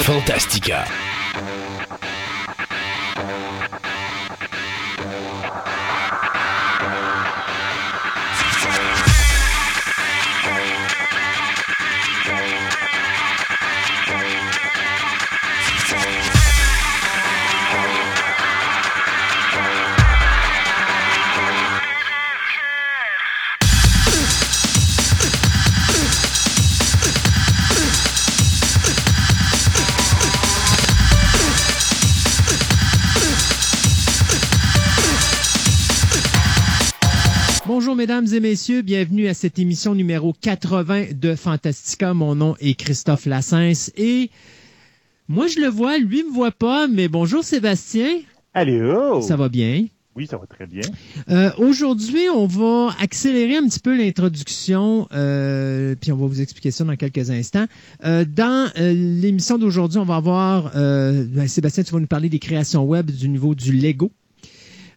Fantastica. Mesdames et messieurs, bienvenue à cette émission numéro 80 de Fantastica. Mon nom est Christophe Lassens et moi je le vois, lui me voit pas, mais bonjour Sébastien. Allô? Ça va bien? Oui, ça va très bien. Euh, Aujourd'hui, on va accélérer un petit peu l'introduction, euh, puis on va vous expliquer ça dans quelques instants. Euh, dans l'émission d'aujourd'hui, on va avoir, ben, Sébastien, tu vas nous parler des créations web du niveau du Lego.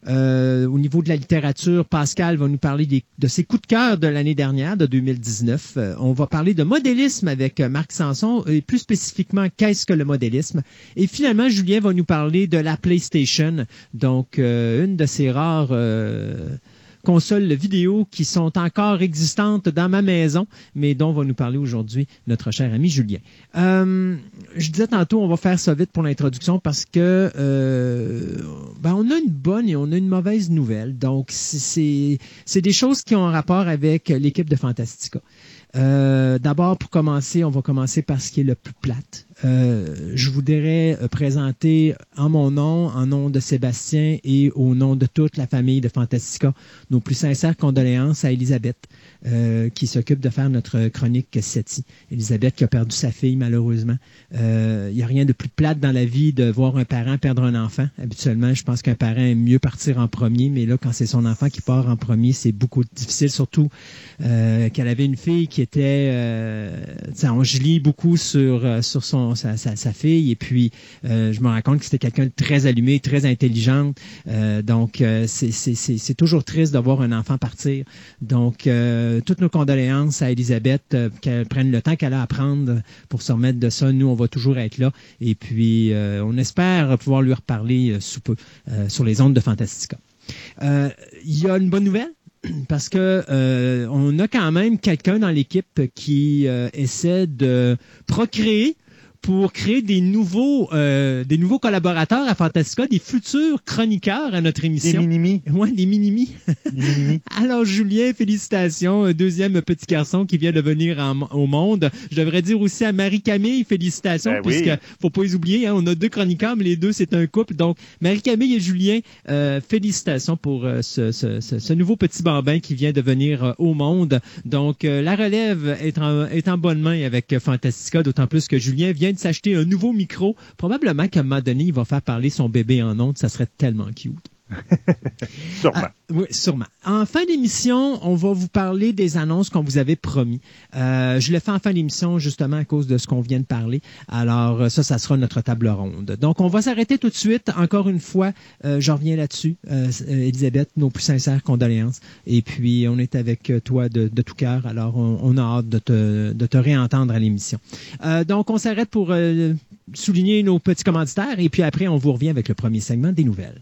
Euh, au niveau de la littérature, Pascal va nous parler de ses coups de cœur de l'année dernière, de 2019. Euh, on va parler de modélisme avec euh, Marc Sanson et plus spécifiquement, qu'est-ce que le modélisme? Et finalement, Julien va nous parler de la PlayStation, donc une de ces rares consoles vidéo qui sont encore existantes dans ma maison, mais dont va nous parler aujourd'hui notre cher ami Julien. Euh, je disais tantôt, on va faire ça vite pour l'introduction parce que euh, ben, on a une bonne et on a une mauvaise nouvelle. Donc, c'est- des choses qui ont rapport avec l'équipe de Fantastica. Euh, D'abord, pour commencer, on va commencer par ce qui est le plus plate. Euh, je voudrais euh, présenter en mon nom, en nom de Sébastien et au nom de toute la famille de Fantastica, nos plus sincères condoléances à Elisabeth, euh, qui s'occupe de faire notre chronique SETI. Elisabeth qui a perdu sa fille, malheureusement. Euh, Il n'y a rien de plus plate dans la vie de voir un parent perdre un enfant. Habituellement, je pense qu'un parent aime mieux partir en premier, mais là, quand c'est son enfant qui part en premier, c'est beaucoup difficile, surtout euh, qu'elle avait une fille qui était... Euh, on gelit beaucoup sur, euh, sur son, sa, sa, fille, et puis euh, je me rends compte que c'était quelqu'un de très allumé, très intelligente. Euh, donc, euh, c'est toujours triste de voir un enfant partir. Donc, euh, toutes nos condoléances à Elisabeth, euh, qu'elle prenne le temps qu'elle a à prendre pour se remettre de ça. Nous, on va toujours être là. Et puis, euh, on espère pouvoir lui reparler euh, sous peu euh, sur les ondes de Fantastica. Euh, Il y a une bonne nouvelle parce que euh, on a quand même quelqu'un dans l'équipe qui euh, essaie de procréer pour créer des nouveaux, euh, des nouveaux collaborateurs à Fantastica, des futurs chroniqueurs à notre Des émission. minimis. Ouais, des mini-mi. Des minimis. Alors, Julien, félicitations. Deuxième petit garçon qui vient de venir en- au monde. Je devrais dire aussi à Marie-Camille, félicitations, Ben oui. puisque faut pas les oublier, hein, on a deux chroniqueurs, mais les deux, c'est un couple. Donc, Marie-Camille et Julien, euh, félicitations pour euh, ce, ce- ce- ce nouveau petit bambin qui vient de venir euh, au monde. Donc, euh, la relève est en, est en bonne main avec Fantastica, d'autant plus que Julien vient s'acheter un nouveau micro. Probablement qu'à un moment donné, il va faire parler son bébé en ondes. Ça serait tellement cute. Sûrement. Ah, oui, sûrement. En fin d'émission, on va vous parler des annonces qu'on vous avait promis. Euh, je le fais en fin d'émission justement à cause de ce qu'on vient de parler. Alors ça, ça sera notre table ronde. Donc on va s'arrêter tout de suite. Encore une fois, euh, je reviens là-dessus. Euh, Elisabeth, nos plus sincères condoléances. Et puis on est avec toi de, tout cœur. Alors on, a hâte de te, de te réentendre à l'émission. Donc on s'arrête pour souligner nos petits commanditaires. Et puis après, on vous revient avec le premier segment des nouvelles.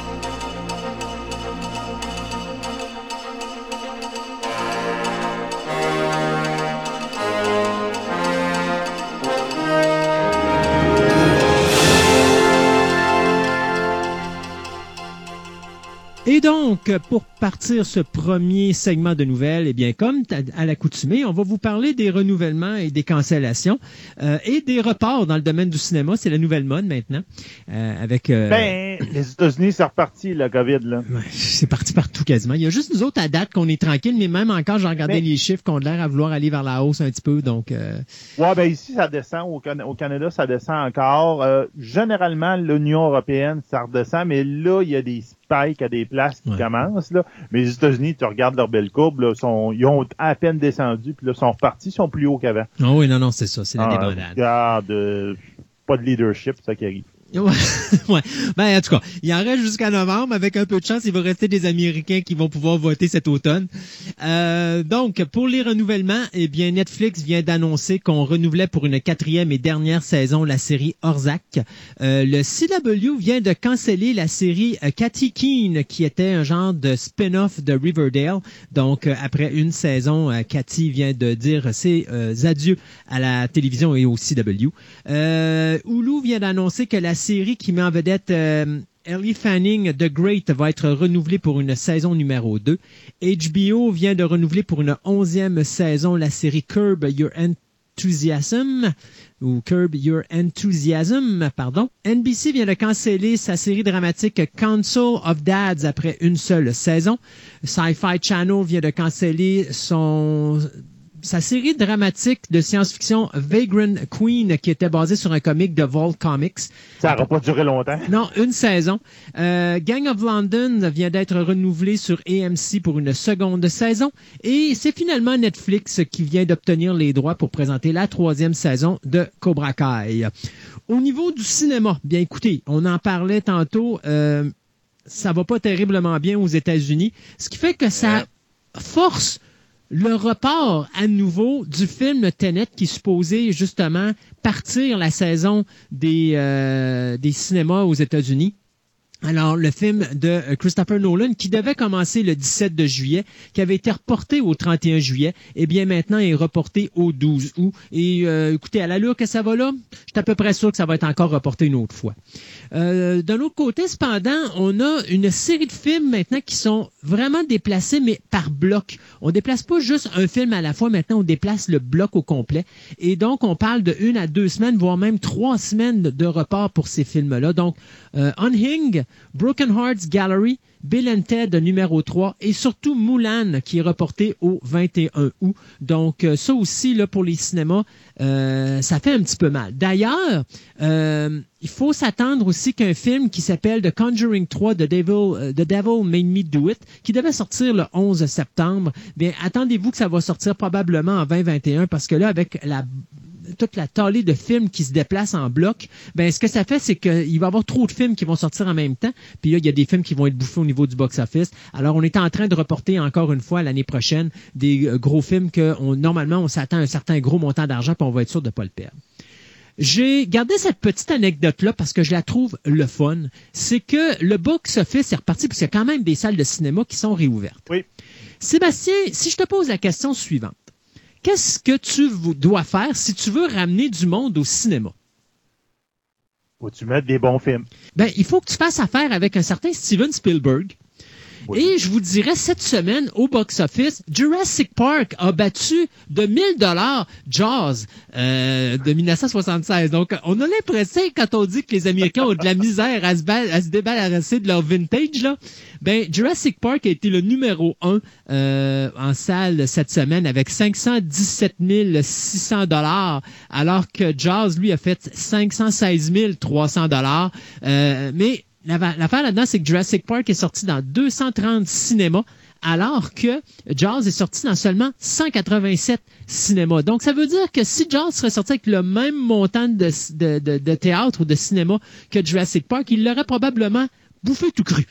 Et donc, pour partir ce premier segment de nouvelles, eh bien, comme à l'accoutumée, on va vous parler des renouvellements et des cancellations euh, et des reports dans le domaine du cinéma. C'est la nouvelle mode maintenant. Euh, avec, euh, Ben, les États-Unis, c'est reparti, la COVID, là. ouais, c'est parti partout quasiment. Il y a juste nous autres à date qu'on est tranquille, mais même encore, j'ai regardé Mais- les chiffres qu'on a l'air à vouloir aller vers la hausse un petit peu. Donc, euh, Ouais, ben ici, ça descend. Au, Can- au Canada, ça descend encore. Euh, généralement, l'Union européenne, ça redescend, mais là, il y a des spikes à des places qui Ouais. commencent. Là. Mais les États-Unis, tu regardes leur belle courbe, là, sont, ils ont à peine descendu, puis là, sont repartis, ils sont plus hauts qu'avant. oh oui, non, non, c'est ça, c'est la Ah, débandade. regarde, euh, pas de leadership, ça qui arrive. Ouais. Ben, en tout cas, il en reste jusqu'à novembre. Avec un peu de chance, il va rester des Américains qui vont pouvoir voter cet automne. Euh, donc, pour les renouvellements, eh bien, Netflix vient d'annoncer qu'on renouvelait pour une quatrième et dernière saison la série Orzac. Euh, le CW vient de canceller la série euh, Cathy Keane, qui était un genre de spin-off de Riverdale. Donc, euh, après une saison, euh, Cathy vient de dire ses adieux à la télévision et au CW. Hulu vient d'annoncer que la série qui met en vedette euh, Ellie Fanning, The Great, va être renouvelée pour une saison numéro 2. HBO vient de renouveler pour une onzième saison la série Curb Your Enthusiasm ou Curb Your Enthusiasm, pardon. NBC vient de canceller sa série dramatique Council of Dads après une seule saison. Sci-Fi Channel vient de canceller son sa série dramatique de science-fiction Vagrant Queen qui était basée sur un comic de Vault Comics. Ça n'aura pas duré longtemps. Non, une saison. Euh, Gang of London vient d'être renouvelé sur AMC pour une seconde saison. Et c'est finalement Netflix qui vient d'obtenir les droits pour présenter la troisième saison de Cobra Kai. Au niveau du cinéma, bien écoutez, on en parlait tantôt, euh, ça va pas terriblement bien aux États-Unis, ce qui fait que ça force le report à nouveau du film Tenet qui supposé justement partir la saison des, euh, des cinémas aux États-Unis. Alors, le film de euh, Christopher Nolan, qui devait commencer le 17 de juillet, qui avait été reporté au 31 juillet, eh bien maintenant est reporté au 12 août. Et euh, écoutez, à l'allure que ça va là, je suis à peu près sûr que ça va être encore reporté une autre fois. Euh, D'un autre côté, cependant, on a une série de films maintenant qui sont vraiment déplacés, mais par bloc. On déplace pas juste un film à la fois, maintenant on déplace le bloc au complet. Et donc, on parle de une à deux semaines, voire même trois semaines de report pour ces films-là. Donc, euh, Unhing, Broken Hearts Gallery, Bill and Ted numéro 3 et surtout Mulan qui est reporté au 21 août. Donc euh, ça aussi là pour les cinémas, euh, ça fait un petit peu mal. D'ailleurs, euh, il faut s'attendre aussi qu'un film qui s'appelle The Conjuring 3 The Devil, The Devil Made Me Do It, qui devait sortir le 11 septembre, bien attendez-vous que ça va sortir probablement en 2021 parce que là avec la toute la talée de films qui se déplacent en bloc, ben ce que ça fait, c'est qu'il va y avoir trop de films qui vont sortir en même temps. Puis là, il y a des films qui vont être bouffés au niveau du box-office. Alors, on est en train de reporter encore une fois l'année prochaine des euh, gros films que on, normalement, on s'attend à un certain gros montant d'argent, puis on va être sûr de pas le perdre. J'ai gardé cette petite anecdote-là parce que je la trouve le fun. C'est que le box-office est reparti, parce qu'il y a quand même des salles de cinéma qui sont réouvertes. Oui. Sébastien, si je te pose la question suivante, qu'est-ce que tu dois faire si tu veux ramener du monde au cinéma? Faut-tu mettre des bons films? Ben, il faut que tu fasses affaire avec un certain Steven Spielberg. Et je vous dirais, cette semaine, au box-office, Jurassic Park a battu de 1000 dollars Jaws euh, de 1976. Donc, on a l'impression, quand on dit que les Américains ont de la misère à se, à se débarrasser de leur vintage, là, ben, Jurassic Park a été le numéro un euh, en salle cette semaine avec 517 600 dollars, alors que Jaws, lui, a fait 516 300 dollars. Euh, mais l'affaire là-dedans, c'est que Jurassic Park est sorti dans 230 cinémas, alors que Jaws est sorti dans seulement 187 cinémas. Donc, ça veut dire que si Jaws serait sorti avec le même montant de, de, de- de théâtre ou de cinéma que Jurassic Park, il l'aurait probablement bouffé tout cru.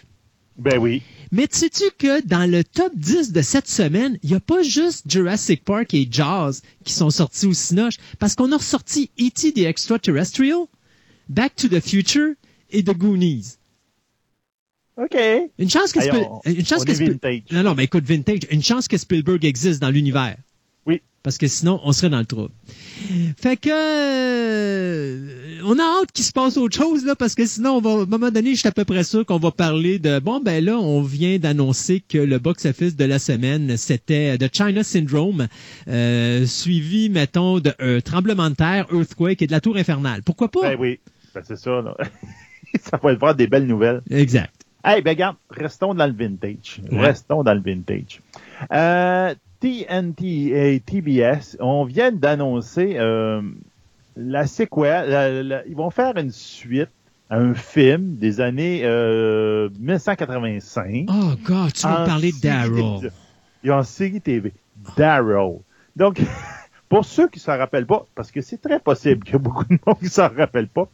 Ben oui. Mais sais-tu que dans le top 10 de cette semaine, il n'y a pas juste Jurassic Park et Jaws qui sont sortis au Cinoche, parce qu'on a ressorti E.T. the Extraterrestrial, Back to the Future et The Goonies. OK. Une chance que, on- une chance vintage. non non mais écoute vintage une chance que Spielberg existe dans l'univers. Oui. parce que sinon, on serait dans le trouble. Fait que euh, on a hâte qu'il se passe autre chose là, parce que sinon, on va, à un moment donné, je suis à peu près sûr qu'on va parler de bon ben là, on vient d'annoncer que le box-office de la semaine c'était The China Syndrome, euh, suivi, mettons, de euh, tremblement de terre, earthquake et de la tour infernale. Pourquoi pas? Ben oui, ben c'est ça. Là. ça va être des belles nouvelles. Exact. Hey, ben regarde, restons dans le vintage. Ouais. Restons dans le vintage. Euh, TNT et TBS, on vient d'annoncer euh, la séquelle. la- la- ils vont faire une suite à un film des années euh, 1985. Oh God, tu vas parler de Daryl. Et en série TV. Daryl. Donc, pour ceux qui ne s'en rappellent pas, parce que c'est très possible qu'il y a beaucoup de monde qui ne s'en rappelle pas,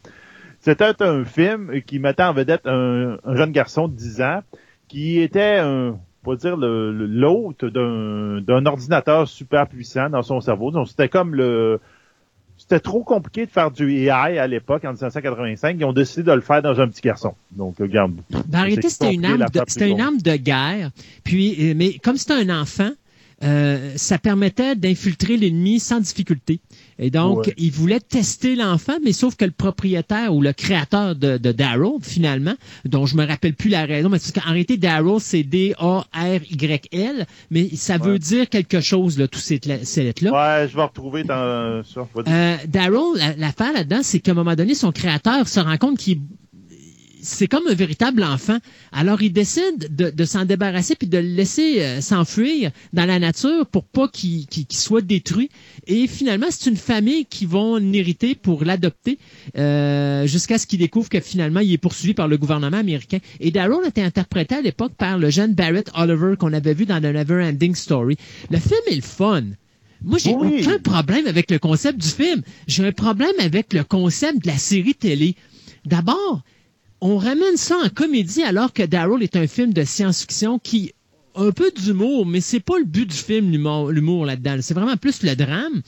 c'était un film qui mettait en vedette un, un jeune garçon de 10 ans qui était un, on va dire, le- le- l'hôte d'un ordinateur super puissant dans son cerveau. Donc, c'était comme le... C'était trop compliqué de faire du AI à l'époque, en 1985. Ils ont décidé de le faire dans un petit garçon. Donc, regarde. Ben, en réalité, c'était une arme, de, une arme de guerre. Puis, euh, mais comme c'était un enfant, euh, ça permettait d'infiltrer l'ennemi sans difficulté. Et donc, Ouais. il voulait tester l'enfant, mais sauf que le propriétaire ou le créateur de, de Darrow, finalement, dont je me rappelle plus la raison, mais c'est parce qu'en réalité, Darrow, c'est D-A-R-Y-L, mais ça veut Ouais. dire quelque chose, là, tous ces, lettres-là. Ouais, je vais retrouver dans ça. Euh, la- l'affaire là-dedans, c'est qu'à un moment donné, son créateur se rend compte qu'il c'est comme un véritable enfant. Alors, il décide de, de s'en débarrasser puis de le laisser euh, s'enfuir dans la nature pour pas qu'il qu'il- qu'il soit détruit. Et finalement, c'est une famille qui vont l'hériter pour l'adopter euh, jusqu'à ce qu'il découvre que finalement, il est poursuivi par le gouvernement américain. Et Daryl était interprété à l'époque par le jeune Barrett Oliver qu'on avait vu dans The Never Ending Story. Le film est le fun. Moi, j'ai Oui. aucun problème avec le concept du film. J'ai un problème avec le concept de la série télé. D'abord, on ramène ça en comédie alors que Daryl est un film de science-fiction qui un peu d'humour, mais c'est pas le but du film, l'humour là-dedans. C'est vraiment plus le drame.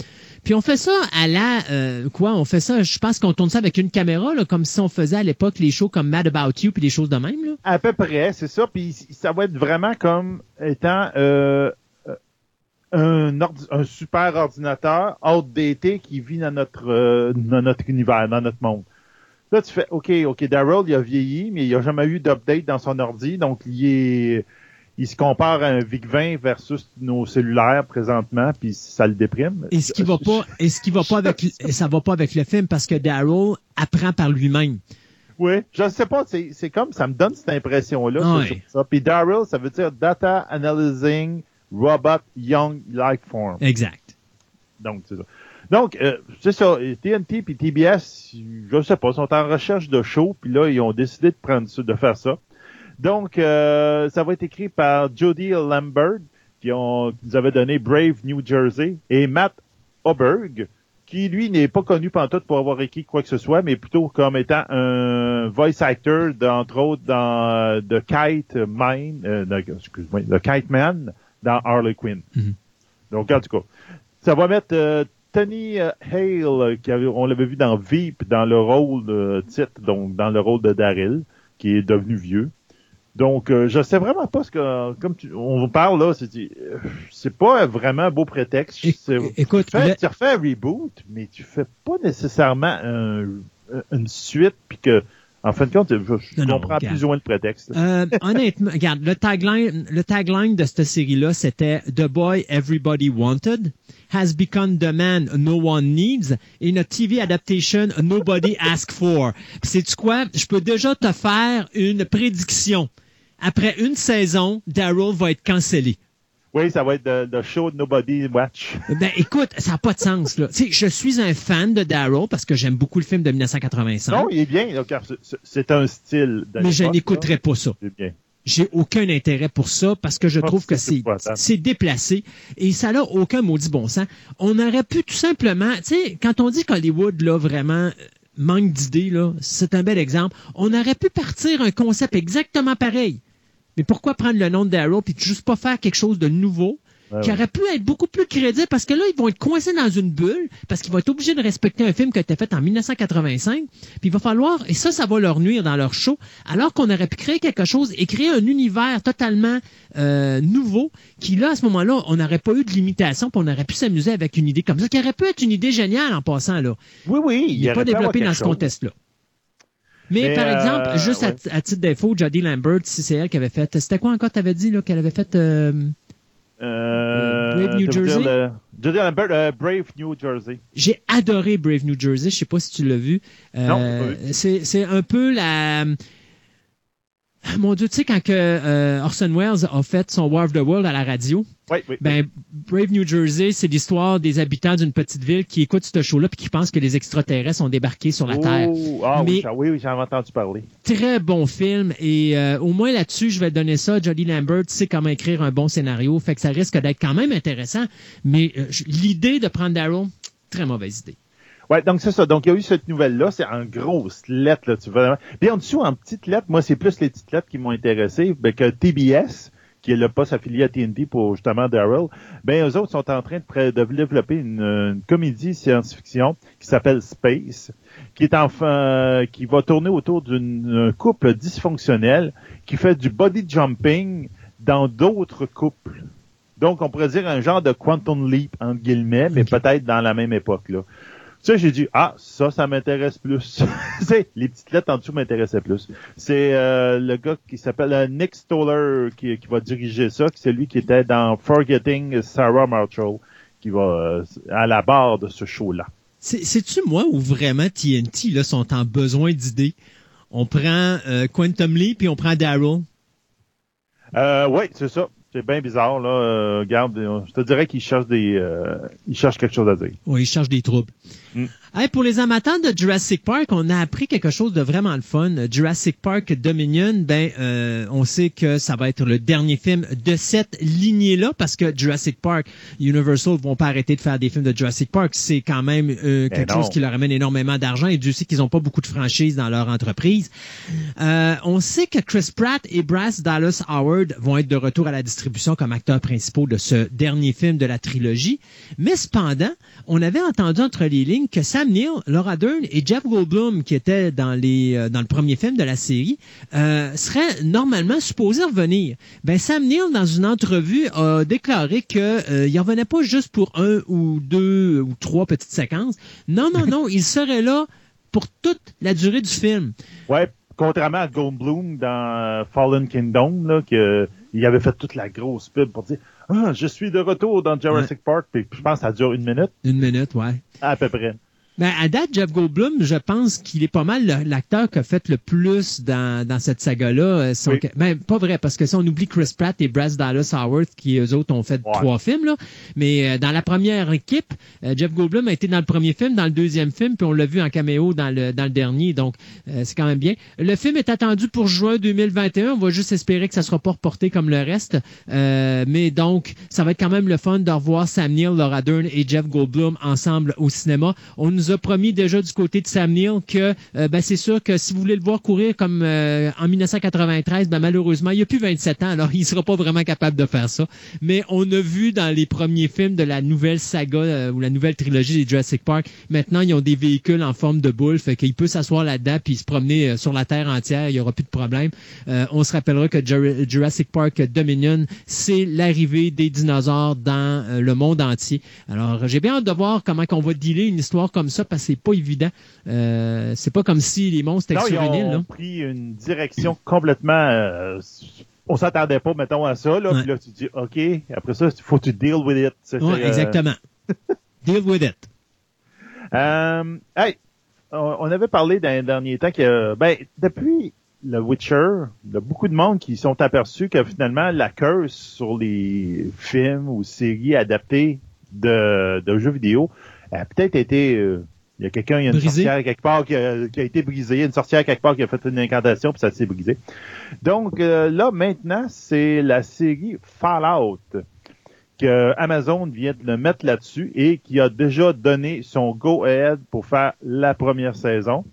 Puis on fait ça à la euh, quoi? On fait ça. Je pense qu'on tourne ça avec une caméra, là, comme si on faisait à l'époque les shows comme Mad About You puis des choses de même. Là. À peu près, c'est ça. Puis ça va être vraiment comme étant euh, euh, un, un super ordinateur outdated qui vit dans notre dans notre univers, dans notre monde. Là, tu fais OK, OK, Daryl, il a vieilli, mais il n'a jamais eu d'update dans son ordi, donc il est il se compare à un VIC-20 versus nos cellulaires présentement, puis ça le déprime. Et ce qui va pas, et ce qui va pas avec, ça va pas avec le film parce que Daryl apprend par lui-même. Oui, je sais pas, c'est c'est comme ça me donne cette impression-là. Ouais. ça. Puis Daryl, ça veut dire Data Analyzing Robot Young Life Form. Exact. Donc, c'est ça. Donc, euh, c'est ça. TNT puis TBS, je sais pas, sont en recherche de show, puis là, ils ont décidé de prendre ça, de faire ça. Donc, euh, ça va être écrit par Jody Lambert, qui, ont, qui nous avait donné Brave New Jersey, et Matt Oberg, qui, lui, n'est pas connu pantoute pour avoir écrit quoi que ce soit, mais plutôt comme étant un voice actor, d'entre autres, dans euh, The Kite Man, euh, excuse-moi, The Kite Man, dans Harley Quinn. Mhm. Donc, en tout cas, ça va mettre euh, Tony euh, Hale, euh, qui avait- on l'avait vu dans Veep, dans le rôle de titre, donc dans le rôle de Daryl, qui est devenu vieux. Donc, euh, je sais vraiment pas ce que, comme tu, on vous parle là, c'est, c'est pas vraiment un beau prétexte. Écoute, tu, fais, le- tu refais un reboot, mais tu fais pas nécessairement un- une suite, puis que, en fin de compte, je, Non, comprends plus ou moins le prétexte. Euh, honnêtement, regarde, le tagline, le tagline de cette série-là, c'était The boy everybody wanted has become the man no one needs in a TV adaptation nobody asked for. C'est quoi? Je peux déjà te faire une prédiction. Après une saison, Daryl va être cancellé. Oui, ça va être the, the show Nobody Watch. Ben écoute, ça n'a pas de sens là. Tu sais, je suis un fan de Daryl parce que j'aime beaucoup le film de 1985, Non, il est bien, là, car c'est- un style. de mais je n'écouterai pas ça. là. C'est bien. J'ai aucun intérêt pour ça parce que je trouve que c'est c'est déplacé et ça n'a aucun maudit bon sens. On aurait pu tout simplement, tu sais, quand on dit qu'Hollywood là vraiment euh, manque d'idées là, c'est un bel exemple. On aurait pu partir un concept exactement pareil. Mais pourquoi prendre le nom de Daryl puis juste pas faire quelque chose de nouveau Ouais, qui aurait pu être beaucoup plus crédible? Parce que là, ils vont être coincés dans une bulle parce qu'ils vont être obligés de respecter un film qui a été fait en 1985. Puis il va falloir, et ça, ça va leur nuire dans leur show, alors qu'on aurait pu créer quelque chose et créer un univers totalement euh, nouveau qui, là, à ce moment-là, on n'aurait pas eu de limitation puis on aurait pu s'amuser avec une idée comme ça, qui aurait pu être une idée géniale en passant, là. Oui, oui. Il n'est pas développé dans ce contexte-là. Mais, Mais, par euh, exemple, juste à, ouais. à titre d'info, Jodie Lambert, si c'est elle qui avait fait. C'était quoi encore, t'avais dit, là, qu'elle avait fait. euh, Euh, Brave New Jersey? le- Jodie Lambert, euh, Brave New Jersey. J'ai adoré Brave New Jersey. Je sais pas si tu l'as vu. Euh, Non, c'est un peu la. Mon Dieu, tu sais, quand que, euh, Orson Welles a fait son War of the World à la radio, Oui, oui. ben, Brave New Jersey, c'est l'histoire des habitants d'une petite ville qui écoutent ce show-là puis qui pensent que les extraterrestres ont débarqué sur la Oh, Terre. Ah Mais- oui, j'en- oui, oui, j'en ai entendu parler. Très bon film et euh, au moins là-dessus, je vais donner ça. Jodie Lambert sait comment écrire un bon scénario, fait que ça risque d'être quand même intéressant. Mais euh, l'idée de prendre Daryl, très mauvaise idée. Ouais, donc c'est ça. Donc il y a eu cette nouvelle-là, c'est en grosses lettres, là, tu vois. Puis en dessous, en petites lettres, moi, c'est plus les petites lettres qui m'ont intéressé, ben, que TBS, qui est le poste affilié à TNT pour justement Daryl, ben eux autres sont en train de, de développer une, une comédie science-fiction qui s'appelle Space, qui est enfin qui va tourner autour d'une couple dysfonctionnelle qui fait du body jumping dans d'autres couples. Donc on pourrait dire un genre de quantum leap entre guillemets, mais peut-être dans la même époque là. Ça, j'ai dit, ah, ça, ça m'intéresse plus. Les petites lettres en dessous m'intéressaient plus. C'est euh, le gars qui s'appelle euh, Nick Stoller qui, qui va diriger ça, qui c'est lui qui était dans Forgetting Sarah Marshall, qui va euh, à la barre de ce show-là. C'est- C'est-tu moi ou vraiment TNT là, sont en besoin d'idées? On prend euh, Quantum Leap puis on prend Daryl. Euh, oui, c'est ça. C'est bien bizarre, là. Euh, regarde, je te dirais qu'il cherche des, euh, il cherche quelque chose à dire. Oui, ils cherchent des troubles. Mm. Hey, pour les amateurs de Jurassic Park, on a appris quelque chose de vraiment le fun. Jurassic Park Dominion, ben, euh, on sait que ça va être le dernier film de cette lignée-là parce que Jurassic Park, Universal vont pas arrêter de faire des films de Jurassic Park. C'est quand même euh, quelque Ben non. chose qui leur amène énormément d'argent et Dieu sait qu'ils ont pas beaucoup de franchises dans leur entreprise. Euh, on sait que Chris Pratt et Bryce Dallas Howard vont être de retour à la distribution comme acteurs principaux de ce dernier film de la trilogie. Mais cependant, on avait entendu entre les lignes que Sam Neill, Laura Dern et Jeff Goldblum, qui étaient dans les euh, dans le premier film de la série, euh, seraient normalement supposés revenir. Ben Sam Neill, dans une entrevue, a déclaré que euh, il revenait pas juste pour un ou deux ou trois petites séquences. Non, non, non, il serait là pour toute la durée du film. Ouais, contrairement à Goldblum dans euh, Fallen Kingdom, là, que il avait fait toute la grosse pub pour dire Ah, je suis de retour dans Jurassic Park, puis je pense que ça dure une minute, Une minute, ouais. à peu près. Ben, à date, Jeff Goldblum, je pense qu'il est pas mal l'acteur qui a fait le plus dans, dans cette saga-là. Euh, son- Oui. Ben, pas vrai, parce que si on oublie Chris Pratt et Bryce Dallas Howard, qui eux autres ont fait Ouais. trois films, là. Mais euh, dans la première équipe, euh, Jeff Goldblum a été dans le premier film, dans le deuxième film, puis on l'a vu en caméo dans le, dans le dernier, donc euh, c'est quand même bien. Le film est attendu pour juin 2021. On va juste espérer que ça sera pas reporté comme le reste. Euh, mais donc, ça va être quand même le fun de revoir Sam Neill, Laura Dern et Jeff Goldblum ensemble au cinéma. On nous a promis déjà du côté de Sam Neill que euh, ben, c'est sûr que si vous voulez le voir courir comme euh, en 1993, ben, malheureusement, il a plus 27 ans, alors il sera pas vraiment capable de faire ça. Mais on a vu dans les premiers films de la nouvelle saga euh, ou la nouvelle trilogie des Jurassic Park, maintenant ils ont des véhicules en forme de boule, fait qu'il peut s'asseoir là-dedans puis se promener euh, sur la Terre entière, il y aura plus de problème. Euh, on se rappellera que Jur- Jurassic Park Dominion, c'est l'arrivée des dinosaures dans le monde entier. Alors, j'ai bien hâte de voir comment qu'on va dealer une histoire comme ça, parce que c'est pas évident. Euh, c'est pas comme si les monstres étaient Non, sur ils une île, ont là. pris une direction complètement. euh, on s'attendait pas, mettons, à ça. Là, Ouais. Puis là, tu dis, OK, après ça, il faut que tu deal with it. C'est, euh, exactement. Deal with it. Euh, hey, on on avait parlé dans les derniers temps que, ben, depuis le Witcher, il y a beaucoup de monde qui sont aperçus que finalement, la curse sur les films ou séries adaptées de, de jeux vidéo a peut-être été... euh, il y a quelqu'un, il y a une Brisé. sorcière quelque part qui a, qui a été brisée, il y a une sorcière quelque part qui a fait une incantation puis ça s'est brisé. Donc euh, là, maintenant, c'est la série Fallout que Amazon vient de le mettre là-dessus et qui a déjà donné son go-ahead pour faire la première saison.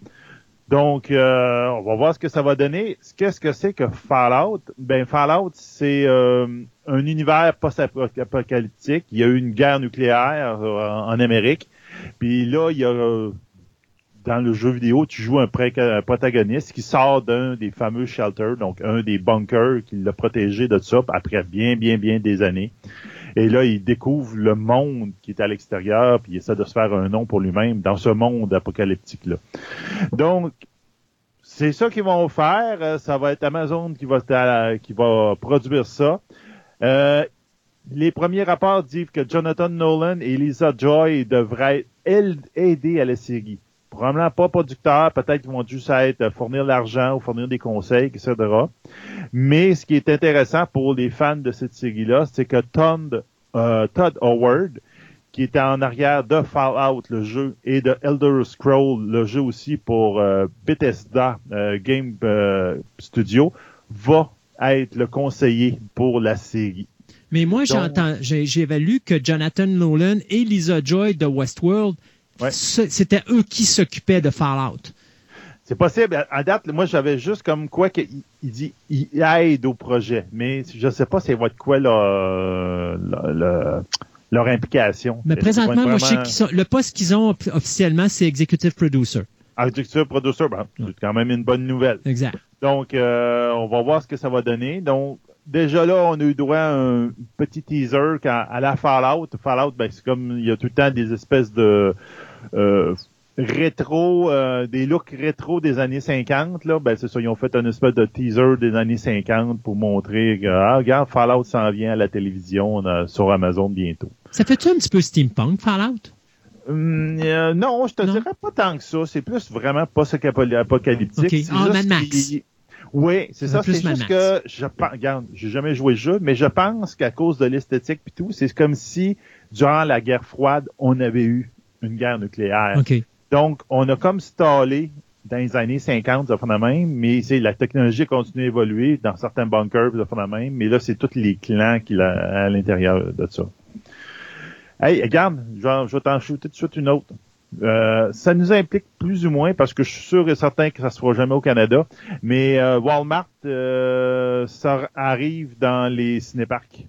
Donc, euh, on va voir ce que ça va donner. Qu'est-ce que c'est que Fallout? Ben, Fallout, c'est euh, un univers post-apocalyptique. Il y a eu une guerre nucléaire euh, en Amérique. Puis là, il y a euh, dans le jeu vidéo, tu joues un, un protagoniste qui sort d'un des fameux shelters, donc un des bunkers qui l'a protégé de ça après bien, bien, bien des années. Et là, il découvre le monde qui est à l'extérieur, puis il essaie de se faire un nom pour lui-même dans ce monde apocalyptique-là. Donc, c'est ça qu'ils vont faire. Euh, ça va être Amazon qui va, qui va produire ça. Euh, les premiers rapports disent que Jonathan Nolan et Lisa Joy devraient aider à la série. Probablement pas producteurs, peut-être qu'ils vont juste être euh, fournir l'argent ou fournir des conseils, etc. Mais ce qui est intéressant pour les fans de cette série-là, c'est que Todd, euh, Todd Howard, qui était en arrière de Fallout, le jeu, et de Elder Scroll, le jeu aussi pour euh, Bethesda Game Studio, va être le conseiller pour la série. Mais moi, j'ai lu que Jonathan Nolan et Lisa Joy de Westworld c'était eux qui s'occupaient de Fallout. C'est possible. À date, moi, j'avais juste comme quoi qu'il il dit il aide au projet, mais je ne sais pas c'est votre quoi leur, leur, implication. Mais présentement, moi, je sais qu'ils sont, le poste qu'ils ont officiellement, c'est Executive Producer. Ah, executive Producer, ben, c'est quand même une bonne nouvelle. Exact. Donc, euh, on va voir ce que ça va donner. Donc, déjà là, on a eu droit à un petit teaser à la Fallout. Fallout, ben, c'est comme il y a tout le temps des espèces de euh, rétro, euh, des looks rétro des années 50, là, ben c'est ça, ils ont fait un espèce de teaser des années 50 pour montrer que, ah, regarde, Fallout s'en vient à la télévision sur Amazon bientôt. Ça fait-tu un petit peu steampunk, Fallout? Hum, euh, non, je te dirais pas tant que ça. C'est plus vraiment pas ce apocalyptique. Okay. Mad Max. Oui, c'est ça. C'est juste que je regarde, j'ai jamais joué le jeu, mais je pense qu'à cause de l'esthétique et tout, c'est comme si durant la guerre froide, on avait eu une guerre nucléaire. Donc, on a comme stallé dans les années 50, ça fait même, mais c'est la technologie continue à évoluer dans certains bunkers, ça fait même, mais là, c'est tous les clans qui a à l'intérieur de ça. Hey, regarde, je vais, t'en shooter tout de suite une autre. Euh, ça nous implique plus ou moins parce que je suis sûr et certain que ça se fera jamais au Canada. Mais euh, Walmart, euh, ça arrive dans les cinéparcs.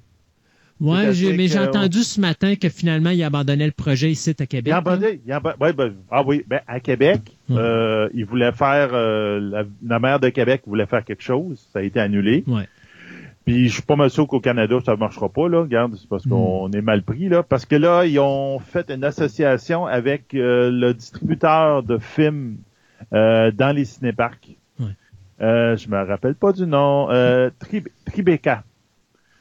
Oui, mais j'ai entendu ce matin que finalement, il abandonnait le projet ici à Québec. Il abandonné. Il ouais, ben, ah oui, ben, à Québec, euh, il voulait faire, euh, la, maire de Québec voulait faire quelque chose. Ça a été annulé. Ouais. Puis je suis pas mal sûr qu'au Canada, ça ne marchera pas, là. Regarde, c'est parce qu'on hmm. est mal pris, là. Parce que là, ils ont fait une association avec euh, le distributeur de films dans les cinéparcs. Ouais. je me rappelle pas du nom. Tribeca.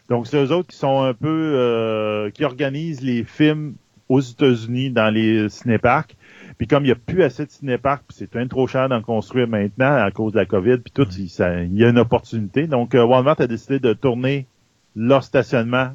Donc, c'est eux autres qui sont un peu euh, qui organisent les films aux États-Unis dans les cinéparcs. Puis comme il n'y a plus assez de cinéparcs, puis c'est un trop cher d'en construire maintenant à cause de la COVID, puis tout, il, y a une opportunité. Donc, euh, Walmart a décidé de tourner leur stationnement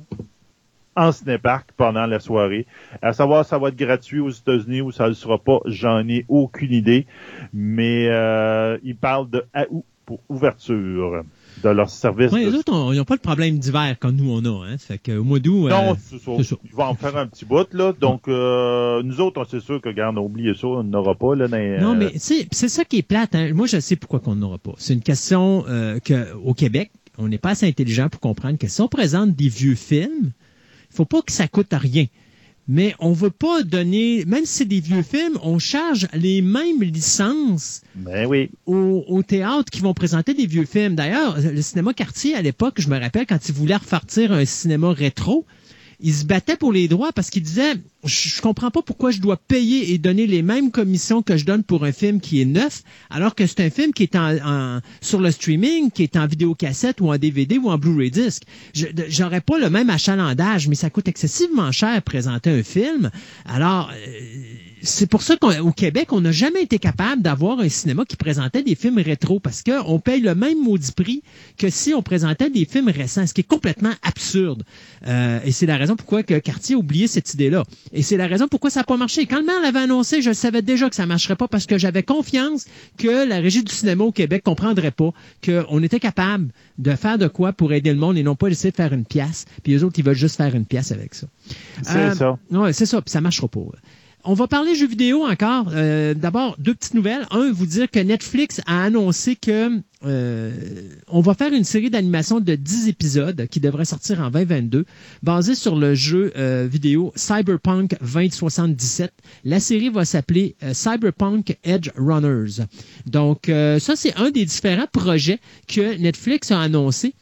en cinéparc pendant la soirée. À savoir, ça va être gratuit aux États-Unis ou ça ne le sera pas, j'en ai aucune idée. Mais euh, ils parlent de août pour ouverture de leur service. Oui, les autres, ils n'ont pas le problème d'hiver comme nous on a. Hein. Fait qu'au mois d'août. Non, euh, c'est ça. Ils vont en faire un petit bout, là. Donc, euh, nous autres, c'est sûr que, regarde, oublié ça, on n'aura pas, là. non, mais c'est ça qui est plate. Hein. Moi, je sais pourquoi qu'on n'aura pas. C'est une question euh, qu'au Québec, on n'est pas assez intelligent pour comprendre que si on présente des vieux films, il faut pas que ça coûte à rien mais on veut pas donner, même si c'est des vieux films, on charge les mêmes licences ben oui. au, au, théâtre qui vont présenter des vieux films. D'ailleurs, le cinéma quartier, à l'époque, je me rappelle, quand ils voulaient repartir un cinéma rétro, il se battait pour les droits parce qu'il disait je, comprends pas pourquoi je dois payer et donner les mêmes commissions que je donne pour un film qui est neuf, alors que c'est un film qui est en, sur le streaming, qui est en vidéocassette ou en DVD ou en Blu-ray disc. J'aurais pas le même achalandage, mais ça coûte excessivement cher présenter un film. Alors, euh, c'est pour ça qu'au Québec, on n'a jamais été capable d'avoir un cinéma qui présentait des films rétro parce qu'on paye le même maudit prix que si on présentait des films récents, ce qui est complètement absurde. Euh, et c'est la raison pourquoi que Cartier a oublié cette idée-là. Et c'est la raison pourquoi ça n'a pas marché. Quand le maire l'avait annoncé, je savais déjà que ça ne marcherait pas parce que j'avais confiance que la régie du cinéma au Québec comprendrait pas qu'on était capable de faire de quoi pour aider le monde et non pas essayer de faire une pièce. Puis les autres, ils veulent juste faire une pièce avec ça. C'est euh, ça. Oui, c'est ça. Puis ça marchera pas. On va parler jeux vidéo encore. Euh, D'abord, deux petites nouvelles. Un, vous dire que Netflix a annoncé que euh, on va faire une série d'animation de 10 épisodes qui devrait sortir en 2022, basée sur le jeu euh, vidéo Cyberpunk 2077. La série va s'appeler euh, Cyberpunk Edge Runners. Donc, ça, c'est un des différents projets que Netflix a annoncé.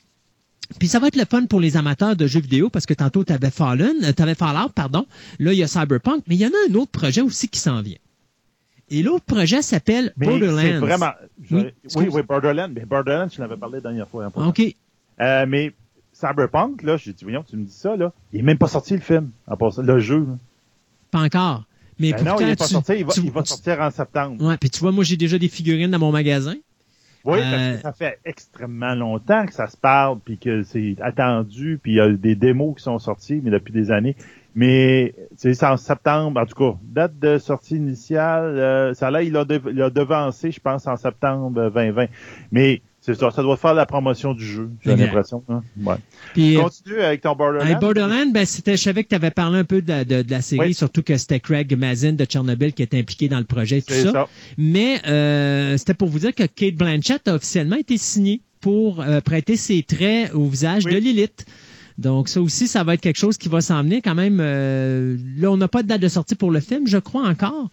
Puis ça va être le fun pour les amateurs de jeux vidéo parce que tantôt tu avais Fallen, euh, t'avais Fallout, pardon. Là, il y a Cyberpunk, mais il y en a un autre projet aussi qui s'en vient. Et l'autre projet s'appelle Mais c'est Borderlands. vraiment. je- Oui, Oui, oui, Borderlands. Mais Borderlands, je l'avais parlé la dernière fois. hein, OK. Euh, mais Cyberpunk, là, j'ai dit, voyons, tu me dis ça, là. Il est même pas sorti le film, à part ça, le jeu. là. Pas encore. Mais Ben pourtant, non, il est pas tu- sorti, il va, tu- il va sortir en septembre. Ouais, puis tu vois, moi, j'ai déjà des figurines dans mon magasin. Oui, Euh, parce que ça fait extrêmement longtemps que ça se parle, puis que c'est attendu, puis il y a des démos qui sont sorties, mais depuis des années. Mais c'est en septembre, en tout cas, date de sortie initiale, euh, ça là, il a, il a devancé, je pense, en septembre 2020. Mais c'est ça, ça doit faire la promotion du jeu, j'ai l'impression. hein. Ouais. Puis, euh, Continue avec ton Borderlands. Borderlands, ben, c'était, je savais que tu avais parlé un peu de la, de, de la série, Oui. surtout que c'était Craig Mazin de Tchernobyl qui était impliqué dans le projet et tout ça. ça. Mais euh, c'était pour vous dire que Kate Blanchett a officiellement été signée pour euh, prêter ses traits au visage Oui. de Lilith. Donc ça aussi, ça va être quelque chose qui va s'en venir quand même. euh, là, on n'a pas de date de sortie pour le film, je crois encore.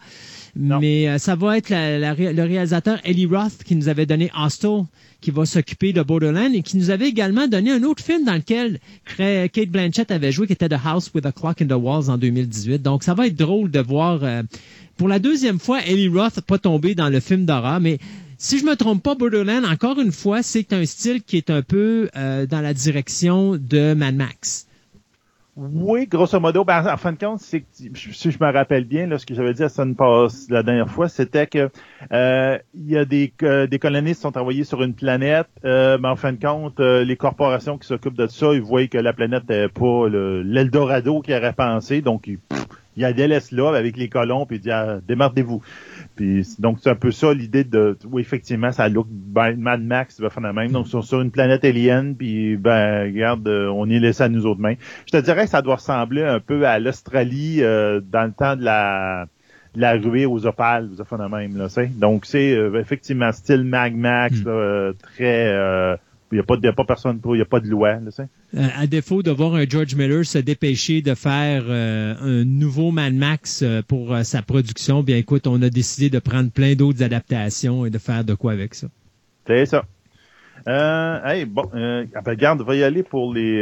Mais euh, ça va être la- la le réalisateur Ellie Roth qui nous avait donné Hostel, qui va s'occuper de Borderlands et qui nous avait également donné un autre film dans lequel Kate Blanchett avait joué, qui était The House with a Clock in the Walls en 2018. Donc ça va être drôle de voir euh, pour la deuxième fois Ellie Roth pas tomber dans le film d'horreur, mais si je me trompe pas, Borderlands, encore une fois, c'est un style qui est un peu euh, dans la direction de Mad Max. Oui, grosso modo, ben, en fin de compte, c'est si je me rappelle bien, là, ce que j'avais dit à Sunpass la dernière fois, c'était que euh, il y a des, que des colonistes qui sont envoyés sur une planète, euh, mais en fin de compte, euh, les corporations qui s'occupent de ça, ils voient que la planète n'est pas le- l'Eldorado qu'ils auraient pensé, donc ils, pff, ils la délaissent là avec les colons, puis ils disent ah, démerdez-vous. Puis donc c'est un peu ça l'idée de oui effectivement ça look ben, Mad Max va faire la même donc ils sont sur une planète alien puis ben regarde euh, on est laissé à nous autres mains. Je te dirais que ça doit ressembler un peu à l'Australie euh, dans le temps de la de la ruée aux opales, vous fait la même là, c'est. Donc c'est euh, effectivement style Mad Max Mm. là, euh, très euh, il y a pas de y a pas personne pour il y a pas de loi là. Euh, à défaut de voir un George Miller se dépêcher de faire euh, un nouveau Mad Max euh, pour euh, sa production, bien écoute, on a décidé de prendre plein d'autres adaptations et de faire de quoi avec ça. C'est ça. Hey, bon, regarde, on va y aller pour les,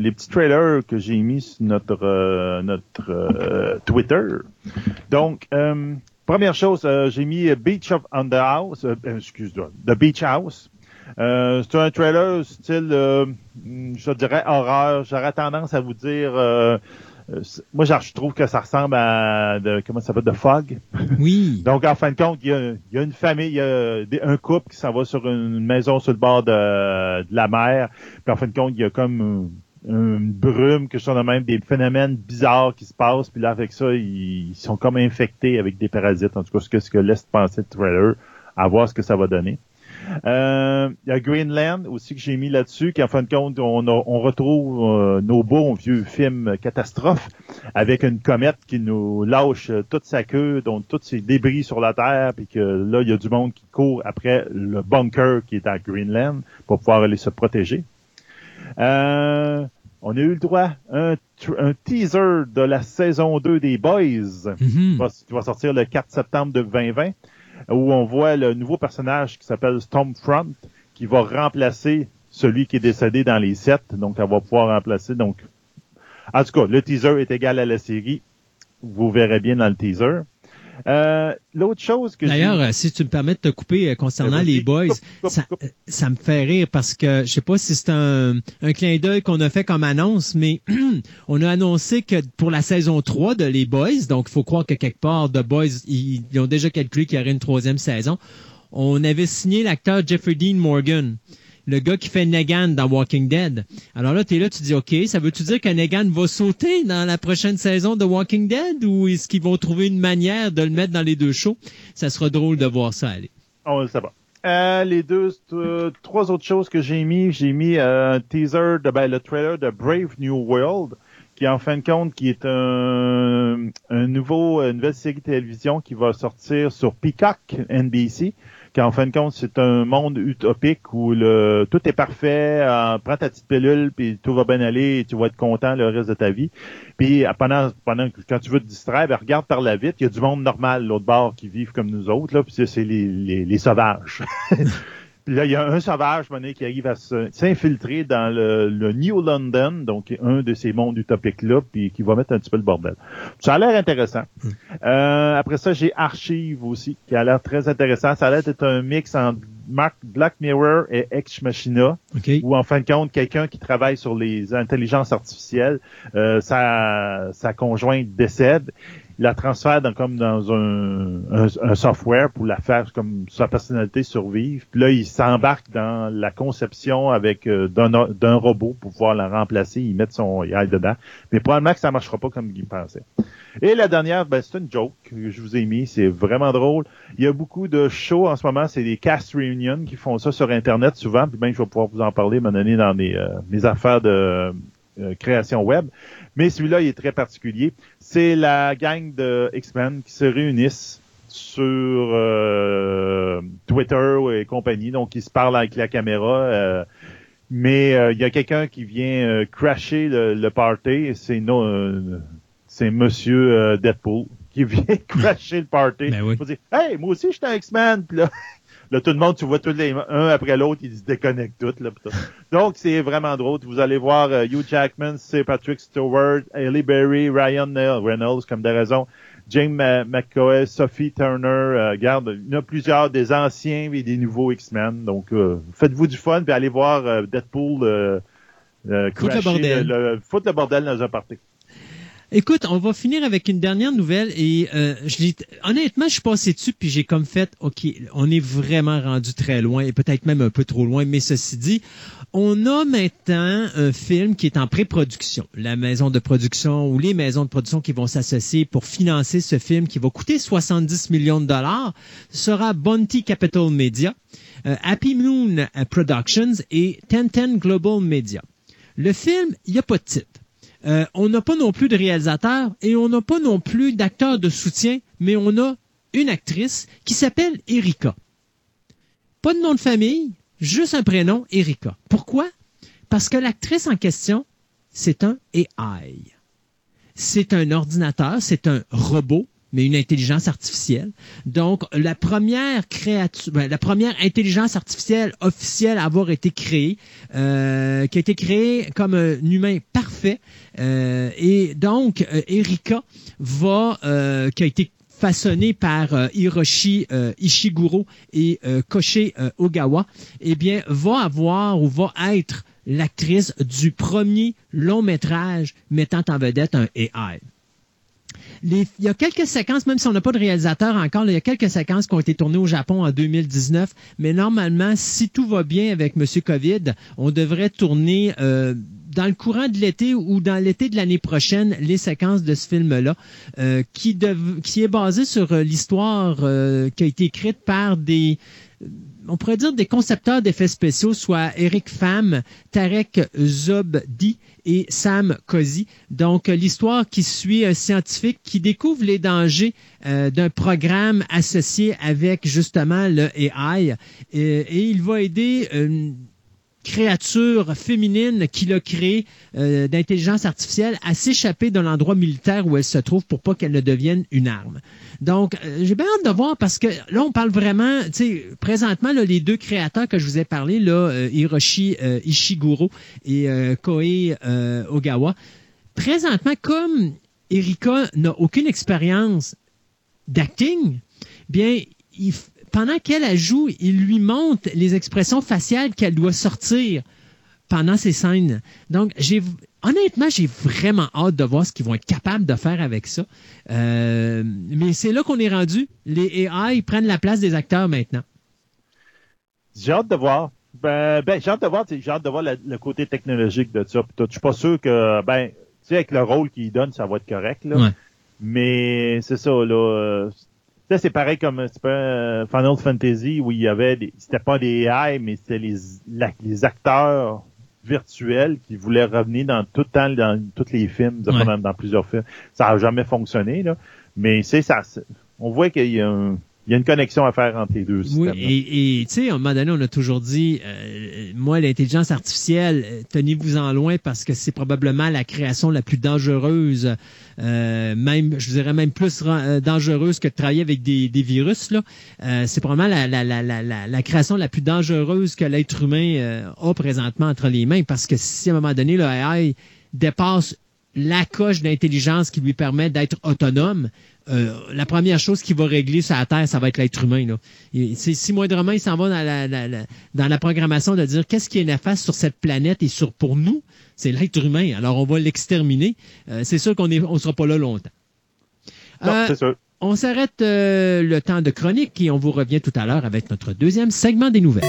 les petits trailers que j'ai mis sur notre, notre Twitter. Donc, première chose, j'ai mis Beach of on the House, excuse-moi, The Beach House. Euh, c'est un trailer style, euh, je dirais horreur. J'aurais tendance à vous dire, euh, moi, je trouve que ça ressemble à, de, comment ça s'appelle, de Fog. Oui. Donc, en fin de compte, il y a, il y a une famille, il y a des- un couple qui s'en va sur une maison sur le bord de, de la mer. Puis en fin de compte, il y a comme une brume, que sont même des phénomènes bizarres qui se passent. Puis là, avec ça, ils, ils sont comme infectés avec des parasites. En tout cas, ce que, ce que laisse penser le trailer, à voir ce que ça va donner. Euh, il y a Greenland aussi que j'ai mis là-dessus, qui en fin de compte, on, a- on retrouve euh, nos beaux vieux films catastrophes avec une comète qui nous lâche euh, toute sa queue, donc tous ses débris sur la Terre, puis que là, il y a du monde qui court après le bunker qui est à Greenland pour pouvoir aller se protéger. Euh, on a eu le droit à un, teaser de la saison 2 des Boys Mhm. qui va, qui va sortir le 4 septembre de 2020, où on voit le nouveau personnage qui s'appelle Stormfront, qui va remplacer celui qui est décédé dans les sept. Donc, elle va pouvoir remplacer. Donc, en tout cas, le teaser est égal à la série. Vous verrez bien dans le teaser. Euh, L'autre chose que j'ai- D'ailleurs, euh, si tu me permets de te couper euh, concernant Vas-y, les boys, coupe, coupe, ça, coupe. ça me fait rire parce que je sais pas si c'est un, un clin d'œil qu'on a fait comme annonce, mais on a annoncé que pour la saison 3 de Les Boys, donc il faut croire que quelque part, The Boys, ils, ils ont déjà calculé qu'il y aurait une troisième saison, on avait signé l'acteur Jeffrey Dean Morgan. Le gars qui fait Negan dans Walking Dead. Alors là, tu es là, tu dis, OK, ça veut-tu dire que Negan va sauter dans la prochaine saison de Walking Dead ou est-ce qu'ils vont trouver une manière de le mettre dans les deux shows? Ça sera drôle de voir ça aller. On le sait. Euh, les deux, euh, trois autres choses que j'ai mis, j'ai mis euh, un teaser de ben, le trailer de Brave New World, qui qui en fin de compte, qui est un, un nouveau, une nouvelle série de télévision qui va sortir sur Peacock NBC, qui en fin de compte, c'est un monde utopique où le tout est parfait, euh, prends ta petite pilule, puis tout va bien aller, et tu vas être content le reste de ta vie. Puis pendant, pendant quand tu veux te distraire, ben, regarde par la vitre, il y a du monde normal l'autre bord qui vivent comme nous autres, là, puis c'est les, les, les sauvages. Puis là, il y a un sauvage monnaie qui arrive à s'infiltrer dans le, New London, donc un de ces mondes utopiques-là, puis qui va mettre un petit peu le bordel. Ça a l'air intéressant. Hmm. Euh, après ça, j'ai Archive aussi, qui a l'air très intéressant. Ça a l'air d'être un mix entre Black Mirror et Ex Machina, où en fin de compte, quelqu'un qui travaille sur les intelligences artificielles, euh, sa, sa conjointe décède la transfère dans, comme dans un, un, software pour la faire comme sa personnalité survive. Puis là, il s'embarque dans la conception avec euh, d'un robot pour pouvoir la remplacer, il met son AI dedans. Mais probablement que ça marchera pas comme il pensait. Et la dernière, ben, c'est une joke que je vous ai mis. C'est vraiment drôle. Il y a beaucoup de shows en ce moment. C'est des cast reunions qui font ça sur Internet souvent. Puis ben, je vais pouvoir vous en parler, m'en donner dans mes, euh, mes affaires de euh, création web. Mais celui-là, il est très particulier. C'est la gang de X-Men qui se réunissent sur euh, Twitter et compagnie. Donc, ils se parlent avec la caméra. Euh, mais euh, il y a quelqu'un qui vient crasher le, party. C'est Monsieur Deadpool qui vient crasher le party. Ben oui. dire, hey, moi aussi, j'étais un X-Men. là, Là, tout le monde, tu vois tous les un après l'autre, ils se déconnectent tous. Là, Donc, c'est vraiment drôle. Vous allez voir euh, Hugh Jackman, c'est Patrick Stewart, Ellie Berry, Ryan Reynolds, comme des raisons, James McCoy, Sophie Turner. Euh, regarde, il y en a plusieurs des anciens et des nouveaux X-Men. Donc, euh, faites-vous du fun, puis allez voir Deadpool euh, foutre le bordel. Le, foutre le bordel dans un party. Écoute, on va finir avec une dernière nouvelle et euh, je honnêtement, je suis passé dessus puis j'ai comme fait, ok, on est vraiment rendu très loin et peut-être même un peu trop loin. Mais ceci dit, on a maintenant un film qui est en pré-production. La maison de production ou les maisons de production qui vont s'associer pour financer ce film qui va coûter 70 millions de dollars sera Bounty Capital Media, euh, Happy Moon Productions et 1010 Global Media. Le film, il n'y a pas de titre. Euh, on n'a pas non plus de réalisateur et on n'a pas non plus d'acteur de soutien, mais on a une actrice qui s'appelle Erika. Pas de nom de famille, juste un prénom, Erika. Pourquoi? Parce que l'actrice en question, c'est un AI. C'est un ordinateur, c'est un robot mais une intelligence artificielle. Donc, la première créature, ben, la première intelligence artificielle officielle à avoir été créée, euh, qui a été créée comme un humain parfait. Euh, et donc, euh, Erika va, qui a été façonnée par Hiroshi Ishiguro et Koshi Ogawa, eh bien, va avoir ou va être l'actrice du premier long métrage mettant en vedette un AI il y a quelques séquences, même si on n'a pas de réalisateur encore, il y a quelques séquences qui ont été tournées au Japon en 2019. Mais normalement, si tout va bien avec M. COVID, on devrait tourner euh, dans le courant de l'été ou dans l'été de l'année prochaine les séquences de ce film-là, euh, qui, qui est basé sur euh, l'histoire qui a été écrite par des on pourrait dire des concepteurs d'effets spéciaux, soit Eric Pham, Tarek Zobdi et Sam Cozy. Donc, l'histoire qui suit un scientifique qui découvre les dangers euh, d'un programme associé avec justement le AI et, il va aider créature féminine qu'il a créée euh, d'intelligence artificielle à s'échapper de l'endroit militaire où elle se trouve pour pas qu'elle ne devienne une arme. Donc, euh, j'ai bien hâte de voir parce que là, on parle vraiment, tu sais, présentement, là, les deux créateurs que je vous ai parlé, là, euh, Hiroshi euh, Ishiguro et Koei Ogawa, présentement, comme Erika n'a aucune expérience d'acting, bien, pendant qu'elle joue, il lui montre les expressions faciales qu'elle doit sortir pendant ces scènes. Donc, j'ai honnêtement, j'ai vraiment hâte de voir ce qu'ils vont être capables de faire avec ça. Euh, mais c'est là qu'on est rendu. Les AI prennent la place des acteurs maintenant. J'ai hâte de voir. Ben, ben j'ai hâte de voir, j'ai hâte de voir le, côté technologique de ça. Je suis pas sûr que, ben, tu sais, avec le rôle qu'ils donnent, ça va être correct, là. Mais c'est ça, là. C'est pareil comme pas, euh, Final Fantasy où il y avait des, c'était pas des AI, mais c'était les, les acteurs virtuel qui voulait revenir dans tout le temps dans tous les films, Ouais. dans, dans plusieurs films. Ça a jamais fonctionné, là. Mais c'est ça. On voit qu'il y a un- il y a une connexion à faire entre les deux Oui, et et, tu sais, à un moment donné, on a toujours dit, euh, moi, l'intelligence artificielle, euh, tenez-vous-en loin parce que c'est probablement la création la plus dangereuse, euh, même, je dirais même plus dangereuse que de travailler avec des, des virus. Là. Euh, c'est probablement la, la, la, la, la, la création la plus dangereuse que l'être humain euh, a présentement entre les mains parce que si à un moment donné, le AI dépasse la coche d'intelligence qui lui permet d'être autonome, euh, la première chose qui va régler sur la Terre, ça va être l'être humain. Là. Et si moindrement il s'en va dans la, la- la- dans la programmation de dire qu'est-ce qui est néfaste sur cette planète et sur pour nous, c'est l'être humain. Alors on va l'exterminer. Euh, c'est sûr qu'on ne on sera pas là longtemps. Non, Euh, c'est sûr. on s'arrête euh, le temps de chronique et on vous revient tout à l'heure avec notre deuxième segment des nouvelles.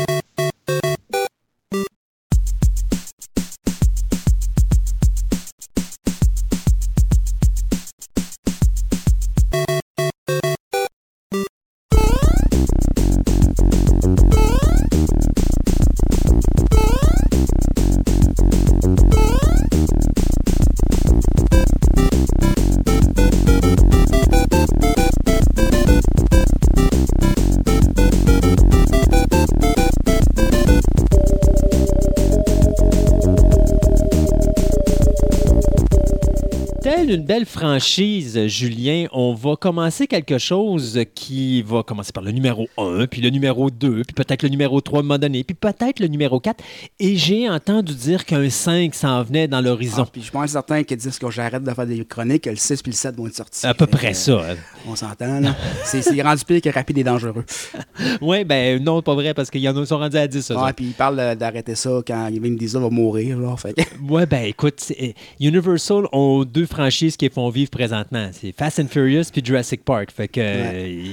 Telle une belle franchise, Julien, on va commencer quelque chose qui va commencer par le numéro 1, puis le numéro 2, puis peut-être le numéro 3 à un moment donné, puis peut-être le numéro 4. Et j'ai entendu dire qu'un 5 s'en venait dans l'horizon. Ah, puis je pense certain qu'ils disent que j'arrête de faire des chroniques, que le 6 puis le 7 vont être sortis. à peu près euh, ça. hein. On s'entend, là. c'est rendu pire que rapide et dangereux. Oui, ben non, pas vrai, parce qu'ils en sont rendus à 10. eux Ouais, autres. puis ils parlent d'arrêter ça quand Vin Diesel va mourir, genre. Fait Ouais, ben écoute, c'est- Universal ont deux franchises qui font vivre présentement. C'est Fast and Furious puis Jurassic Park. Fait que... euh,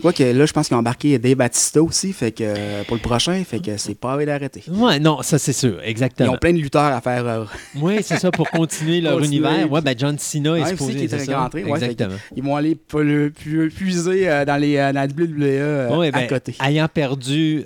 Quoi que là, je pense qu'ils ont embarqué Dave Batista aussi, fait que euh, pour le prochain, fait que c'est pas à d'arrêter. Ouais, non, ça c'est sûr, Ils exactement. ont plein de lutteurs à faire. euh, Oui, c'est ça, pour continuer leur Continuer, univers. Ouais, puis- ben John Cena est Ouais, supposé... qui est rentré, ouais, Exactement. ils vont aller pu- pu- puiser euh, dans, les, euh, dans la WWE euh, Ouais, à ben, côté. Ayant perdu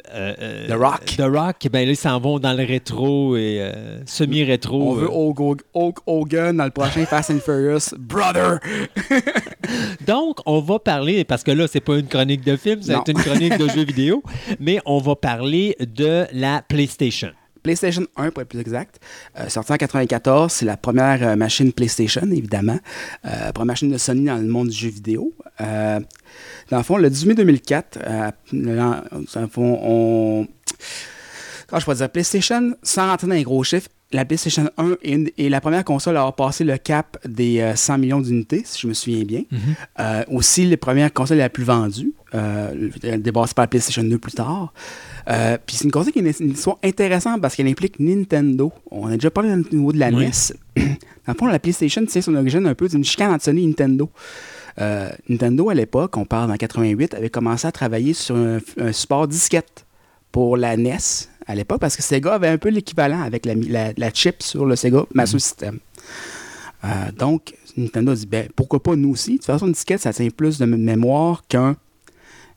The Rock. The Rock, ben là, ils s'en vont dans le rétro et semi-rétro. On veut Hulk Hogan dans le prochain Fast and Furious. Brother! Donc, on va parler, parce que là, c'est pas une chronique de film, c'est Non. une chronique de jeux vidéo, mais on va parler de la PlayStation. PlayStation 1 pour être plus exact. Euh, sorti en 94, c'est la première euh, machine PlayStation, évidemment. Euh, première machine de Sony dans le monde du jeu vidéo. Euh, dans le fond, le 18 mai 2004, euh, dans le fond, on... Quand je pourrais dire PlayStation, sans rentrer dans les gros chiffres, la PlayStation 1 est, est la première console à avoir passé le cap des euh, 100 millions d'unités, si je me souviens bien. Euh, aussi, les premières consoles la plus vendue, euh, dépassée par la PlayStation 2 plus tard. Euh, Puis c'est une console qui a une, une histoire intéressante parce qu'elle implique Nintendo. On a déjà parlé au niveau de la Oui. NES. Dans le fond, la PlayStation tient son origine un peu d'une chicane entre Sony et Nintendo. Euh, Nintendo, à l'époque, on parle en 88, avait commencé à travailler sur un, un support disquette pour la NES à l'époque parce que Sega avait un peu l'équivalent avec la, la- la chip sur le Sega Master System. Euh, donc, Nintendo a dit ben, pourquoi pas nous aussi? De toute façon, une disquette, ça tient plus de mémoire qu'un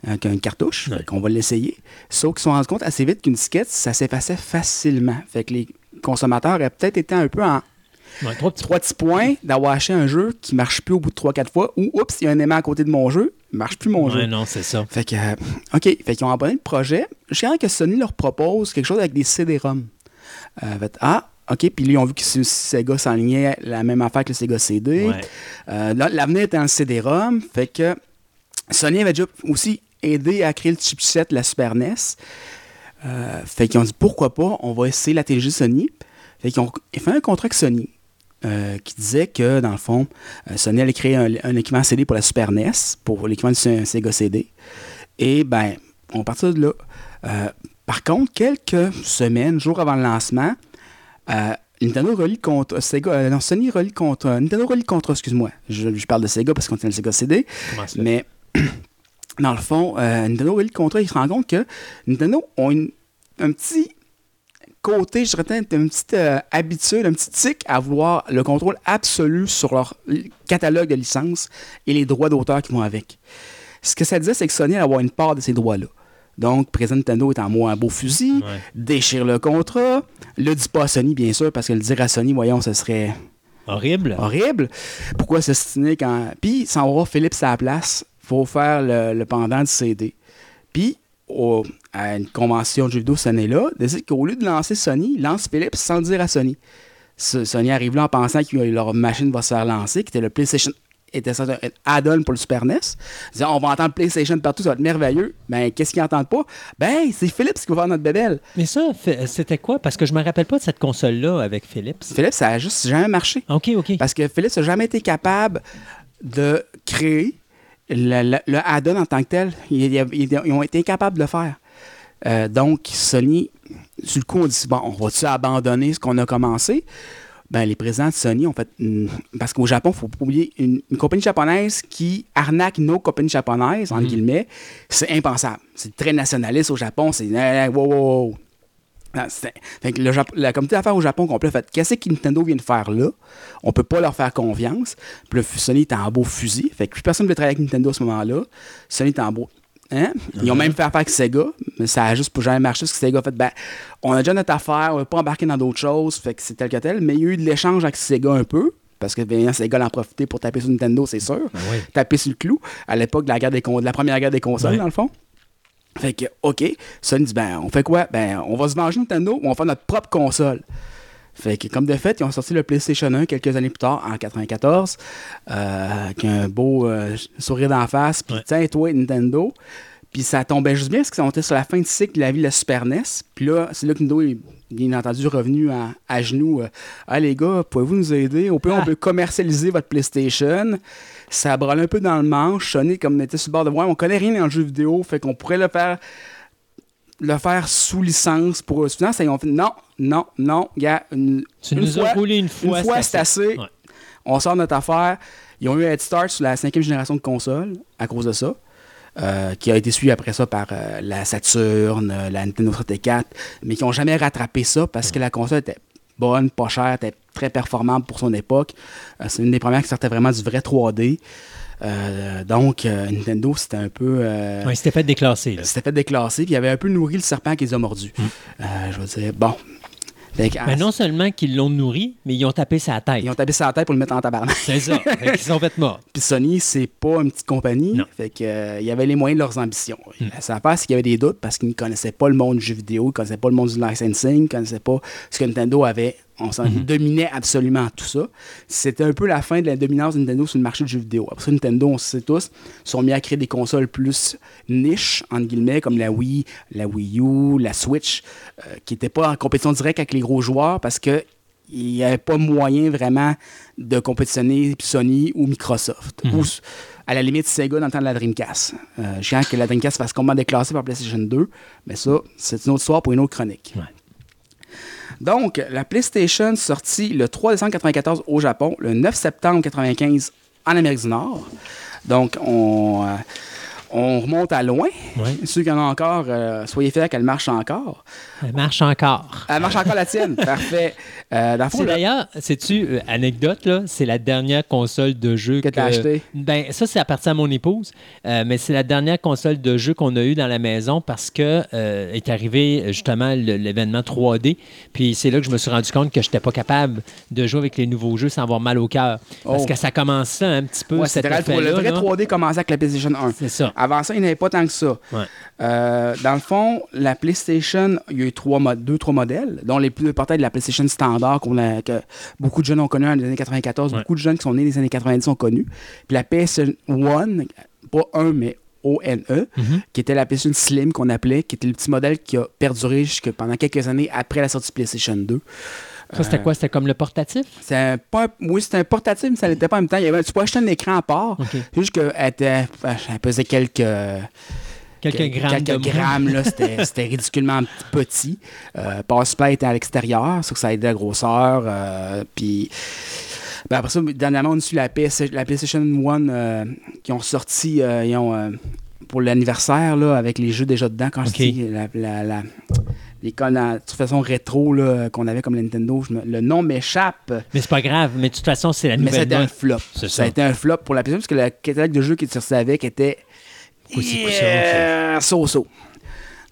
euh, qu'une cartouche. Ouais. Qu'on va l'essayer. Sauf qu'ils se sont rendus compte assez vite qu'une disquette, ça s'effaçait facilement. Fait que les consommateurs auraient peut-être été un peu en Ouais, trois petits trois petits points d'avoir acheté un jeu qui marche plus au bout de 3-4 fois ou oups, il y a un aimant à côté de mon jeu, marche plus mon Ouais, jeu. non, c'est ça. Fait que, euh, OK, fait qu'ils ont abandonné le projet. Jusqu'à que Sony leur propose quelque chose avec des CD-ROM. Euh, ah, OK, puis là, ils ont vu que Sega s'enlignait la même affaire que le Sega CD. Ouais. Euh, là, L'avenir était le CD-ROM. Fait que Sony avait déjà aussi aidé à créer le chipset la Super NES. Fait qu'ils ont dit pourquoi pas, on va essayer la télévision Sony. Fait qu'ils ont fait un contrat avec Sony euh, qui disait que, dans le fond, euh, Sony allait créer un, un équipement CD pour la Super NES, pour l'équipement du Se- Sega CD. Et ben, on partit de là. Euh, par contre, quelques semaines, jours avant le lancement, euh, Nintendo relie contre Sega, euh, non, Sony relie contre Nintendo relie contre, excuse-moi, je, je parle de Sega parce qu'on tient le Sega CD, mais dans le fond, Nintendo relie le contrat, il se rend compte que Nintendo ont une- un petit côté, je dirais peut-être une petite euh, habitude, un petit tic à vouloir le contrôle absolu sur leur catalogue de licences et les droits d'auteur qui vont avec. Ce que ça disait, c'est que Sony allait avoir une part de ces droits-là. Donc, président Nintendo est en mot un beau fusil, Ouais. déchire le contrat, le dit pas à Sony, bien sûr, parce que le dire à Sony, voyons, ce serait Horrible. horrible. Pourquoi s'estiner quand. Puis, sans avoir Philips à la place, faut faire le, le pendant du CD. Puis, au- à une convention de jeux vidéo cette année-là, décide qu'au lieu de lancer Sony, il lance Philips sans le dire à Sony. Sony arrive là en pensant que leur machine va se faire lancer, qui était le PlayStation était ça un add-on pour le Super NES. Ils disaient, on va entendre PlayStation partout, ça va être merveilleux. Ben, qu'est-ce qu'ils n'entendent pas? Ben, c'est Philips qui va faire notre bébelle. Mais ça, c'était quoi? Parce que je me rappelle pas de cette console-là avec Philips. Philips, ça a juste jamais marché. OK, OK. Parce que Philips n'a jamais été capable de créer le, le- le add-on en tant que tel. Ils, ils- ils ont été incapables de le faire. Euh, donc, Sony, sur le coup, on dit bon, on va-tu abandonner ce qu'on a commencé? Ben, les présidents de Sony ont fait. une- parce qu'au Japon, il ne faut pas oublier, une, une compagnie japonaise qui arnaque nos compagnies japonaises, entre guillemets, c'est impensable. C'est très nationaliste au Japon. C'est. wow, wow, wow. Ah, fait que le la communauté d'affaires au Japon complet fait qu'est-ce que Nintendo vient de faire là? On peut pas leur faire confiance. Puis le Sony était en beau fusil. Fait que plus personne ne voulait travailler avec Nintendo à ce moment-là. Sony était en beau. Hein? Ils ont même fait affaire avec Sega, mais ça a juste pas jamais marché parce que Sega a fait ben, on a déjà notre affaire, on va pas embarquer dans d'autres choses, fait que c'est tel que tel. Mais il y a eu de l'échange avec Sega un peu. Parce que bien, Sega en a profité pour taper sur Nintendo, c'est sûr. oui. Taper sur le clou à l'époque de la, guerre des de la première guerre des consoles, dans le fond. Fait que, OK, Sony dit, ben, on fait quoi? Ben, on va se venger Nintendo ou on va faire notre propre console. Fait que, comme de fait, ils ont sorti le PlayStation 1 quelques années plus tard, en 94, euh, avec un beau euh, sourire d'en face. Puis, tiens, toi, Nintendo. Puis, ça tombait juste bien parce qu'ils étaient sur la fin de cycle de la vie de la Super NES. Puis là, c'est là que Nintendo est bien entendu revenu à, à genoux. euh, ah, les gars, pouvez-vous nous aider? Au pire, Ah. on peut commercialiser votre PlayStation. Ça brûle un peu dans le manche. Sony, comme était sur le bord de voir, on connaît rien dans le jeu vidéo. Fait qu'on pourrait le faire le faire sous licence pour eux. Finalement, ils ont fait non, non, non, gars, une, Tu une nous fois, as roulé une fois. une fois, c'est assez. Ouais. On sort notre affaire. Ils ont eu un head start sur la cinquième génération de consoles à cause de ça. euh, qui a été suivi après ça par euh, la Saturn, euh, la Nintendo 64, mais qui n'ont jamais rattrapé ça parce que la console était bonne, pas chère, était très performante pour son époque. Euh, c'est une des premières qui sortait vraiment du vrai 3D. Euh, donc, euh, Nintendo, c'était un peu. euh, Ouais, c'était fait déclasser. C'était fait déclasser, puis il avait un peu nourri le serpent qui les a mordus. Euh, je veux dire, bon. Mais ah, non seulement qu'ils l'ont nourri, mais ils ont tapé sa tête. Ils ont tapé sa tête pour le mettre en tabarnak. C'est ça. Fait qu'ils sont fait morts. Puis Sony, c'est pas une petite compagnie. Non. Fait que, euh, il y avait les moyens de leurs ambitions. Ça passe qu'il y avait des doutes parce qu'ils ne connaissaient pas le monde du jeu vidéo, ils ne connaissaient pas le monde du licensing, ils ne connaissaient pas ce que Nintendo avait. On s'en dominait absolument tout ça. C'était un peu la fin de la dominance de Nintendo sur le marché du jeu vidéo. Après ça, Nintendo, on sait tous, sont mis à créer des consoles plus niches, entre guillemets, comme la Wii, la Wii U, la Switch, euh, qui n'étaient pas en compétition directe avec les gros joueurs parce que il n'y avait pas moyen vraiment de compétitionner Sony ou Microsoft. Ou s- à la limite Sega dans le temps de la Dreamcast. Euh, je que la Dreamcast fasse complètement déclassée par PlayStation 2, mais ça, c'est une autre histoire pour une autre chronique. Ouais. Donc, la PlayStation sortie le 3 décembre 1994 au Japon, le 9 septembre 1995 en Amérique du Nord. Donc, on, euh, on remonte à loin. Ouais. Ceux qui en ont encore, euh, soyez fiers qu'elle marche encore. Elle marche encore. Elle marche encore la tienne. Parfait. Euh, le C'est là- d'ailleurs, sais-tu, euh, anecdote, là, c'est la dernière console de jeu Que t'as acheté. Ben, ça, c'est appartient à mon épouse, euh, mais c'est la dernière console de jeu qu'on a eue dans la maison parce que euh, est arrivé justement le- l'événement 3D. Puis c'est là que je me suis rendu compte que je n'étais pas capable de jouer avec les nouveaux jeux sans avoir mal au cœur. Parce Oh. que ça commençait un petit peu Ouais, cet c'était vrai, le- le vrai là. 3D commençait avec la PlayStation 1. C'est ça. Avant ça, il n'y avait pas tant que ça. Ouais. Euh, dans le fond, la PlayStation, il y a eu trois deux, trois modèles, dont les plus importants de la PlayStation standard qu'on a- que beaucoup de jeunes ont connu dans les années 94, Ouais. beaucoup de jeunes qui sont nés des années 90 ont connu. Puis la PS1, pas 1, mais ONE, Mhm. qui était la PlayStation Slim qu'on appelait, qui était le petit modèle qui a perduré jusque pendant quelques années après la sortie de PlayStation 2. Ça, c'était quoi? C'était comme le portatif? Un, pas oui, c'était un portatif, mais ça n'était pas en même temps. Il y avait, tu pouvais acheter un écran à part. Juste qu'elle était, elle pesait quelques, Quelques quelques grammes moins. grammes, là, c'était, ridiculement petit. Euh, Supply était à l'extérieur, ça que ça aidait la grosseur. euh, puis ben après ça, dernièrement, on a su la, PS, la PlayStation 1 euh, qui ont sorti euh, ils ont, euh, pour l'anniversaire là, avec les jeux déjà dedans. Quand Ok. je dis la, la, la- les de toute façon rétro là, qu'on avait comme la Nintendo, me- le nom m'échappe. Mais c'est pas grave. Mais de toute façon, c'est la Mais ça a nouvelle été un flop. Ça ça. a été un flop pour la PlayStation parce que le catalogue de jeux qui sorti avec était euh, so-so.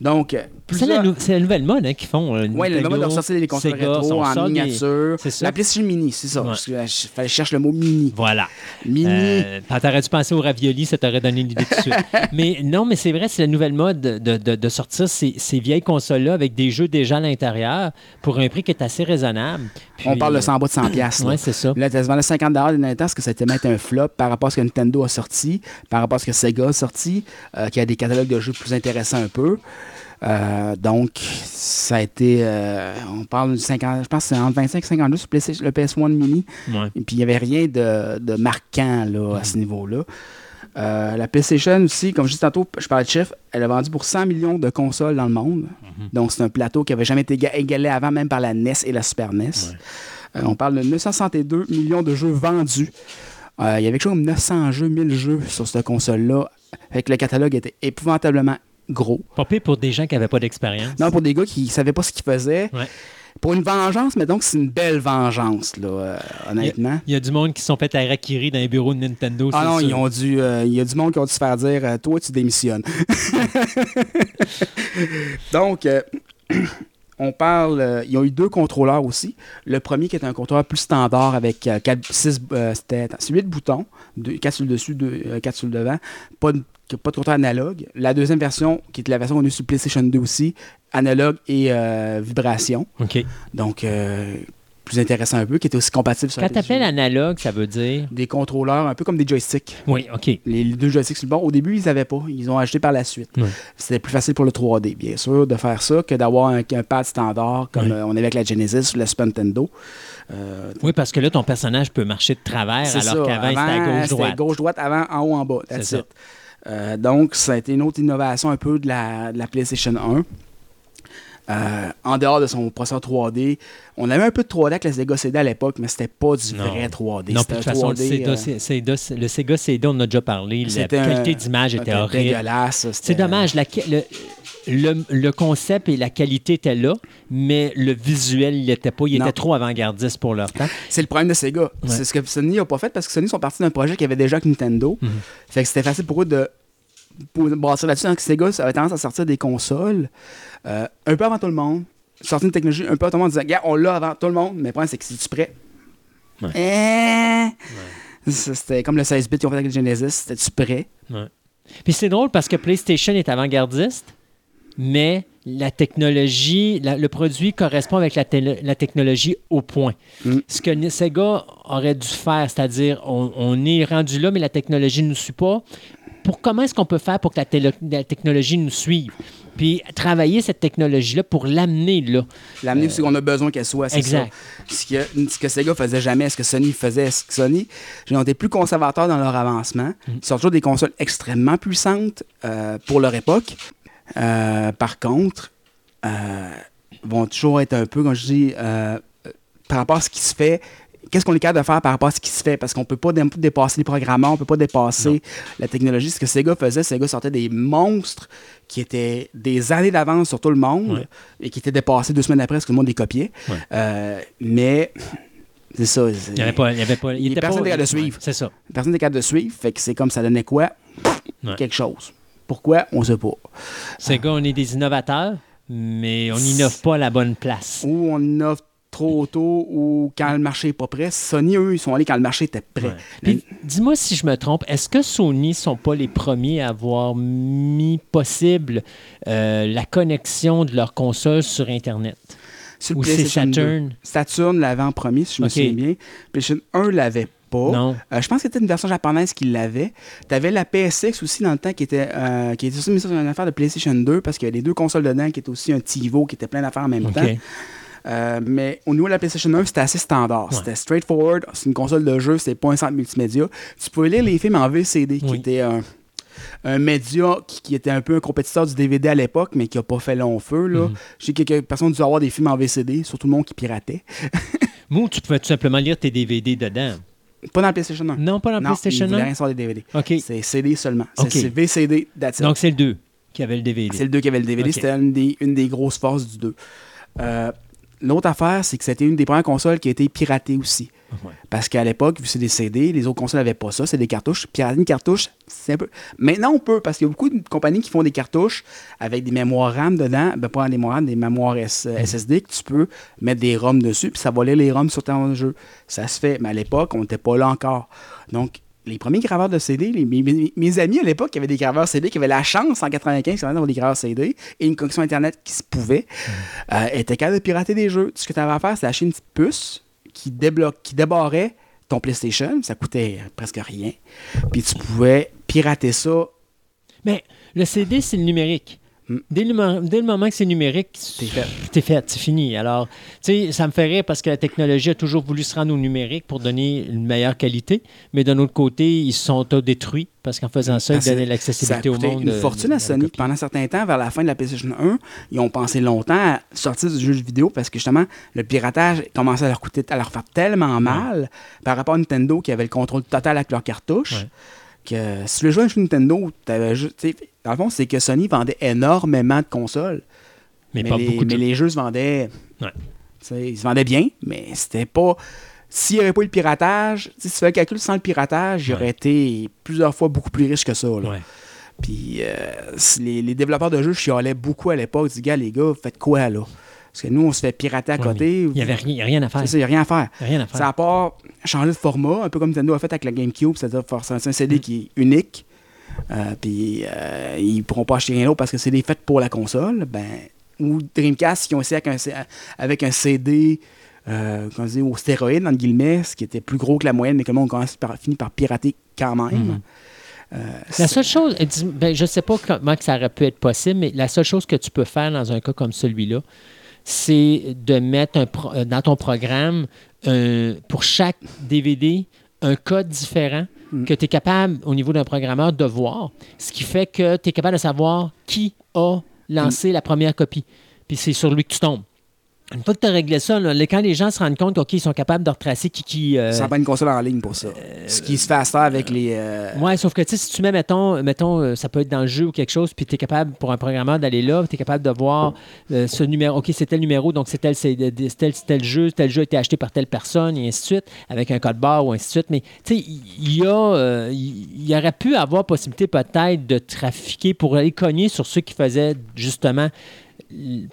Donc, euh, C'est la, plusieurs- nou- c'est la nouvelle mode hein, qu'ils font. euh, Ouais, le moment de Nintendo, ressortir les consoles Sega, rétro en miniature. C'est ça. La PlayStation Mini, c'est ça. Ouais. Parce que, euh, je, fallait cherche le mot mini. Voilà. Mini. Euh, quand t'aurais dû penser au ravioli, ça t'aurait donné l'idée tout de suite. mais non, mais c'est vrai, c'est la nouvelle mode de, de- de sortir ces, ces vieilles consoles-là avec des jeux déjà à l'intérieur pour un prix qui est assez raisonnable. On parle de 100 bas de 100 piastres. Oui, c'est ça. Là, tu vendais 50 dans le temps, parce que ça a été mettre un flop par rapport à ce que Nintendo a sorti, par rapport à ce que Sega a sorti, euh, qui a des catalogues de jeux plus intéressants un peu? Euh, donc, ça a été. euh, on parle de 50, je pense que c'est entre 25 et 52 sur le PS1 mini. Ouais. Et puis, il n'y avait rien de, de marquant là, à ce niveau-là. Euh, la PlayStation aussi, comme je disais tantôt, je parlais de chiffres, elle a vendu pour 100 millions de consoles dans le monde. Donc, c'est un plateau qui n'avait jamais été éga- égalé avant, même par la NES et la Super NES. Euh, on parle de 962 millions de jeux vendus. Euh, il y avait quelque chose comme 900 jeux, 1000 jeux sur cette console-là. Fait que le catalogue était épouvantablement gros. Pas pire pour des gens qui n'avaient pas d'expérience. Non, pour des gars qui ne savaient pas ce qu'ils faisaient. Ouais. Pour une vengeance, mais donc c'est une belle vengeance, là, euh, honnêtement. Il y a du monde qui sont fait harakiri dans les bureaux de Nintendo. Ah non, sûr. ils ont dû, euh, il y a du monde qui ont dû se faire dire euh, Toi, tu démissionnes. Donc, euh, on parle. euh, ils ont eu deux contrôleurs aussi. Le premier qui est un contrôleur plus standard avec 6 c'était attends, c'est 8 boutons, 4 sur le dessus, 4 sur le devant. Pas de, pas de contrôleur analogue. La deuxième version, qui est la version qu'on a eu sur PlayStation 2 aussi, analogue et euh, vibration. OK. Donc, euh, plus intéressant un peu, qui était aussi compatible sur Quand tu appelles analogue, ça veut dire? Des contrôleurs un peu comme des joysticks. Oui, OK. Les deux joysticks sur le bord, au début, ils n'avaient pas. Ils ont acheté par la suite. C'était plus facile pour le 3D, bien sûr, de faire ça que d'avoir un, un pad standard comme euh, on avait avec la Genesis ou la Super Nintendo. Euh, Oui, parce que là, ton personnage peut marcher de travers, alors qu'avant, c'était à gauche-droite. C'était gauche-droite, avant, en haut, en bas. That's C'est ça. Euh, donc, ça a été une autre innovation un peu de la PlayStation 1. Euh, en dehors de son processeur 3D, on avait un peu de 3D avec la Sega CD à l'époque, mais c'était pas du Non. vrai 3D. Non, de toute façon, le 3D, Sega, euh, Sega- le Sega CD, on en a déjà parlé. La qualité d'image était horrible. dégueulasse. C'est dommage. la le, le- le concept et la qualité étaient là, mais le visuel, il n'était pas. Il Non. était trop avant-gardiste pour leur temps. C'est le problème de Sega. C'est ce que Sony n'a pas fait parce que Sony sont partis d'un projet qui avait déjà avec Nintendo. Mhm. Fait que c'était facile pour eux de brasser là-dessus. Donc Sega ça avait tendance à sortir des consoles euh, un peu avant tout le monde. Sortir une technologie un peu avant tout le monde disant on l'a avant tout le monde, mais le problème c'est que si tu prêt. Ouais. Eh! C'était comme le 16 bits qu'ils ont fait avec le Genesis. C'était-tu prêt? Puis c'est drôle parce que PlayStation est avant-gardiste, mais la technologie, la- le produit correspond avec la, la technologie au point. Mm. Ce que Sega aurait dû faire, c'est-à-dire on, on est rendu là, mais la technologie ne nous suit pas. Pour comment est-ce qu'on peut faire pour que la, télé- la technologie nous suive? Puis travailler cette technologie-là pour l'amener là. L'amener où qu'on a besoin qu'elle soit. c'est Exact. ça. Ce que, ce que Sega faisait jamais, ce que Sony faisait, ce que Sony, ils ont été plus conservateurs dans leur avancement. Mm. Ils sortent toujours des consoles extrêmement puissantes euh, pour leur époque. Euh, par contre, euh, vont toujours être un peu, comme je dis, par rapport à ce qui se fait. Qu'est-ce qu'on est capable de faire par rapport à ce qui se fait? Parce qu'on ne peut pas dé- dépasser les programmeurs, on ne peut pas dépasser la technologie. Ce que Sega faisait, Sega sortait des monstres qui étaient des années d'avance sur tout le monde Ouais. et qui étaient dépassés deux semaines après parce que tout le monde les copiait. Ouais. Euh, mais c'est ça. Il n'y avait pas. Il y avait pas il était personne capable de suivre. C'est ça. Personne n'est capable de suivre. Fait que c'est comme ça donnait quoi? Ouais. Quelque chose. Pourquoi? On ne sait pas. Sega, on est des innovateurs, mais on n'innove pas à la bonne place. Ou on innove trop tôt ou quand le marché n'est pas prêt. Sony, eux, ils sont allés quand le marché était prêt. Ouais. Puis, dis-moi si je me trompe, est-ce que Sony ne sont pas les premiers à avoir mis possible euh, la connexion de leur console sur Internet? Sur le Ou c'est PlayStation 2. Saturn? Saturn l'avait en premier, si je me souviens bien. PlayStation 1 l'avait pas. Non. Euh, je pense que c'était une version japonaise qui l'avait. Tu avais la PSX aussi dans le temps qui était, euh, qui était aussi mise sur une affaire de PlayStation 2 parce qu'il y avait les deux consoles dedans qui étaient aussi un TiVo qui était plein d'affaires en même temps. Euh, mais au niveau de la PlayStation 1, c'était assez standard. Ouais. C'était straightforward. C'est une console de jeu, c'était pas un centre multimédia. Tu pouvais lire les films en VCD, qui était un, un média qui, qui était un peu un compétiteur du DVD à l'époque, mais qui a pas fait long feu. Là. Mhm. Que quelques personnes ont dû avoir des films en VCD, surtout le monde qui piratait. Moi, tu pouvais tout simplement lire tes DVD dedans. Pas dans la PlayStation 1. Non, pas dans non, PlayStation ils voulaient 1? rien sur des DVD. OK. C'est CD seulement. C'est c'est VCD, that's it. Donc, c'est le 2 qui avait le DVD. C'est le 2 qui avait le DVD. C'était une des, une des grosses forces du 2. Euh, L'autre affaire, c'est que c'était une des premières consoles qui a été piratée aussi. Parce qu'à l'époque, vu que c'est des CD, les autres consoles n'avaient pas ça, c'est des cartouches. Pirater une cartouche, c'est un peu. Maintenant, on peut, parce qu'il y a beaucoup de compagnies qui font des cartouches avec des mémoires RAM dedans. Ben, pas des mémoires RAM, des mémoires S- Mm. SSD que tu peux mettre des ROM dessus, puis ça va lire les ROM sur ton jeu. Ça se fait. Mais à l'époque, on n'était pas là encore. Donc, les premiers graveurs de CD, les- mes, amis à l'époque qui avaient des graveurs CD, qui avaient la chance en 95 d'avoir des graveurs CD et une connexion Internet qui se pouvait, euh, étaient capables de pirater des jeux. Ce que tu avais à faire, c'est acheter une petite puce qui, débloque, qui débarrait ton PlayStation. Ça coûtait presque rien. Puis tu pouvais pirater ça. Mais le CD, c'est le numérique. Mm. Dès, le, dès le moment que c'est numérique, T'es fait. t'es fait, c'est fini. Alors, tu sais, ça me fait rire parce que la technologie a toujours voulu se rendre au numérique pour donner une meilleure qualité, mais d'un autre côté, ils se sont détruits parce qu'en faisant ça, ils Parce que donnaient l'accessibilité au monde. une de- fortune à Sony. Pendant un certain temps, vers la fin de la PlayStation 1, ils ont pensé longtemps à sortir du jeu vidéo parce que justement, le piratage commençait à leur coûter, à leur faire tellement mal par rapport à Nintendo qui avait le contrôle total avec leurs cartouches. Ouais. Que si tu veux jouer à un jeu Nintendo, t'avais juste. Dans le fond, c'est que Sony vendait énormément de consoles. Mais, Mais, pas les, beaucoup de mais jeux. les jeux se vendaient. Ouais. Ils se vendaient bien, mais c'était pas. S'il n'y avait pas eu le piratage, si tu fais le calcul sans le piratage, j'aurais Ouais. été plusieurs fois beaucoup plus riche que ça. là. Ouais. Puis euh, les, les développeurs de jeux chialaient beaucoup à l'époque. Ils disaient, gars, les gars, faites quoi là? Parce que nous, on se fait pirater à Ouais, côté. Il n'y avait rien, y a rien à faire. Il n'y a rien à faire. Il y a rien à faire. Ça à part changer de format, un peu comme Nintendo a fait avec la GameCube, c'est-à-dire c'est un Mm. CD qui est unique. Euh, puis euh, ils ne pourront pas acheter rien d'autre parce que c'est des fait pour la console. Ben, ou Dreamcast qui ont essayé avec un, avec un CD euh, comment dire, au stéroïde, entre guillemets, ce qui était plus gros que la moyenne, mais que le monde a commencé par- fini par pirater quand même. Mhm. Euh, La seule chose, ben, je ne sais pas comment que ça aurait pu être possible, mais la seule chose que tu peux faire dans un cas comme celui-là, c'est de mettre un pro- dans ton programme, euh, pour chaque DVD, un code différent Que tu es capable, au niveau d'un programmeur, de voir. Ce qui fait que tu es capable de savoir qui a lancé la première copie. Puis c'est sur lui que tu tombes. Une fois que tu as réglé ça, là, quand les gens se rendent compte qu'ils sont capables de retracer qui. qui euh, Ça prend une console en ligne pour ça. Ce qui se fait à ça avec les. euh, Ouais, sauf que si tu mets, mettons, mettons euh, ça peut être dans le jeu ou quelque chose, puis tu es capable, pour un programmeur, d'aller là, tu es capable de voir euh, ce numéro. OK, c'est tel numéro, donc c'est tel, c'est tel, jeu, tel jeu a été acheté par telle personne, et ainsi de suite, avec un code barre ou ainsi de suite. Mais tu sais, il y, a, euh, il y aurait pu avoir possibilité peut-être de trafiquer pour aller cogner sur ceux qui faisaient justement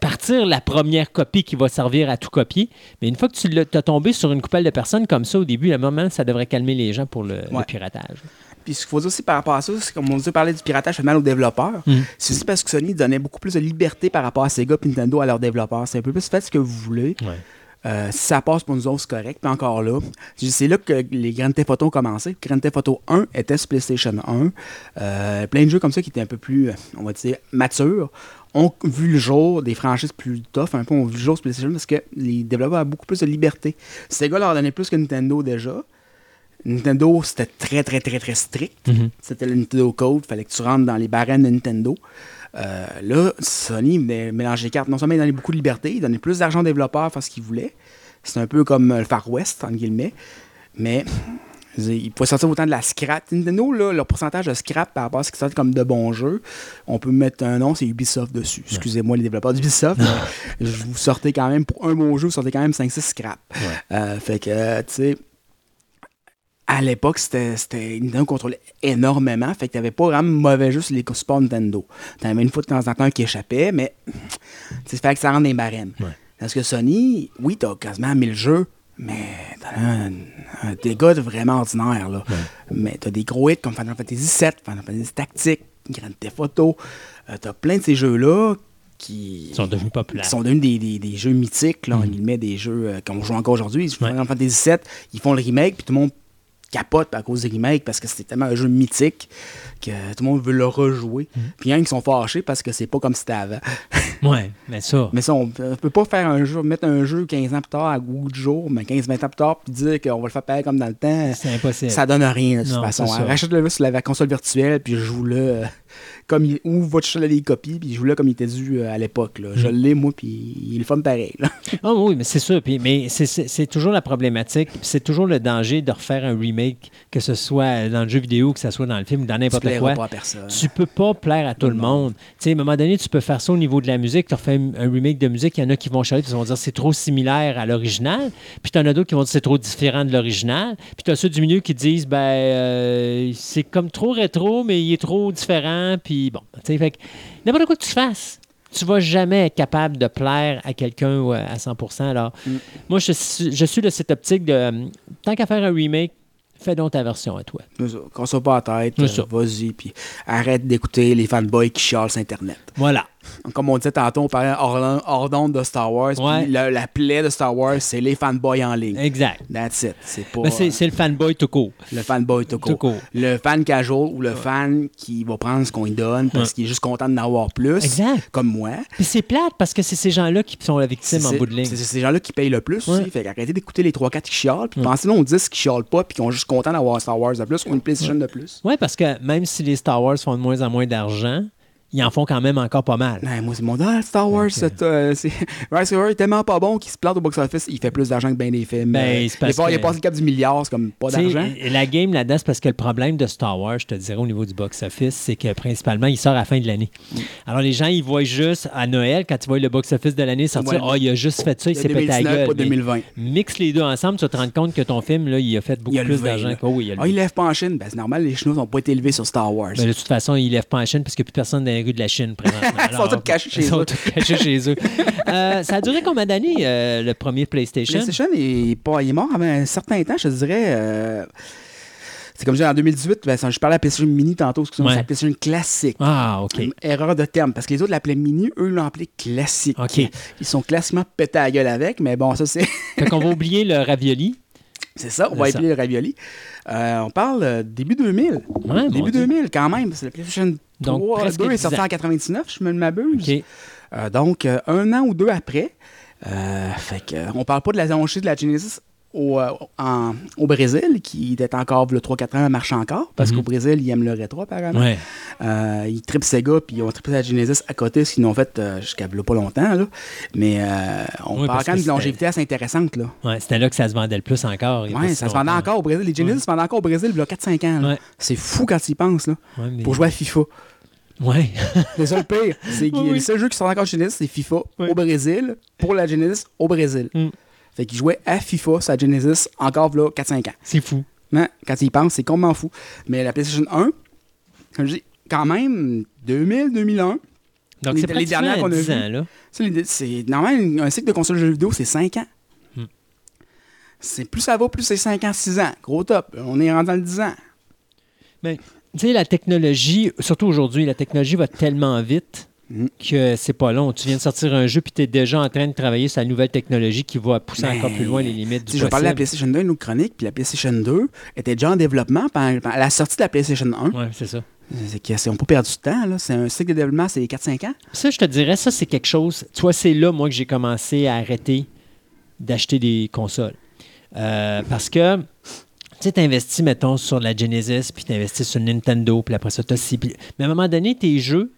partir la première copie qui va servir à tout copier. Mais une fois que tu t'as tombé sur une coupelle de personnes comme ça au début, à un moment, ça devrait calmer les gens pour le, piratage. Puis ce qu'il faut dire aussi par rapport à ça, c'est comme on dit parler du piratage fait mal aux développeurs. Mhm. C'est aussi parce que Sony donnait beaucoup plus de liberté par rapport à Sega et Nintendo à leurs développeurs. C'est un peu plus faites ce que vous voulez. Ouais. Euh, si ça passe pour nous autres, c'est correct. Puis encore là, c'est là que les Grand Theft Auto ont commencé. Grand Theft Auto 1 était sur PlayStation 1. Euh, plein de jeux comme ça qui étaient un peu plus, on va dire, matures, ont vu le jour, des franchises plus tough, un peu, ont vu le jour sur PlayStation parce que les développeurs avaient beaucoup plus de liberté. Sega leur donnait plus que Nintendo déjà. Nintendo, c'était très, très, très, très strict. Mhm. C'était le Nintendo Code. fallait que tu rentres dans les barèmes de Nintendo. Euh, là, Sony mélanger les cartes. Non seulement il donnait beaucoup de liberté, il donnait plus d'argent aux développeurs pour faire ce qu'ils voulaient. C'est un peu comme euh, le Far West, entre guillemets. Mais ils pouvaient sortir autant de la scrap. Nintendo, là, leur pourcentage de scrap par rapport à ce qui sortent comme de bons jeux, on peut mettre un nom, c'est Ubisoft dessus. Excusez-moi les développeurs d'Ubisoft, je vous sortais quand même, pour un bon jeu, vous sortez quand même 5-6 scrap. Euh, fait que, tu sais, à l'époque, c'était, Nintendo contrôlait énormément. Fait que t'avais pas vraiment mauvais jeu sur les supports Nintendo. T'avais une fois de temps en temps qui échappait, mais sais, fallait que ça rentre dans les barèmes. Ouais. Parce que Sony, oui, t'as quasiment 1000 jeux, mais t'as un, un dégât de vraiment ordinaire. Là. Mais t'as des gros hits comme Final Fantasy VII, Final Fantasy Tactique, Grand Theft Auto. Euh, t'as plein de ces jeux-là qui sont devenus populaires. qui sont devenus des, des- des jeux mythiques, là, Mhm. en guillemets, des jeux euh, qu'on joue encore aujourd'hui. Ouais. Final Fantasy VII, ils font le remake, puis tout le monde capote à cause du remake parce que c'est tellement un jeu mythique que tout le monde veut le rejouer. Mhm. Puis il y en a qui sont fâchés parce que c'est pas comme c'était avant. Ouais, mais ça. Mais ça, on ne peut pas faire un jeu, mettre un jeu 15 ans plus tard à goût du jour, mais 15-20 ans plus tard, puis dire qu'on va le faire pareil comme dans le temps. C'est impossible. Ça donne rien de toute Non, façon. ça. Rachète-le sur la console virtuelle, puis joue-le euh, comme il, ou va te les copies, puis joue-le comme il était dû euh, à l'époque. là. Je Mm. l'ai, moi, puis il est le fun pareil. là. Ah oui, mais c'est sûr. Puis, mais c'est- toujours la problématique. C'est toujours le danger de refaire un remake, que ce soit dans le jeu vidéo, que ce soit dans le film ou dans Tu n'importe quoi. pas à personne. Tu peux pas plaire à tout le monde. Tu sais, à un moment donné, tu peux faire ça au niveau de la musique. tu refais un remake de musique, il y en a qui vont chialer, puis ils vont dire c'est trop similaire à l'original. Puis tu en as d'autres qui vont dire c'est trop différent de l'original. Puis tu as ceux du milieu qui disent ben euh, c'est comme trop rétro, mais il est trop différent. Puis bon, tu sais, fait que n'importe quoi que tu fasses, tu vas jamais être capable de plaire à quelqu'un à à 100%. Alors, Mm. moi, je, suis- je suis de cette optique de euh, tant qu'à faire un remake, fais donc ta version à toi. Qu'on soit pas à tête, euh, vas-y, puis arrête d'écouter les fanboys qui chialent sur Internet. Voilà. Comme on disait tantôt, on parlait hors, d'onde de Star Wars, Ouais. la, la plaie de Star Wars, c'est les fanboys en ligne. Exact. That's it. C'est pas Ben, c'est, c'est le fanboy tout court. le fanboy tout Tout court. court. Le fan casual ou le fan qui va prendre ce qu'on lui donne parce Ouais. qu'il est juste content d'en avoir plus, Exact. comme moi. Puis c'est plate parce que c'est ces gens-là qui sont la victime en bout de ligne. C'est ces gens-là qui payent le plus Ouais. aussi. Fait qu'arrêtez d'écouter les 3-4 qui chialent, puis Ouais. pensez aux 10 qui chialent pas, puis qui sont juste contents d'avoir Star Wars de plus ou une PlayStation de plus. Oui, parce que même si les Star Wars font de moins en moins d'argent, ils en font quand même encore pas mal. Ouais, moi, c'est mon ah, Star Wars, c'est euh, Rise River est tellement pas bon qu'il se plante au box-office, il fait plus d'argent que bien des films. Ben, Euh, il, a pas- il que- passé le cap du milliard, c'est comme pas d'argent. La game là-dedans, c'est parce que le problème de Star Wars, je te dirais, au niveau du box-office, c'est que principalement, il sort à la fin de l'année. Mm. Alors, les gens, ils voient juste à Noël, quand ils voient le box-office de l'année sortir, Ouais. oh, il a juste fait ça, il s'est pété 2019, gueule. pas Mais 2020. Mixe les deux ensemble, tu vas te rendre compte que ton film, là, il a fait beaucoup a plus d'argent que. Oh, il a Ah, il lève pas en Chine. Ben, c'est normal, les Chinois n'ont pas été élevés sur Star Wars. Ben, de toute façon, ils lèvent pas en Chine parce a plus personne dans les rues de la Chine présentement. Ils sont tous cachés chez ils sont eux. tous cachés chez eux. Euh, ça a duré combien d'années, euh, le premier PlayStation? PlayStation est, pas, il est mort avant un certain temps, je te dirais. euh, c'est comme je disais, en 2018, ben, je parlais à la PlayStation Mini tantôt, excusez-moi, Ouais. c'est la PlayStation classique. Ah, OK. Une Erreur de terme, parce que les autres l'appelaient mini, eux l'ont appelé classique. OK. Ils sont classiquement pétés à la gueule avec, mais bon, ça c'est Fait qu'on va oublier le ravioli. C'est ça, on va appeler le ravioli. Euh, on parle euh, début 2000. Ouais, mon début Dieu. 2000 quand même, c'est la PlayStation Donc, 3, presque 2 est 10 sorti ans. en 99, je me m'abuse. OK. Euh, donc, euh, un an ou deux après, fait que, on parle pas de la lancée de la Genesis au, euh, en- au Brésil, qui était encore, le 3-4 ans, marche encore, parce Mhm. qu'au Brésil, ils aiment le rétro, apparemment. Ouais. Euh, ils trippent Sega, puis ils ont trippé la Genesis à côté, ce qu'ils n'ont fait euh, jusqu'à pas longtemps. Là. Mais euh, on Oui, parle quand même d'une longévité assez intéressante. Là. Ouais, c'était là que ça se vendait le plus encore. pas ça se vendait encore au Brésil. Les Genesis se vendaient encore au Brésil il y a 4-5 ans. C'est fou quand tu y penses. Là, Ouais, mais- pour jouer à FIFA. Ouais. C'est ça le pire. C'est que Oui, oui. le seul jeu qui sort encore chez Genesis, c'est FIFA Oui. au Brésil, pour la Genesis au Brésil. Mm. Fait qu'ils jouaient à FIFA, sa Genesis, encore là, 4-5 ans. C'est fou. Mais quand tu y penses, c'est complètement fou. Mais la PlayStation 1, comme je dis, quand même, 2000-2001, Donc, Les- c'est les dernières qu'on a 10 vues. ans, là. C'est normalement un cycle de console de jeux vidéo, c'est 5 ans. Hmm. C'est plus ça va, plus c'est 5 ans, 6 ans. Gros top. On est rendu dans le 10 ans. Tu sais, la technologie, surtout aujourd'hui, la technologie va tellement vite. Que c'est pas long. Tu viens de sortir un jeu puis tu es déjà en train de travailler sur la nouvelle technologie qui va pousser Ben, encore plus loin les limites du sais, je parlais de la. PlayStation 2 une autre chronique, puis la PlayStation 2 était déjà en développement à la sortie de la PlayStation 1. Ouais, c'est ça. C'est n'ont pas perdu de temps. là. C'est un cycle de développement, c'est 4-5 ans. Ça, je te dirais, ça, c'est quelque chose. Tu vois, c'est là, moi, que j'ai commencé à arrêter d'acheter des consoles. Euh, parce que, tu sais, tu investis, mettons, sur la Genesis, puis tu investis sur Nintendo, puis après ça, tu as Mais à un moment donné, tes jeux,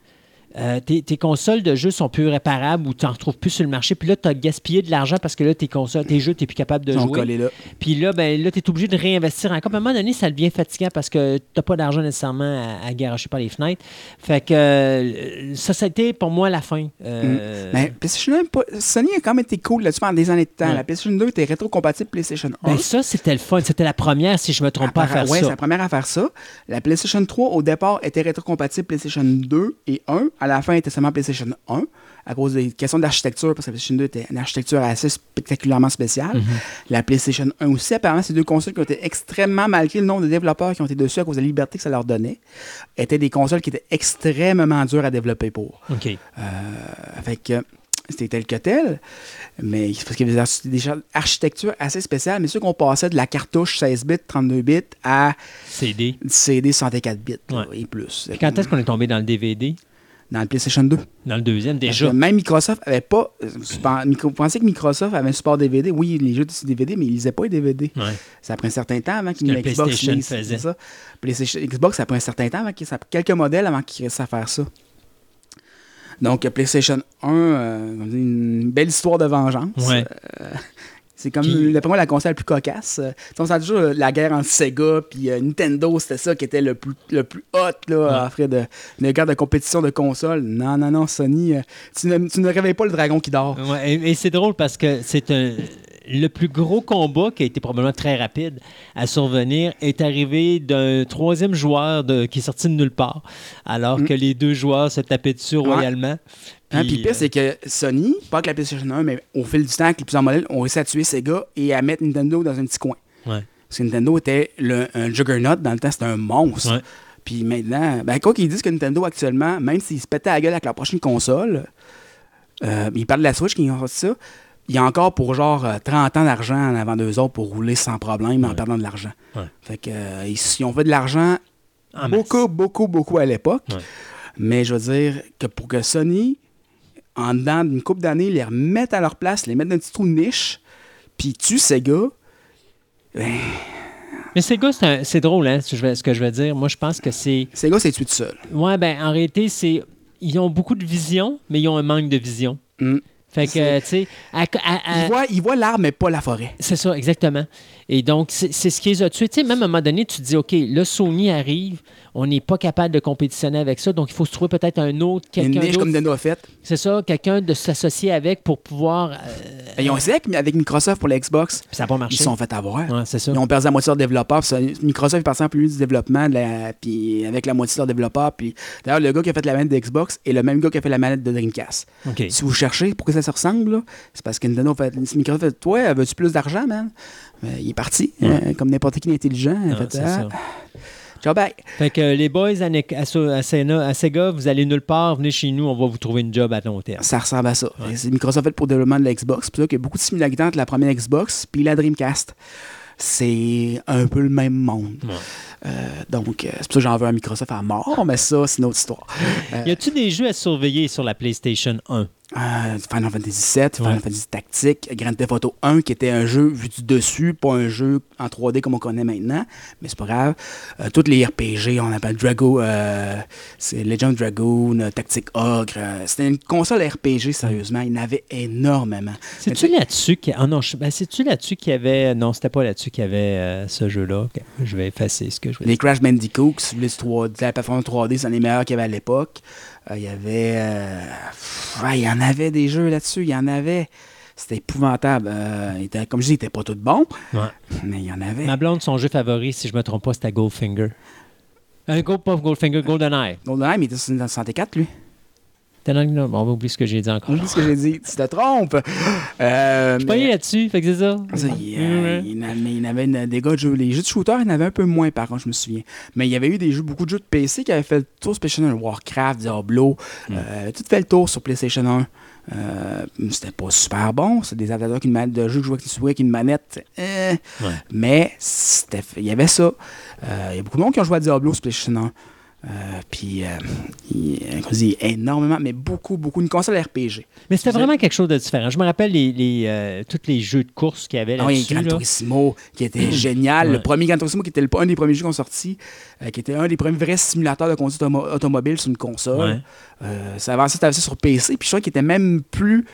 euh, tes, tes consoles de jeux sont plus réparables ou tu n'en retrouves plus sur le marché. Puis là, tu as gaspillé de l'argent parce que là, tes consoles, tes jeux, tu n'es plus capable de Ils jouer. collés là. Puis là, ben, là tu es obligé de réinvestir encore. À un moment donné, ça devient fatigant parce que tu n'as pas d'argent nécessairement à, à garocher par les fenêtres. Fait que euh, ça, ça a été pour moi la fin. Euh, Mais PlayStation 1, pas- Sony a quand même été cool là-dessus pendant des années de temps. La PlayStation 2 était rétro-compatible PlayStation 1. ben, ça, c'était le fun. C'était la première, si je me trompe pas, à faire ouais, c'est ça. la première à faire ça. La PlayStation 3, au départ, était rétrocompatible PlayStation 2 et 1. À la fin, était seulement PlayStation 1 à cause des questions d'architecture, parce que la PlayStation 2 était une architecture assez spectaculairement spéciale. Mhm. La PlayStation 1 aussi, apparemment, ces deux consoles qui ont été extrêmement, malgré le nombre de développeurs qui ont été dessus à cause de la liberté que ça leur donnait, étaient des consoles qui étaient extrêmement dures à développer pour. OK. Euh, fait que c'était tel que tel, mais parce qu'il y avait des archi- des architectures assez spéciales, mais ceux qu'on passait de la cartouche 16 bits, 32 bits à CD. CD 64 bits Ouais. et plus. Puis Quand est-ce qu'on est tombé dans le DVD? Dans le PlayStation 2. Dans le deuxième, Parce déjà. que même Microsoft avait pas. euh, Vous pensez que Microsoft avait un support DVD? Oui, les jeux étaient DVD, mais ils lisaient pas les DVD. Ouais. Ça a pris un certain temps avant qu'ils Xbox PlayStation lise, faisait. ça. PlayStation, Xbox, ça a pris un certain temps avant qu'ils. Quelques modèles avant qu'ils réussissent à faire ça. Donc, PlayStation 1, euh, une belle histoire de vengeance. Ouais. Euh, C'est comme, d'après moi, la console la plus cocasse. Euh, on sent toujours euh, la guerre entre Sega puis euh, Nintendo, c'était ça qui était le plus, le plus hot, là, après de, de guerre de compétition de console. Non, non, non, Sony, euh, tu, ne, tu ne réveilles pas le dragon qui dort. Ouais, et et c'est drôle parce que c'est un. Le plus gros combat qui a été probablement très rapide à survenir est arrivé d'un troisième joueur de- qui est sorti de nulle part, alors Mm. que les deux joueurs se tapaient dessus royalement. Hein, puis le pire, euh, c'est que Sony, pas que la PlayStation 1, mais au fil du temps, avec les plusieurs modèles, ont réussi à tuer Sega et à mettre Nintendo dans un petit coin. Ouais. Parce que Nintendo était le, un juggernaut, dans le temps, c'était un monstre. Ouais. Puis maintenant, ben, quoi qu'ils disent que Nintendo actuellement, même s'ils se pétaient la gueule avec leur prochaine console, euh, ils parlent de la Switch qui ont fait ça, il y a encore pour genre euh, 30 ans d'argent en avant d'eux autres pour rouler sans problème en perdant de l'argent. Fait que euh, ils, ils ont fait de l'argent beaucoup, beaucoup, beaucoup à l'époque. Mais je veux dire que pour que Sony, en dedans d'une couple d'années, les remettent à leur place, les mettent dans un petit trou de niche, puis tue Sega, ben, Mais Sega, c'est c'est drôle, hein, ce que je vais- ce que je veux dire. Moi, je pense que c'est. Sega s'est tué tout seul. Ouais, ben, en réalité, c'est. Ils ont beaucoup de vision, mais ils ont un manque de vision. Mm. Fait que, tu sais, Ils ils voient l'arbre, mais pas la forêt. C'est ça, exactement. Et donc, c'est ce qui les a tués. Tu sais, même à un moment donné, tu te dis, OK, là, Sony arrive, on n'est pas capable de compétitionner avec ça, donc il faut se trouver peut-être un autre, Une quelqu'un niche d'autre. comme Nintendo a fait. C'est ça, quelqu'un de s'associer avec pour pouvoir... euh, Ils ont essayé avec, avec Microsoft pour la Xbox. ça n'a pas Ils marché. se sont fait avoir. Ouais, c'est ça. Ils ont perdu la moitié de leurs développeurs. Microsoft est parti en plus du développement, de la- puis avec la moitié de leurs développeurs. Puis d'ailleurs, le gars qui a fait la manette de Xbox est le même gars qui a fait la manette de Dreamcast. Si vous cherchez pourquoi ça se ressemble, là, c'est parce que Nintendo fait. Microsoft fait Toi, veux-tu plus d'argent, man? Euh, Il est parti, euh, comme n'importe qui d'intelligent. Ah, fait, Ah, ça. ciao, bye. Fait que euh, les boys à, Ne- à, So- à Sena- à Sega, vous allez nulle part, venez chez nous, on va vous trouver une job à long terme. Ça ressemble à ça. C'est Microsoft fait pour le développement de la Xbox. C'est pour ça qu'il y a beaucoup de similarités entre la première Xbox puis la Dreamcast. C'est un peu le même monde. Ouais. Euh, donc, euh, c'est pour ça que j'en veux à Microsoft à mort, mais ça, c'est une autre histoire. Euh, Y a-tu des jeux à surveiller sur la PlayStation 1? Euh, Final Fantasy VII, Final Ouais. Fantasy Tactique, Grand Theft Auto 1, qui était un jeu vu du dessus, pas un jeu en 3D comme on connaît maintenant, mais c'est pas grave. Euh, toutes les RPG, on appelle Drago, euh, c'est Legend Dragoon, euh, Tactique Ogre. euh, C'était une console RPG, sérieusement. Il y en avait énormément. C'est-tu Mais là-dessus qu'il ah ben, c'est-tu là-dessus qu'il y avait. Non, c'était pas là-dessus qu'il y avait ce jeu-là. Je vais effacer ce que je veux Les. Crash Bandicoot, si vous voulez, du 3D, la performance 3D, c'est un des meilleurs qu'il y avait à l'époque. Euh, Il y avait. euh, pff, ouais, il y en avait des jeux là-dessus, il y en avait. C'était épouvantable. Euh, il était- comme je dis, il était pas tout bon, Ouais. mais il y en avait. Ma blonde, son jeu favori, si je me trompe pas, c'était Goldfinger. Un Gold, pas Goldfinger, GoldenEye. GoldenEye, mais il était sur une 64, lui. On va oublier ce que j'ai dit encore. Oublie ce que j'ai dit. Tu te trompes. Euh, Je suis pas mais- là-dessus, fait que c'est ça. Ça, il, euh, avait, il avait des gars de jeux. Les jeux de shooter, il y en avait un peu moins, par contre, je me souviens. Mais il y avait eu des jeux, beaucoup de jeux de PC qui avaient fait le tour sur PlayStation 1. Warcraft, Diablo, Mm. euh, tout fait le tour sur PlayStation 1. Euh, c'était pas super bon. C'est des adaptateurs qui une manette de jeu que je vois qui souris avec une manette. euh, Ouais. Mais il y avait ça. Euh, Il y a beaucoup de monde qui ont joué à Diablo sur PlayStation 1. Euh, puis, euh, il, énormément, mais beaucoup, beaucoup. Une console RPG. Mais c'était vraiment quelque chose de différent. Je me rappelle les, les, euh, tous les jeux de course qu'il y avait Ah là-dessus. Gran. Turismo, qui était génial. Le premier Gran Turismo, qui était le- un des premiers jeux qui ont sorti, qui était un des premiers vrais simulateurs de conduite automo- automobile sur une console. Ça avançait, ça sur PC, puis je crois qu'il était même plus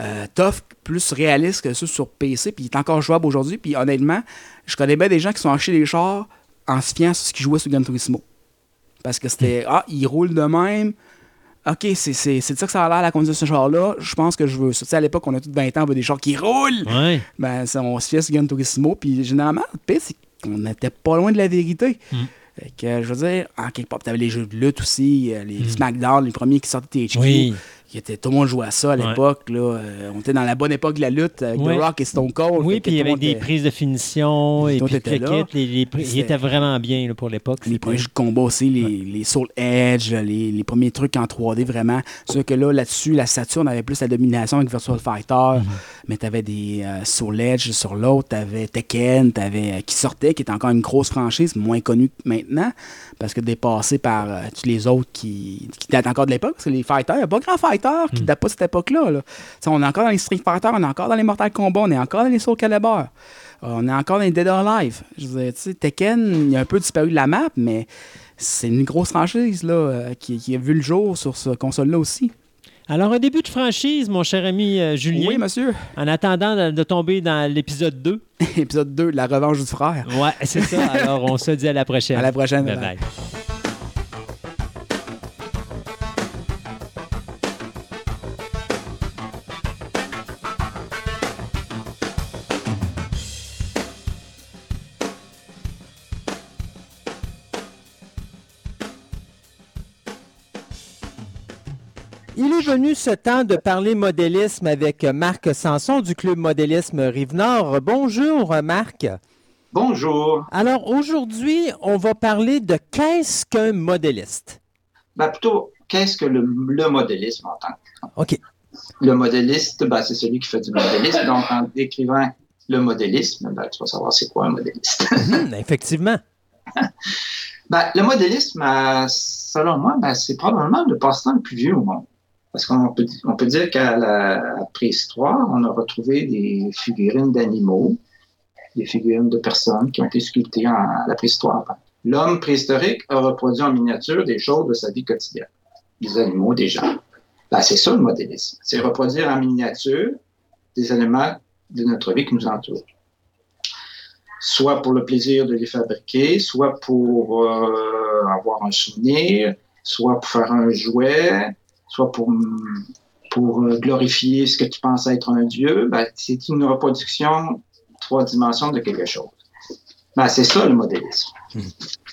euh, tough, plus réaliste que ça sur PC, puis il est encore jouable aujourd'hui. Puis honnêtement, je connais bien des gens qui sont achetés des chars en se fiant sur ce qu'ils jouaient sur Gran Turismo. Parce que c'était, ah, il roule de même. OK, c'est de ça que ça a l'air la conduite de ce char-là. Je pense que je veux ça. Tu sais, à l'époque, on a tous 20 ans, on veut des chars qui roulent Ouais. ben, ça, on se fiait sur Gran Turismo. Puis généralement, le pire, c'est qu'on n'était pas loin de la vérité. Mm. Fait que, je veux dire, en quelque part, t'avais les jeux de lutte aussi, euh, les Mm. SmackDown, les premiers qui sortaient THQ. Oui. Qui étaient, tout le monde jouait à ça à Ouais. l'époque. là. Euh, on était dans la bonne époque de la lutte avec Ouais. The Rock et Stone Cold. Oui, puis il y avait des était- prises de finition et puis était le kit, les, les il était vraiment bien là, pour l'époque. Les premiers jeux de combat aussi, les, les Soul Edge, les, les premiers trucs en 3D vraiment. C'est que là, là-dessus, la Saturn avait plus la domination avec Virtual Fighter, Mm-hmm. mais t'avais des euh, Soul Edge sur l'autre, t'avais Tekken, t'avais euh, qui sortait, qui était encore une grosse franchise, moins connue que maintenant, parce que dépassé par euh, tous les autres qui, qui datent encore de l'époque, parce que les fighters, il n'y a pas grand fighter qui Mm. date pas de cette époque-là. là. On est encore dans les Street Fighter, on est encore dans les Mortal Kombat, on est encore dans les Soul Calibur. Euh, On est encore dans les Dead or Alive. Je veux dire, tu sais, Tekken, il a un peu disparu de la map, mais c'est une grosse franchise là, euh, qui, qui a vu le jour sur ce console-là aussi. Alors, un début de franchise, mon cher ami euh, Julien. Oui, monsieur. En attendant de, de tomber dans l'épisode 2. Épisode 2, La revanche du frère. Ouais, c'est ça. Alors, on se dit à la prochaine. À la prochaine. Bye bye. bye. Venu ce temps de parler modélisme avec Marc Sanson du Club Modélisme Rive-Nord. Bonjour, Marc. Bonjour. Alors, aujourd'hui, on va parler de qu'est-ce qu'un modéliste? Ben, plutôt, qu'est-ce que le, le modélisme en tant que OK. Le modéliste, ben, c'est celui qui fait du modélisme. Donc, en décrivant le modélisme, ben, tu vas savoir c'est quoi un modéliste. Hum, effectivement. Ben, le modélisme, euh, selon moi, ben, c'est probablement le passe-temps le plus vieux au monde. Parce qu'on peut, dire qu'à la préhistoire, on a retrouvé des figurines d'animaux, des figurines de personnes qui ont été sculptées à la préhistoire. L'homme préhistorique a reproduit en miniature des choses de sa vie quotidienne, des animaux, des gens. Ben, c'est ça le modélisme. C'est reproduire en miniature des éléments de notre vie qui nous entourent. Soit pour le plaisir de les fabriquer, soit pour euh, avoir un souvenir, soit pour faire un jouet, soit pour, pour euh, glorifier ce que tu penses être un dieu. Ben, c'est une reproduction trois dimensions de quelque chose. Ben, c'est ça le modélisme.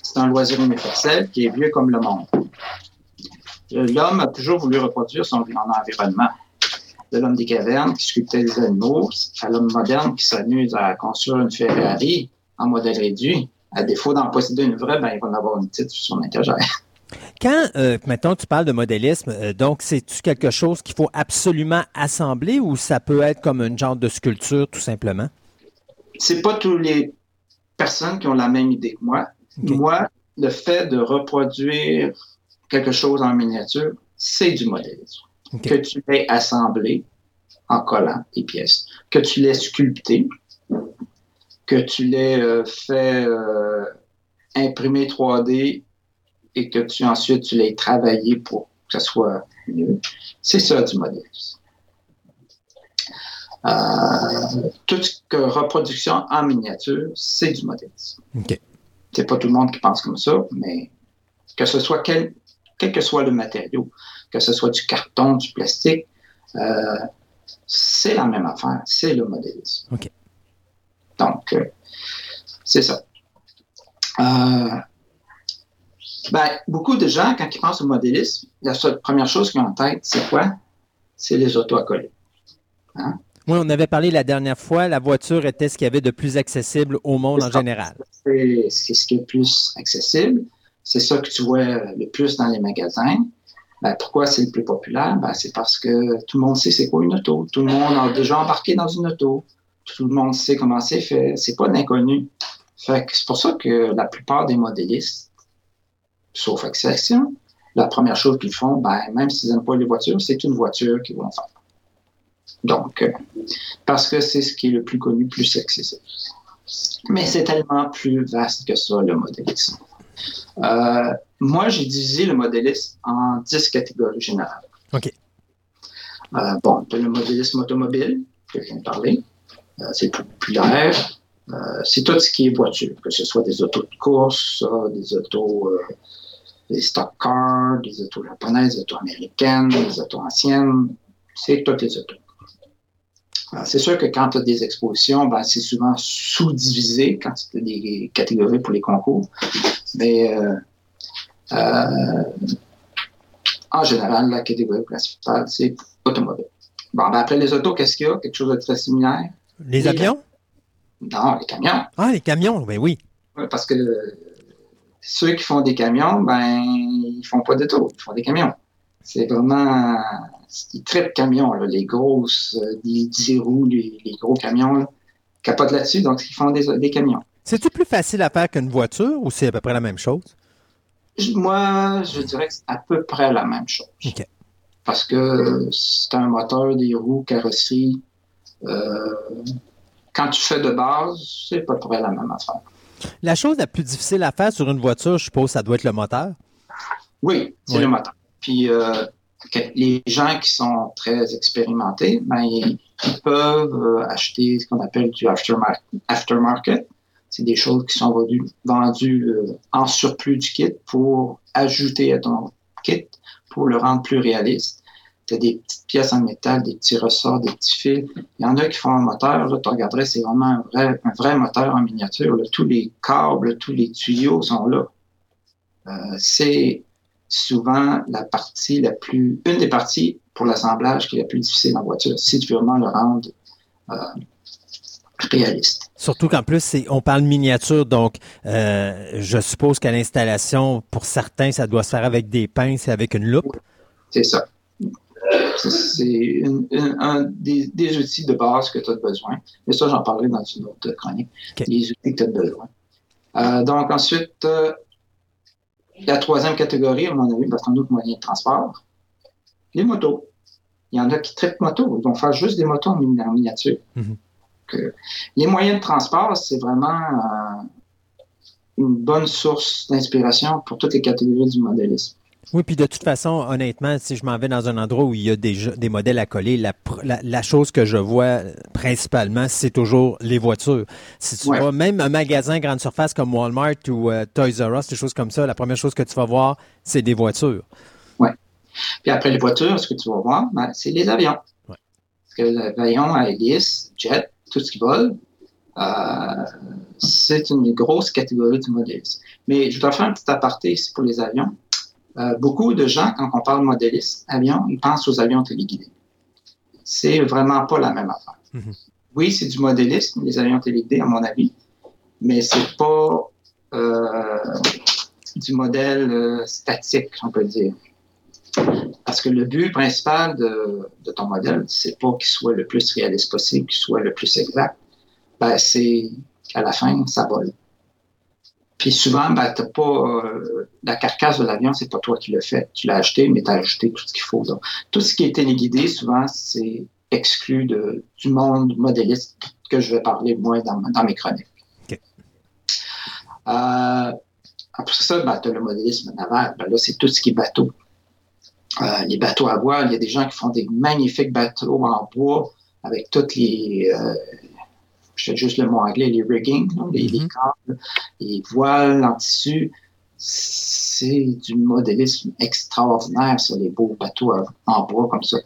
C'est un loisir universel qui est vieux comme le monde. Euh, L'homme a toujours voulu reproduire son environnement. De l'homme des cavernes qui sculptait des animaux à l'homme moderne qui s'amuse à construire une Ferrari en modèle réduit. À défaut d'en posséder une vraie, ben, il va en avoir une petite sur son étagère. Quand, euh, maintenant, tu parles de modélisme, euh, donc, c'est-tu quelque chose qu'il faut absolument assembler ou ça peut être comme une genre de sculpture, tout simplement? c'est pas toutes les personnes qui ont la même idée que moi. Moi, le fait de reproduire quelque chose en miniature, c'est du modélisme. Que tu l'aies assemblé en collant les pièces, que tu l'aies sculpté, que tu l'aies euh, fait imprimer 3D et que tu ensuite tu l'aies travaillé pour que ça soit mieux. C'est ça du modélisme. Euh, que reproduction en miniature, c'est du modélisme. OK. C'est pas tout le monde qui pense comme ça, mais que ce soit quel, quel que soit le matériau, que ce soit du carton, du plastique, euh, c'est la même affaire, c'est le modélisme. Donc, euh, c'est ça. Ben, beaucoup de gens, quand ils pensent au modélisme, la seule, première chose qu'ils ont en tête, c'est quoi? C'est les à coller. Oui, on avait parlé la dernière fois, la voiture était ce qu'il y avait de plus accessible au monde en général. C'est ce qui est le plus accessible. C'est ça que tu vois le plus dans les magasins. Ben, pourquoi c'est le plus populaire? Ben, c'est parce que tout le monde sait c'est quoi une auto. Tout le monde a déjà embarqué dans une auto. Tout le monde sait comment c'est fait. C'est pas d'inconnu. Fait c'est pour ça que la plupart des modélistes, sauf exception, la première chose qu'ils font, ben, même s'ils n'aiment pas les voitures, c'est une voiture qu'ils vont faire. Donc, euh, parce que c'est ce qui est le plus connu, plus accessible. Mais c'est tellement plus vaste que ça, le modélisme. Euh, moi, j'ai divisé le modélisme en 10 catégories générales. OK. Euh, bon, le modélisme automobile, que je viens de parler. C'est le plus populaire. C'est tout ce qui est voiture, que ce soit des autos de course, des autos, des stock cars, des autos japonaises, des autos américaines, des autos anciennes. C'est toutes les autos. C'est sûr que quand tu as des expositions, ben, c'est souvent sous-divisé quand tu as des catégories pour les concours. Mais euh, euh, en général, la catégorie principale, c'est automobile. Bon, ben, après les autos, qu'est-ce qu'il y a? Quelque chose de très similaire? Les avions? Non, les camions. Ah, les camions, ben oui. Parce que ceux qui font des camions, ben, ils font pas d'auto, ils font des camions. C'est vraiment des très camions, là, les grosses, euh, les 10 roues, les, les gros camions, là, capotent là-dessus, donc ils font des, des camions. C'est-tu plus facile à faire qu'une voiture ou c'est à peu près la même chose? Moi, je dirais que c'est à peu près la même chose. Parce que c'est un moteur, des roues, carrosserie. euh, quand tu fais de base, c'est à peu près la même affaire. La chose la plus difficile à faire sur une voiture, je suppose, ça doit être le moteur? Oui, c'est Oui. le moteur. Puis, euh, les gens qui sont très expérimentés, ben, ils, peuvent euh, acheter ce qu'on appelle du aftermarket. C'est des choses qui sont vendues, vendues euh, en surplus du kit pour ajouter à ton kit, pour le rendre plus réaliste. Tu as des petites pièces en métal, des petits ressorts, des petits fils. Il y en a qui font un moteur. Là, tu regarderais, c'est vraiment un vrai, un vrai moteur en miniature. Tous les câbles, tous les tuyaux sont là. Euh, c'est souvent la partie la plus, une des parties pour l'assemblage qui est la plus difficile en voiture, si tu veux vraiment le rendre euh, réaliste. Surtout qu'en plus, on parle miniature, donc euh, je suppose qu'à l'installation, pour certains, ça doit se faire avec des pinces et avec une loupe. C'est ça. C'est un des, outils de base que tu as besoin. Mais ça, j'en parlerai dans une autre chronique. Les outils que tu as besoin. Euh, donc ensuite, la troisième catégorie, à mon avis, parce qu'on a d'autres moyens de transport, les motos. Il y en a qui traitent moto, ils vont faire juste des motos en, miniature. Mhm. les moyens de transport, c'est vraiment euh, une bonne source d'inspiration pour toutes les catégories du modélisme. Oui, puis de toute façon, honnêtement, si je m'en vais dans un endroit où il y a des, des modèles à coller, la, chose que je vois principalement, c'est toujours les voitures. Si tu vois même un magasin grande surface comme Walmart ou euh, Toys R Us, des choses comme ça, la première chose que tu vas voir, c'est des voitures. Oui. Puis après les voitures, ce que tu vas voir, ben, c'est les avions. Ouais. Parce que l'avion à hélice, jet, tout ce qui vole, euh, c'est une grosse catégorie du modélisme. Mais je dois faire un petit aparté ici pour les avions. Euh, beaucoup de gens, quand on parle modéliste avion, ils pensent aux avions téléguidés. C'est vraiment pas la même affaire. Mhm. Oui, c'est du modélisme, les avions téléguidés, à mon avis, mais c'est pas euh, du modèle euh, statique, on peut dire. Parce que le but principal de, de ton modèle, c'est pas qu'il soit le plus réaliste possible, qu'il soit le plus exact. Ben, c'est qu'à la fin, ça vole. Puis souvent, ben, t'as pas euh, la carcasse de l'avion, c'est pas toi qui l'as fait. Tu l'as acheté, mais tu as ajouté tout ce qu'il faut. Tout ce qui est téléguidé, souvent, c'est exclu de, du monde modéliste que je vais parler moins dans, dans mes chroniques. Euh, après ça, ben, tu as le modélisme naval. Ben, là, c'est tout ce qui est bateau. Euh, les bateaux à voile, il y a des gens qui font des magnifiques bateaux en bois avec toutes les, je juste le mot anglais, les rigging, les, mm-hmm. câbles, les voiles en tissu. C'est du modélisme extraordinaire, sur les beaux bateaux en bois comme ça.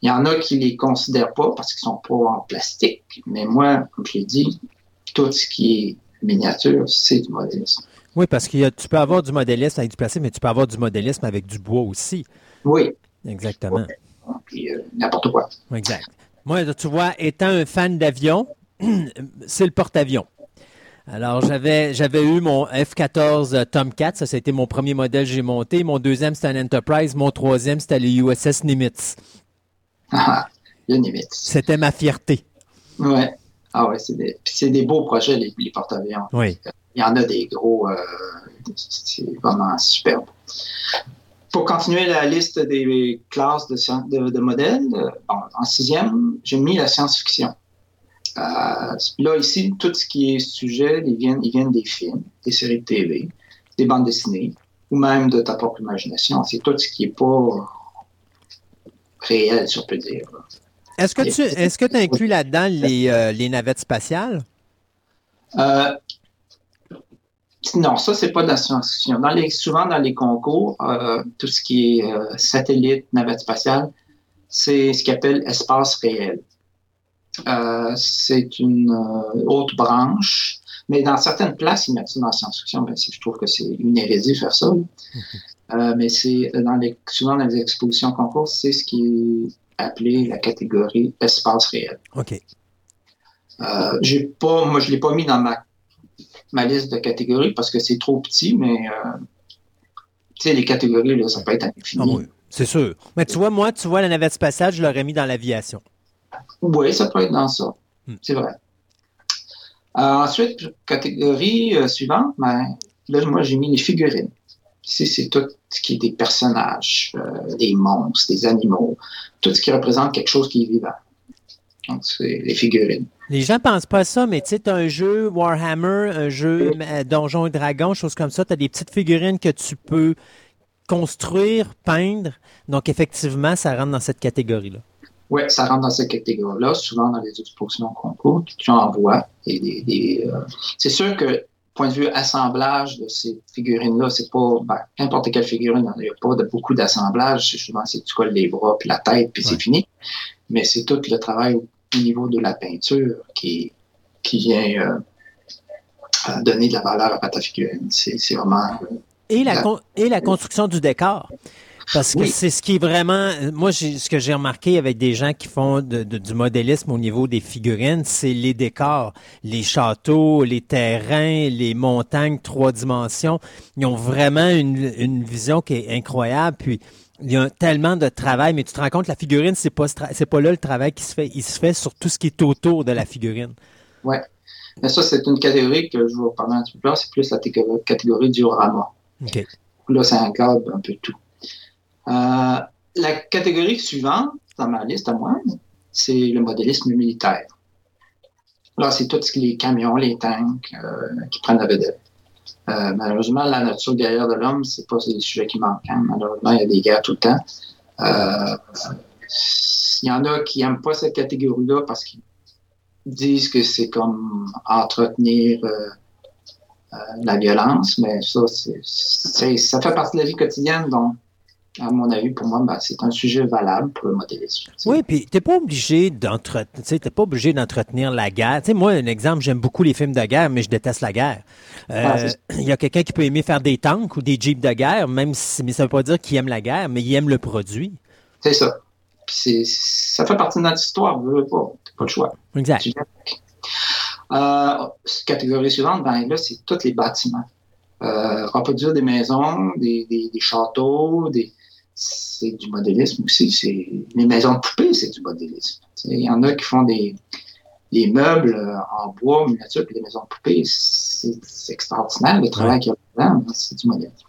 Il y en a qui les considèrent pas parce qu'ils sont pas en plastique, mais moi, comme je l'ai dit, tout ce qui est miniature, c'est du modélisme. Oui, parce que tu peux avoir du modélisme avec du plastique, mais tu peux avoir du modélisme avec du bois aussi. Oui. Exactement. Puis euh, n'importe quoi. Exact. Moi, tu vois, étant un fan d'avion, c'est le porte-avions. Alors, j'avais, j'avais eu mon F-14 Tomcat. Ça, c'était mon premier modèle que j'ai monté. Mon deuxième, c'était un Enterprise. Mon troisième, c'était le USS Nimitz. Ah, le Nimitz. C'était ma fierté. Oui. Ah ouais, c'est des, c'est des beaux projets, les, porte-avions. Oui. Il y en a des gros. Euh, c'est vraiment superbe. Pour continuer la liste des classes de, de, modèles, euh, en sixième, j'ai mis la science-fiction. Euh, là, ici, tout ce qui est sujet, ils viennent, ils viennent des films, des séries de TV, des bandes dessinées, ou même de ta propre imagination. C'est tout ce qui n'est pas réel, si on peut dire. Est-ce que tu est-ce que inclus là-dedans les, euh, les, navettes spatiales? Euh, non, ça, c'est pas de la science-fiction. souvent, dans les concours, tout ce qui est satellite, navette spatiale, c'est ce qu'on appelle espace réel. Euh, c'est une euh, autre branche. Mais dans certaines places, ils mettent ça dans la science-fiction. Ben, je trouve que c'est une hérésie de faire ça. Euh, mais c'est dans les, souvent dans les expositions concours, c'est ce qui est appelé la catégorie espace réel. OK. j'ai pas, moi, je l'ai pas mis dans ma, ma liste de catégories parce que c'est trop petit, mais tu sais, les catégories, là, ça peut être infini. Ah c'est sûr. Mais tu vois, moi, tu vois, la navette spatiale, je l'aurais mis dans l'aviation. Oui, ça peut être dans ça. Hmm. C'est vrai. Euh, ensuite, catégorie euh, suivante, ben, là, moi, j'ai mis les figurines. Ici, c'est tout ce qui est des personnages, euh, des monstres, des animaux, tout ce qui représente quelque chose qui est vivant. Donc, c'est les figurines. Les gens pensent pas à ça, mais tu sais, tu as un jeu Warhammer, un jeu Donjons et Dragons, choses comme ça. Tu as des petites figurines que tu peux construire, peindre. Donc, effectivement, ça rentre dans cette catégorie-là. Oui, ça rentre dans cette catégorie-là. Souvent, dans les expositions concours, tu en vois. Et des, euh, c'est sûr que, point de vue assemblage de ces figurines-là, c'est pas ben, n'importe quelle figurine, il n'y a pas de, beaucoup d'assemblage. Souvent, c'est tu colles les bras, puis la tête, puis c'est fini. Mais c'est tout le travail au niveau de la peinture qui, qui vient euh, donner de la valeur à ta figurine. C'est, vraiment... Et la, et la construction du décor. Parce que c'est ce qui est vraiment. Moi, ce que j'ai remarqué avec des gens qui font du modélisme au niveau des figurines, c'est les décors, les châteaux, les terrains, les montagnes, trois dimensions. Ils ont vraiment une, vision qui est incroyable. Puis il y a tellement de travail, mais tu te rends compte, la figurine, c'est pas c'est pas là le travail qui se fait. Il se fait sur tout ce qui est autour de la figurine. Ouais. Mais ça, c'est une catégorie que je vais vous parler un petit peu plus. C'est plus la catégorie du diorama. OK. Là, ça englobe un peu tout. Euh, la catégorie suivante dans ma liste à moi, c'est le modélisme militaire. Là, c'est tout ce qui les camions, les tanks euh, qui prennent la vedette. Euh, malheureusement, la nature guerrière de l'homme, c'est pas des sujets qui manquent. Hein. Malheureusement, il y a des guerres tout le temps. Il y en a qui n'aiment pas cette catégorie-là parce qu'ils disent que c'est comme entretenir la violence, mais ça, ça fait partie de la vie quotidienne, donc à mon avis, pour moi, ben, c'est un sujet valable pour le modélisme. Oui, puis tu n'es pas obligé d'entretenir la guerre. moi, un exemple, j'aime beaucoup les films de guerre, mais je déteste la guerre. Euh, il y a quelqu'un qui peut aimer faire des tanks ou des jeeps de guerre, même si, mais ça ne veut pas dire qu'il aime la guerre, mais il aime le produit. C'est ça. ça fait partie de notre histoire, ne pas. pas le choix. Exact. Euh, catégorie suivante, ben, là, c'est tous les bâtiments. Euh, reproduire des maisons, des, des châteaux, des, c'est du modélisme aussi. C'est les maisons de poupées, c'est du modélisme. Il y en a qui font des, des meubles euh, en bois, miniature, puis des maisons de poupées. C'est extraordinaire le travail qu'il y a dedans. C'est du modélisme.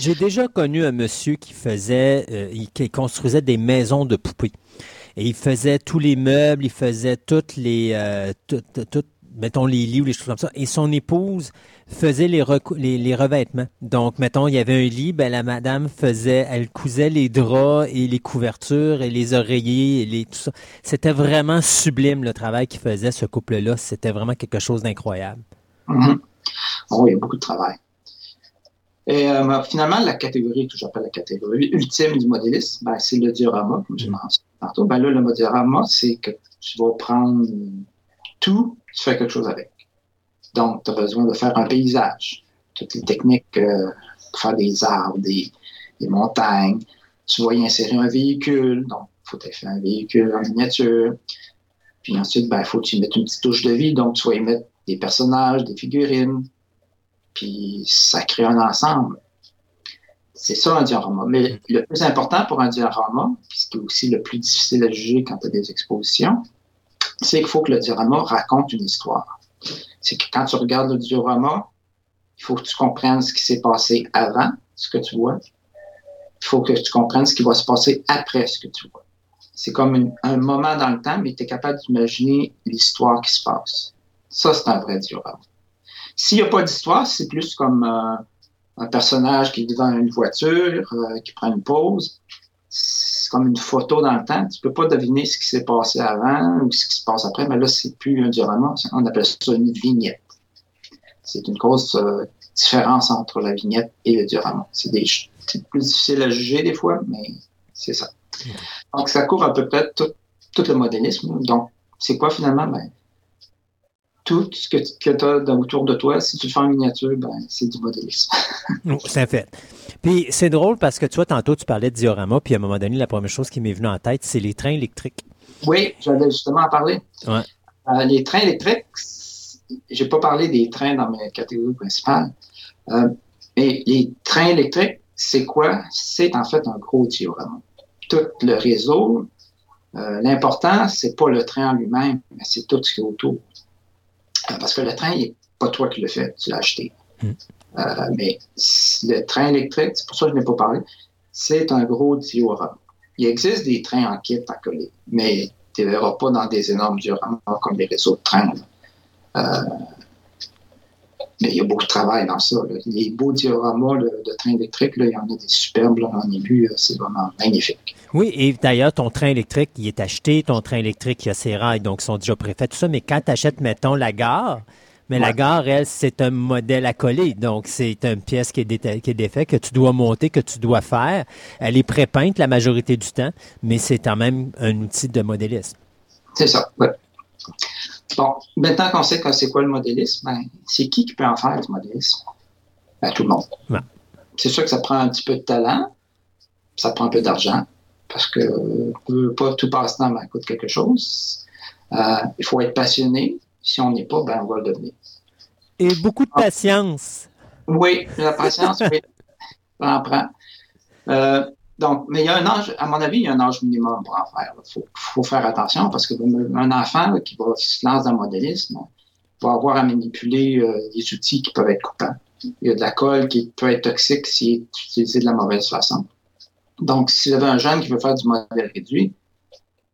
J'ai déjà connu un monsieur qui faisait, euh, qui construisait des maisons de poupées. Et il faisait tous les meubles, il faisait toutes les, euh, mettons les lits ou les choses comme ça. Et son épouse faisait les, les, revêtements. Donc, mettons, il y avait un lit, ben, la madame faisait, elle cousait les draps et les couvertures et les oreillers et les, tout ça. C'était vraiment sublime le travail qu'il faisait, ce couple-là. C'était vraiment quelque chose d'incroyable. Mm-hmm. Oh, il y a beaucoup de travail. Et euh, finalement, la catégorie que j'appelle la catégorie ultime du modélisme, ben, c'est le diorama, comme je. Ben là, le diorama, c'est que tu vas prendre tout, tu fais quelque chose avec. Donc, tu as besoin de faire un paysage. Toutes les techniques euh, pour faire des arbres, des, montagnes. Tu vas y insérer un véhicule. Donc, il faut faire un véhicule en miniature. Puis ensuite, il ben, faut que tu y mettes une petite touche de vie. Donc, tu vas y mettre des personnages, des figurines. Puis, ça crée un ensemble. C'est ça un diorama. Mais le plus important pour un diorama, puis ce qui est aussi le plus difficile à juger quand tu as des expositions, c'est qu'il faut que le diorama raconte une histoire c'est que quand tu regardes le diorama, il faut que tu comprennes ce qui s'est passé avant ce que tu vois. Il faut que tu comprennes ce qui va se passer après ce que tu vois. C'est comme un moment dans le temps, mais tu es capable d'imaginer l'histoire qui se passe. Ça, c'est un vrai diorama. S'il n'y a pas d'histoire, c'est plus comme euh, un personnage qui est devant une voiture, euh, qui prend une pause. C'est comme une photo dans le temps. Tu peux pas deviner ce qui s'est passé avant ou ce qui se passe après, mais là, c'est plus un diorama. On appelle ça une vignette. C'est une grosse euh, différence entre la vignette et le diorama. C'est plus difficile à juger des fois, mais c'est ça. Donc, ça couvre à peu près tout, le modélisme. Donc, c'est quoi finalement? Ben, tout ce que, tu as autour de toi, si tu le fais en miniature, ben, c'est du modélisme. c'est fait. Puis c'est drôle parce que tu vois, tantôt tu parlais de diorama, puis à un moment donné, la première chose qui m'est venue en tête, c'est les trains électriques. Oui, j'allais justement en parler. Ouais. Euh, les trains électriques, j'ai pas parlé des trains dans mes catégories principales, euh, mais les trains électriques, c'est quoi? C'est en fait un gros diorama. Tout le réseau, euh, l'important, c'est pas le train en lui-même, mais c'est tout ce qui est autour. Parce que le train, n'est pas toi qui le fais, tu l'as acheté. Hmm. Euh, mais le train électrique, c'est pour ça que je n'ai pas parlé, c'est un gros diorama. Il existe des trains en kit à coller, mais tu ne verras pas dans des énormes dioramas comme les réseaux de trains. Euh, Mais il y a beaucoup de travail dans ça. là. Les beaux dioramas là, de train électrique, là, il y en a des superbes, là, j'en ai vu, euh, c'est vraiment magnifique. Oui, et d'ailleurs, ton train électrique, il est acheté, ton train électrique, il y a ses rails, donc ils sont déjà préfaits, tout ça. Mais quand tu achètes, mettons, la gare, mais la gare, elle, c'est un modèle à coller. Donc, c'est une pièce qui est, déta- qui est défaite, que tu dois monter, que tu dois faire. Elle est prépeinte la majorité du temps, mais c'est quand même un outil de modélisme. C'est ça, ouais. Bon, maintenant qu'on sait que c'est quoi le modélisme, ben, c'est qui qui peut en faire du modélisme? Ben, tout le monde. Ouais. C'est sûr que ça prend un petit peu de talent, ça prend un peu d'argent, parce que euh, pas tout passe-temps ben, coûte quelque chose. Euh, il faut être passionné. Si on n'est pas, ben, on va le devenir. Et beaucoup de patience. Oui, la patience, oui. Ça en prend. Euh, donc, mais il y a un âge, à mon avis, il y a un âge minimum pour en faire. Il faut, faut faire attention parce qu'un enfant là, qui va se lancer dans le modélisme va avoir à manipuler euh, des outils qui peuvent être coupants. Il y a de la colle qui peut être toxique s'il est utilisé de la mauvaise façon. Donc, si vous avez un jeune qui veut faire du modèle réduit,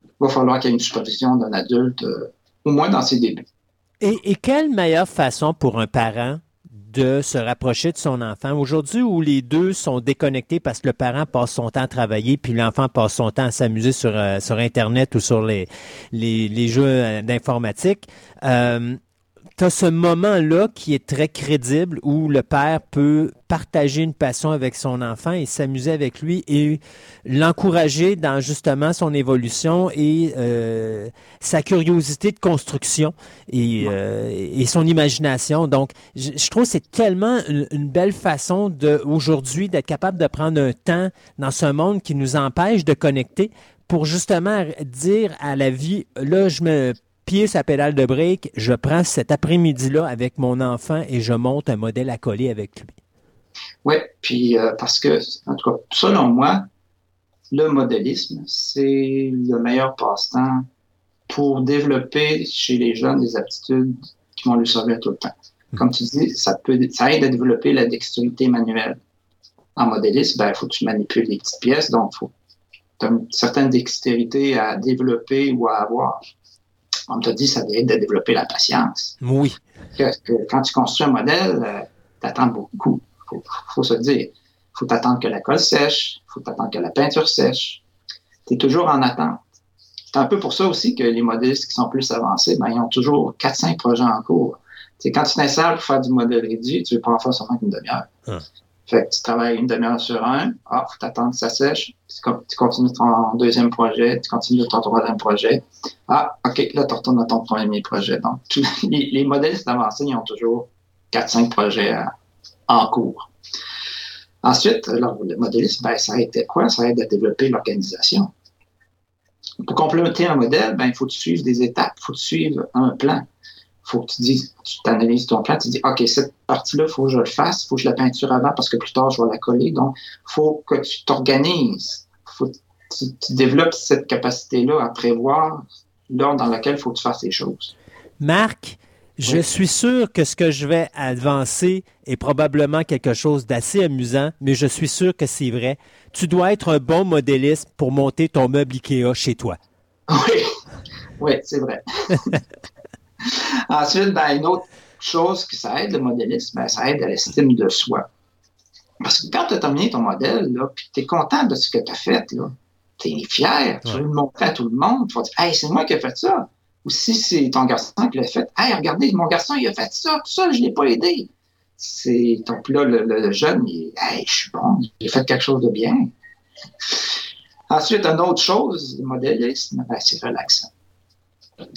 il va falloir qu'il y ait une supervision d'un adulte, euh, au moins dans ses débuts. Et quelle meilleure façon pour un parent de se rapprocher de son enfant aujourd'hui où les deux sont déconnectés parce que le parent passe son temps à travailler puis l'enfant passe son temps à s'amuser sur, euh, sur Internet ou sur les, les, jeux euh, d'informatique. Euh, tu as ce moment-là qui est très crédible où le père peut partager une passion avec son enfant et s'amuser avec lui et l'encourager dans justement son évolution et euh, sa curiosité de construction et, euh, et son imagination. Donc, je, je trouve que c'est tellement une, une belle façon de aujourd'hui d'être capable de prendre un temps dans ce monde qui nous empêche de connecter pour justement dire à la vie, là, je me pied sa pédale de break, je prends cet après-midi-là avec mon enfant et je monte un modèle à coller avec lui. Oui, puis euh, parce que, en tout cas, selon moi, le modélisme, c'est le meilleur passe-temps pour développer chez les jeunes des aptitudes qui vont lui servir tout le temps. Comme tu dis, ça, peut, ça aide à développer la dextérité manuelle. En modélisme, ben, il faut que tu manipules les petites pièces, donc il faut tu as une certaine dextérité à développer ou à avoir. On te dit, ça aide à développer la patience. Oui. Que, que quand tu construis un modèle, euh, tu attends beaucoup. Il faut, faut, se dire. Il faut attendre que la colle sèche. Il faut attendre que la peinture sèche. Tu es toujours en attente. C'est un peu pour ça aussi que les modélistes qui sont plus avancés, ben, ils ont toujours 4-5 projets en cours. C'est quand tu t'installes pour faire du modèle réduit, tu ne veux pas en faire seulement qu'une demi-heure. Hum. Fait que tu travailles une demi-heure sur un. Ah, faut t'attendre que ça sèche. Tu continues ton deuxième projet. Tu continues ton troisième projet. Ah, OK, là, tu retournes dans ton premier projet. Donc, les, les modélistes avancés, ils ont toujours 4-5 projets à, en cours. Ensuite, alors, le modélisme, ben, ça aide quoi? Ça aide à développer l'organisation. Pour compléter un modèle, ben, il faut suives des étapes. Il faut suives un plan faut que tu dises, tu t'analyses ton plan, tu dis, OK, cette partie-là, il faut que je le fasse, il faut que je la peinture avant parce que plus tard, je vais la coller. Donc, il faut que tu t'organises. faut que tu, tu, développes cette capacité-là à prévoir l'ordre dans lequel il faut que tu fasses les choses. Marc, je oui. suis sûr que ce que je vais avancer est probablement quelque chose d'assez amusant, mais je suis sûr que c'est vrai. Tu dois être un bon modéliste pour monter ton meuble IKEA chez toi. Oui, oui, c'est vrai. Ensuite, ben, une autre chose qui ça aide le modélisme, ben, ça aide à l'estime de soi. Parce que quand tu as terminé ton modèle, puis tu es content de ce que tu as fait, tu es fier, tu veux le montrer à tout le monde, tu vas dire Hey, c'est moi qui ai fait ça. Ou si c'est ton garçon qui l'a fait, Hey, regardez, mon garçon, il a fait ça, tout ça, je ne l'ai pas aidé. C'est donc là, le, le, jeune, il Hey, je suis bon, j'ai fait quelque chose de bien. Ensuite, une autre chose, le modélisme, ben, c'est relaxant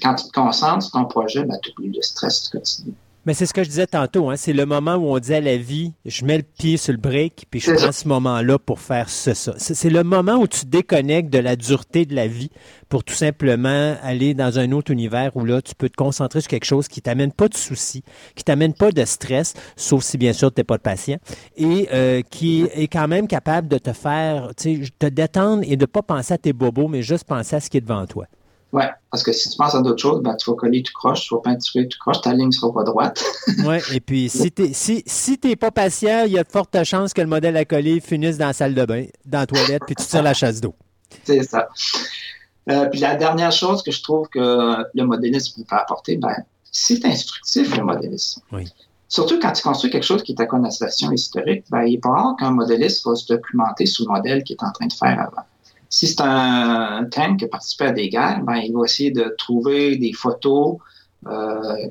quand tu te concentres sur ton projet, ben, tu oublies le stress du quotidien. Mais c'est ce que je disais tantôt, hein? c'est le moment où on dit à la vie, je mets le pied sur le break, puis je prends ce moment-là pour faire ce, ça. C'est le moment où tu déconnectes de la dureté de la vie pour tout simplement aller dans un autre univers où là, tu peux te concentrer sur quelque chose qui t'amène pas de soucis, qui t'amène pas de stress, sauf si bien sûr tu n'es pas de patient, et euh, qui est quand même capable de te faire, tu sais, te détendre et de pas penser à tes bobos, mais juste penser à ce qui est devant toi. Oui, parce que si tu penses à d'autres choses, ben, tu vas coller, tu croches, tu vas peinturer, tu croches, ta ligne ne sera pas droite. oui, et puis si tu n'es si, si pas patient, il y a de fortes chances que le modèle à coller finisse dans la salle de bain, dans la toilette, puis tu tires la chasse d'eau. C'est ça. Euh, puis la dernière chose que je trouve que le modélisme peut apporter, ben, c'est instructif, le modélisme. Oui. Surtout quand tu construis quelque chose qui est à connotation historique, ben, il est pas rare qu'un modéliste va se documenter sur le modèle qu'il est en train de faire avant. Si c'est un, thème qui a participé à des guerres, ben, il va essayer de trouver des photos euh,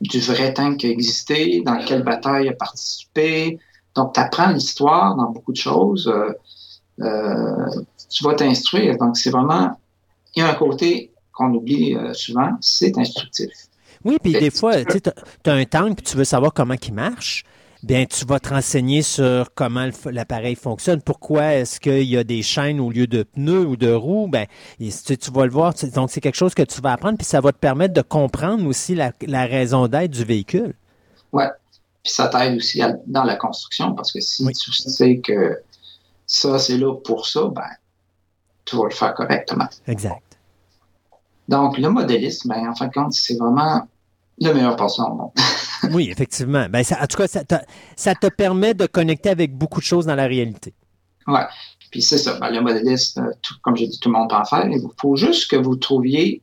du vrai tank qui a existé, dans quelle bataille il a participé. Donc, tu apprends l'histoire dans beaucoup de choses. Euh, euh, tu vas t'instruire. Donc, c'est vraiment, il y a un côté qu'on oublie souvent, c'est instructif. Oui, puis des fois, tu as un tank, puis tu veux savoir comment il marche bien, tu vas te renseigner sur comment l'appareil fonctionne. Pourquoi est-ce qu'il y a des chaînes au lieu de pneus ou de roues? Ben, tu, tu vas le voir. Donc, c'est quelque chose que tu vas apprendre, puis ça va te permettre de comprendre aussi la, raison d'être du véhicule. Oui. Puis ça t'aide aussi dans la construction, parce que si tu sais que ça, c'est là pour ça, ben, tu vas le faire correctement. Exact. Donc, le modélisme, ben, en fin de compte, c'est vraiment le meilleur passant au monde. oui, effectivement. Ben, ça, en tout cas, ça te, ça te, permet de connecter avec beaucoup de choses dans la réalité. Oui. Puis c'est ça. Ben, le modéliste, euh, comme j'ai dit, tout le monde peut en faire. Il faut juste que vous trouviez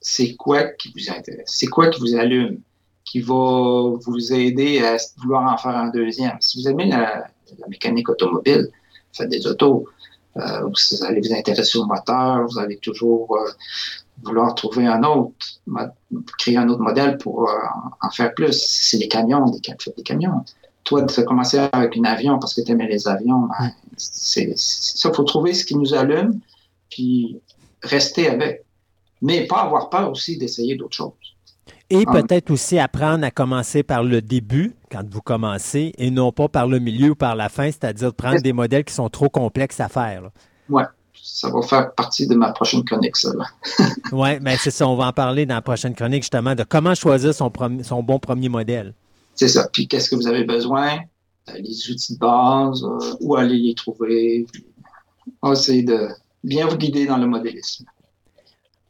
c'est quoi qui vous intéresse, c'est quoi qui vous allume, qui va vous aider à vouloir en faire un deuxième. Si vous aimez la, mécanique automobile, faites des autos. Euh, vous allez vous intéresser au moteur, vous allez toujours euh, vouloir trouver un autre, créer un autre modèle pour euh, en faire plus. C'est les camions, des, des camions. Toi, de commencer avec un avion parce que tu aimais les avions, ben, c'est ça. Il faut trouver ce qui nous allume, puis rester avec. Mais pas avoir peur aussi d'essayer d'autres choses. Et ah. peut-être aussi apprendre à commencer par le début, quand vous commencez, et non pas par le milieu ou par la fin, c'est-à-dire prendre des modèles qui sont trop complexes à faire. Oui ça va faire partie de ma prochaine chronique, ça. oui, mais c'est ça, on va en parler dans la prochaine chronique, justement, de comment choisir son, son bon premier modèle. C'est ça. Puis qu'est-ce que vous avez besoin? Euh, les outils de base, euh, où aller les trouver? On va essayer de bien vous guider dans le modélisme.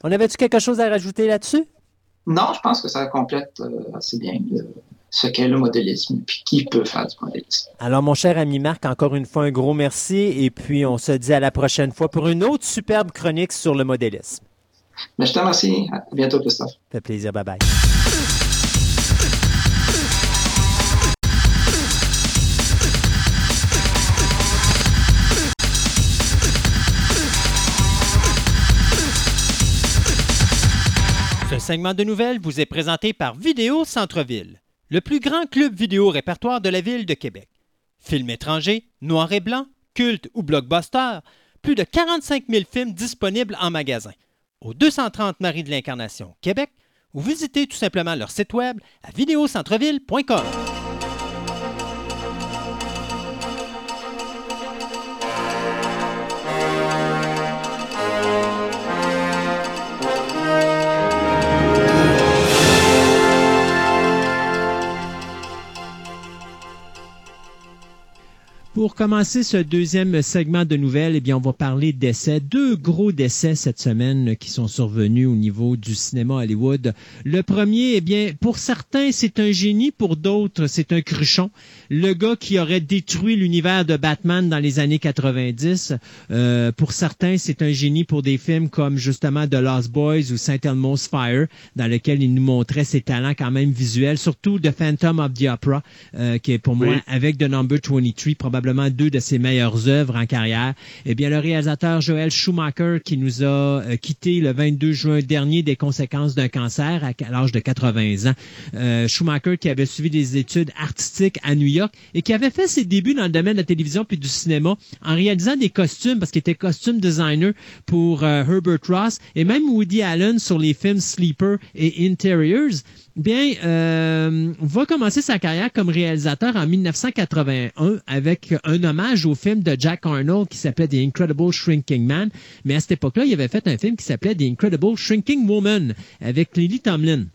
On avait-tu quelque chose à rajouter là-dessus? Non, je pense que ça complète euh, assez bien ce qu'est le modélisme, puis qui peut faire du modélisme. Alors, mon cher ami Marc, encore une fois, un gros merci, et puis on se dit à la prochaine fois pour une autre superbe chronique sur le modélisme. Mais je te remercie. À bientôt, Christophe. Ça fait plaisir. Bye bye. Ce segment de nouvelles vous est présenté par Vidéo Centre-Ville le plus grand club vidéo répertoire de la ville de Québec. Films étrangers, noir et blanc, culte ou blockbuster, plus de 45 000 films disponibles en magasin. Au 230 Marie de l'Incarnation, Québec, ou visitez tout simplement leur site web à vidéocentreville.com. Pour commencer ce deuxième segment de nouvelles, eh bien, on va parler d'essais. Deux gros décès cette semaine qui sont survenus au niveau du cinéma Hollywood. Le premier, eh bien, pour certains, c'est un génie, pour d'autres, c'est un cruchon. Le gars qui aurait détruit l'univers de Batman dans les années 90. Euh, pour certains, c'est un génie pour des films comme justement The Lost Boys ou Saint Elmo's Fire, dans lequel il nous montrait ses talents quand même visuels, surtout The Phantom of the Opera, euh, qui est pour moi, avec The Number 23, probablement deux de ses meilleures œuvres en carrière. Eh bien, le réalisateur Joel Schumacher, qui nous a euh, quitté le 22 juin dernier des conséquences d'un cancer à, l'âge de 80 ans. Euh, Schumacher qui avait suivi des études artistiques à New York et qui avait fait ses débuts dans le domaine de la télévision puis du cinéma en réalisant des costumes parce qu'il était costume designer pour euh, Herbert Ross et même Woody Allen sur les films Sleeper et Interiors bien, euh, va commencer sa carrière comme réalisateur en 1981 avec un hommage au film de Jack Arnold qui s'appelait The Incredible Shrinking Man. Mais à cette époque-là, il avait fait un film qui s'appelait The Incredible Shrinking Woman avec Lily Tomlin.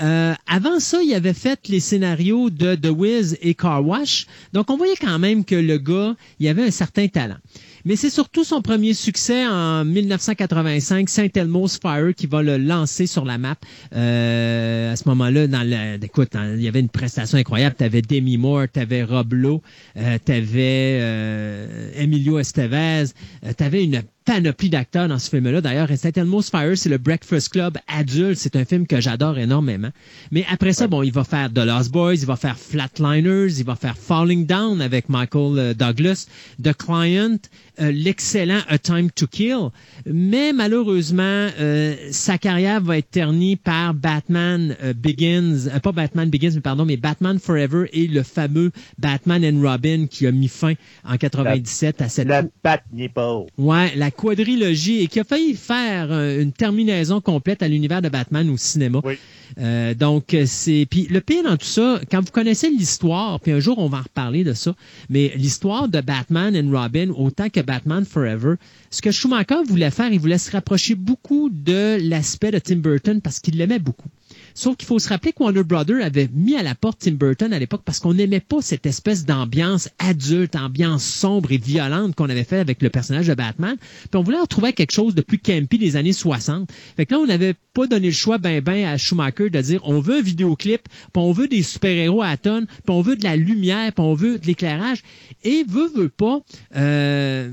Euh, avant ça, il avait fait les scénarios de The Wiz et Car Wash. Donc, on voyait quand même que le gars, il avait un certain talent. Mais c'est surtout son premier succès en 1985, Saint Elmo's Fire, qui va le lancer sur la map. Euh, à ce moment-là, dans le, écoute, il y avait une prestation incroyable. Tu avais Demi Moore, tu avais Rob Lowe, euh, tu avais euh, Emilio Estevez, euh, tu avais une panoplie d'acteurs dans ce film-là. D'ailleurs, Instant Almost Fire, c'est le Breakfast Club adulte. C'est un film que j'adore énormément. Mais après ça, bon, il va faire The Lost Boys, il va faire Flatliners, il va faire Falling Down avec Michael euh, Douglas, The Client, euh, l'excellent A Time to Kill. Mais malheureusement, euh, sa carrière va être ternie par Batman Begins, pas Batman Begins, mais pardon, mais Batman Forever et le fameux Batman and Robin qui a mis fin en 97 à cette... La Bat Nipple. Ouais, la quadrilogie et qui a failli faire une terminaison complète à l'univers de Batman au cinéma. Oui. Euh, donc, c'est. Puis le pire dans tout ça, quand vous connaissez l'histoire, puis un jour on va en reparler de ça, mais l'histoire de Batman and Robin, autant que Batman Forever, ce que Schumacher voulait faire, il voulait se rapprocher beaucoup de l'aspect de Tim Burton parce qu'il l'aimait beaucoup. Sauf qu'il faut se rappeler que Warner Brothers avait mis à la porte Tim Burton à l'époque parce qu'on n'aimait pas cette espèce d'ambiance adulte, ambiance sombre et violente qu'on avait fait avec le personnage de Batman. Puis on voulait retrouver quelque chose de plus campy des années 60. Fait que là, on n'avait pas donné le choix ben ben à Schumacher de dire on veut un vidéoclip, puis on veut des super-héros à tonnes, puis on veut de la lumière, puis on veut de l'éclairage. Et veut, veut pas... Euh,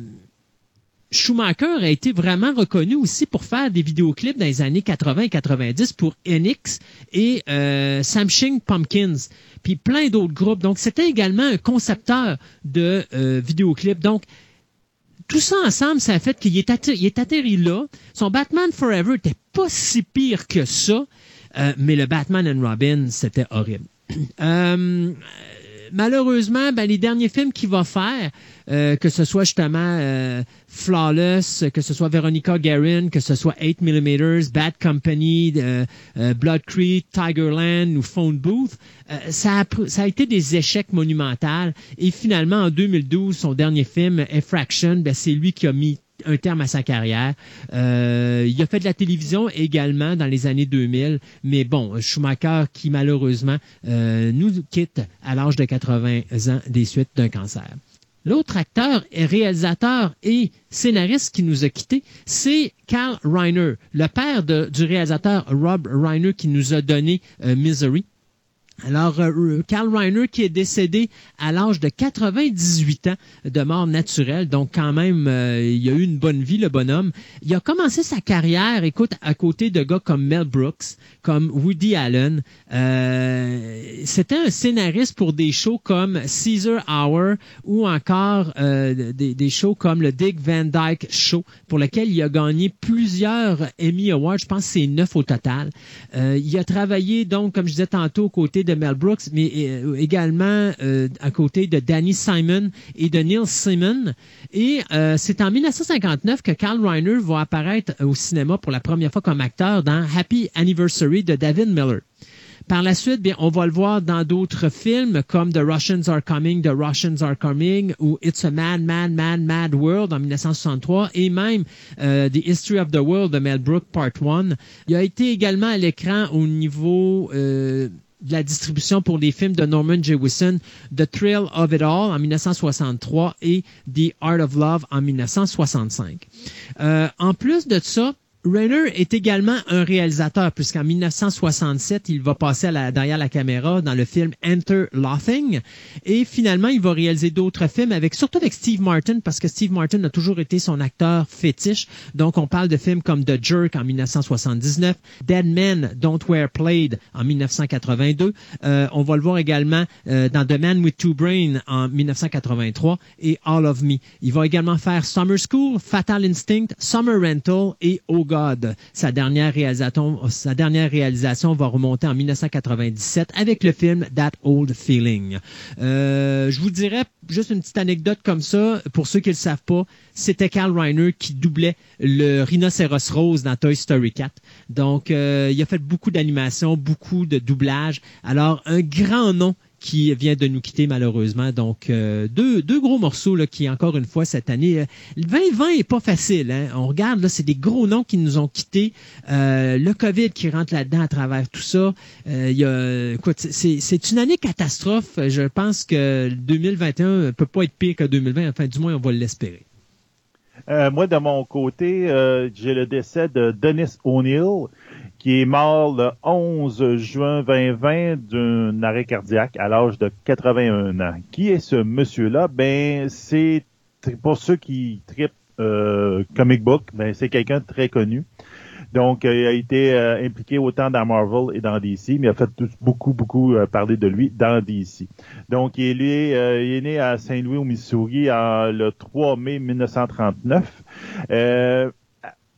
Schumacher a été vraiment reconnu aussi pour faire des vidéoclips dans les années 80 et 90 pour Enix et euh, Samsung Pumpkins, puis plein d'autres groupes. Donc, c'était également un concepteur de euh, vidéoclips. Donc, tout ça ensemble, ça a fait qu'il est, atterri, là. Son Batman Forever était pas si pire que ça, euh, mais le Batman and Robin, c'était horrible. Euh, malheureusement, ben, les derniers films qu'il va faire, euh, que ce soit justement euh, Flawless, que ce soit Veronica Guerin, que ce soit 8 mm, Bad Company, euh, Blood Creek, Tigerland ou Phone Booth, ça, a, ça a été des échecs monumentaux. Et finalement, en 2012, son dernier film, Effraction, ben, c'est lui qui a mis un terme à sa carrière. Euh, il a fait de la télévision également dans les années 2000, mais bon, Schumacher qui malheureusement euh, nous quitte à l'âge de 80 ans des suites d'un cancer. L'autre acteur, réalisateur et scénariste qui nous a quittés, c'est Carl Reiner, le père du réalisateur Rob Reiner qui nous a donné euh, Misery. Alors, euh, Carl Reiner qui est décédé à l'âge de 98 ans de mort naturelle, donc quand même, euh, il a eu une bonne vie, le bonhomme. Il a commencé sa carrière, écoute, à côté de gars comme Mel Brooks, comme Woody Allen. Euh, C'était un scénariste pour des shows comme Caesar Hour ou encore euh, des, des, shows comme le Dick Van Dyke Show, pour lequel il a gagné plusieurs Emmy Awards, je pense que c'est neuf au total. il a travaillé, donc, comme je disais tantôt, aux côtés de Mel Brooks, mais euh, également euh, à côté de Danny Simon et de Neil Simon. Et euh, c'est en 1959 que Carl Reiner va apparaître au cinéma pour la première fois comme acteur dans Happy Anniversary de David Miller. Par la suite, bien, on va le voir dans d'autres films comme The Russians Are Coming, The Russians Are Coming ou It's a Mad, Mad, Mad, Mad World en 1963 et même The History of the World de Mel Brooks Part 1. Il a été également à l'écran au niveau de la distribution pour les films de Norman Jewison, The Thrill of It All en 1963 et The Art of Love en 1965. Euh, en plus de ça, Rainer est également un réalisateur, puisqu'en 1967, il va passer derrière la caméra dans le film Enter Laughing. Et finalement, il va réaliser d'autres films, avec surtout avec Steve Martin, parce que Steve Martin a toujours été son acteur fétiche. Donc, on parle de films comme The Jerk en 1979, Dead Men Don't Wear Played en 1982. Euh, on va le voir également euh, dans The Man with Two Brains en 1983 et All of Me. Il va également faire Summer School, Fatal Instinct, Summer Rental et Oh God. Sa dernière réalisation, va remonter en 1997 avec le film That Old Feeling. Euh, je vous dirais juste une petite anecdote comme ça, pour ceux qui ne le savent pas, c'était Carl Reiner qui doublait le rhinocéros rose dans Toy Story 4. Donc, euh, il a fait beaucoup d'animation, beaucoup de doublage. Alors, un grand nom qui vient de nous quitter malheureusement. Donc, euh, deux, deux gros morceaux là, qui, encore une fois, cette année, euh, le 2020 est pas facile. Hein? On regarde, là, c'est des gros noms qui nous ont quittés. Euh, le COVID qui rentre là-dedans à travers tout ça. Euh, c'est une année catastrophe. Je pense que 2021 peut pas être pire que 2020. Enfin, du moins, on va l'espérer. moi, de mon côté, j'ai le décès de Dennis O'Neill qui est mort le 11 juin 2020 d'un arrêt cardiaque à l'âge de 81 ans. Qui est ce monsieur-là? Ben, c'est pour ceux qui tripent euh, comic book, ben, c'est quelqu'un de très connu. Donc, euh, il a été euh, impliqué autant dans Marvel et dans DC, mais il a fait beaucoup, beaucoup parler de lui dans DC. Donc, il est, il est né à Saint-Louis, au Missouri, le 3 mai 1939.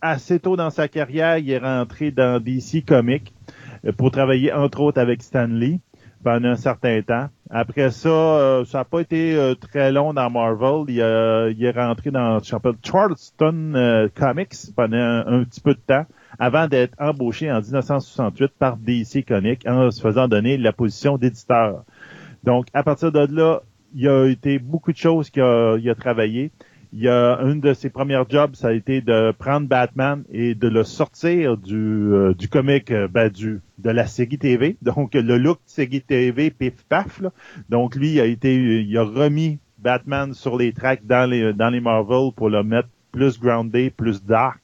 Assez tôt dans sa carrière, il est rentré dans DC Comics pour travailler, entre autres, avec Stan Lee pendant un certain temps. Après ça, euh, ça n'a pas été euh, très long dans Marvel. Il, est rentré dans Charleston euh, Comics pendant un, petit peu de temps avant d'être embauché en 1968 par DC Comics en se faisant donner la position d'éditeur. Donc, à partir de là, il y a été beaucoup de choses qu'il a, a travaillé il y a une de ses premières jobs, ça a été de prendre Batman et de le sortir du, euh, du comic, euh, ben, du, de la série TV. Donc, le look série TV, pif paf. Là. Donc, lui, il a été, il a remis Batman sur les tracks dans les, dans les Marvel pour le mettre plus groundé, plus dark.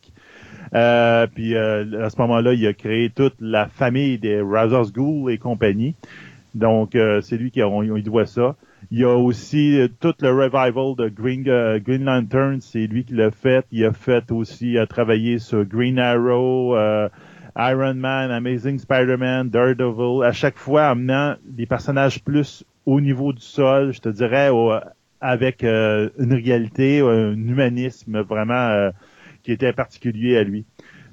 Euh, puis euh, à ce moment-là, il a créé toute la famille des Razor's Ghoul et compagnie. Donc, c'est lui qui a, on, il doit ça. Il y a aussi euh, tout le revival de Green, euh, Green Lantern, c'est lui qui l'a fait. Il a fait aussi, a travaillé sur Green Arrow, euh, Iron Man, Amazing Spider-Man, Daredevil, à chaque fois amenant des personnages plus au niveau du sol, je te dirais, avec une réalité, un humanisme vraiment qui était particulier à lui.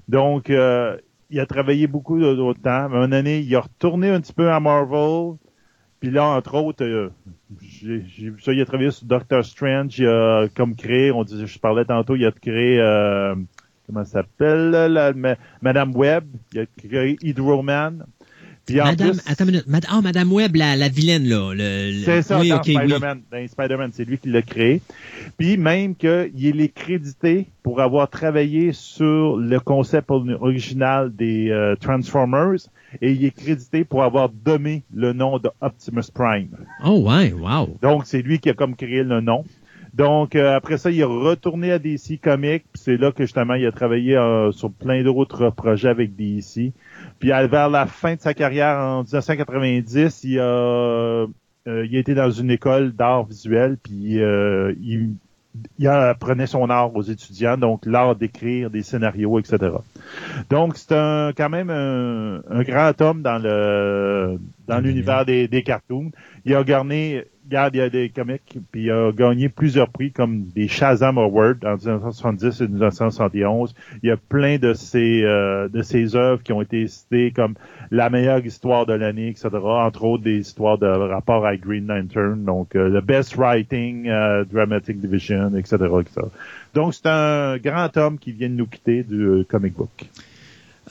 Donc, il a travaillé beaucoup d'autres temps. Mais une année, il a retourné un petit peu à Marvel. Puis là, entre autres, j'ai vu ça, il a travaillé sur Doctor Strange, il a comme créé, on dit, je parlais tantôt, il a créé, euh, comment ça s'appelle, Madame Webb, il a créé Hydro-Man. Madame, attends une minute. oh, Madame Webb, la, la vilaine, là. C'est ça, dans Spider-Man. Spider c'est lui qui l'a créé. Puis même qu'il est crédité pour avoir travaillé sur le concept original des euh, Transformers et il est crédité pour avoir donné le nom de Optimus Prime. Oh ouais, wow. Donc c'est lui qui a comme créé le nom. Donc euh, après ça, il est retourné à DC Comics, puis c'est là que justement il a travaillé euh, sur plein d'autres projets avec DC. Puis vers la fin de sa carrière en 1990, il a euh, il a été dans une école d'art visuel, puis il il apprenait son art aux étudiants, donc l'art d'écrire des scénarios, etc. Donc c'est un, quand même un, grand homme dans le dans l'univers des, des cartoons. Il a gagné regarde, il y a des comics, puis il a gagné plusieurs prix comme des Shazam Awards en 1970 et 1971. Il y a plein de ses euh, de ses œuvres qui ont été citées comme la meilleure histoire de l'année, etc. Entre autres des histoires de rapport à Green Lantern, donc euh, le best writing, euh, dramatic division, etc., etc. Donc c'est un grand homme qui vient de nous quitter du comic book.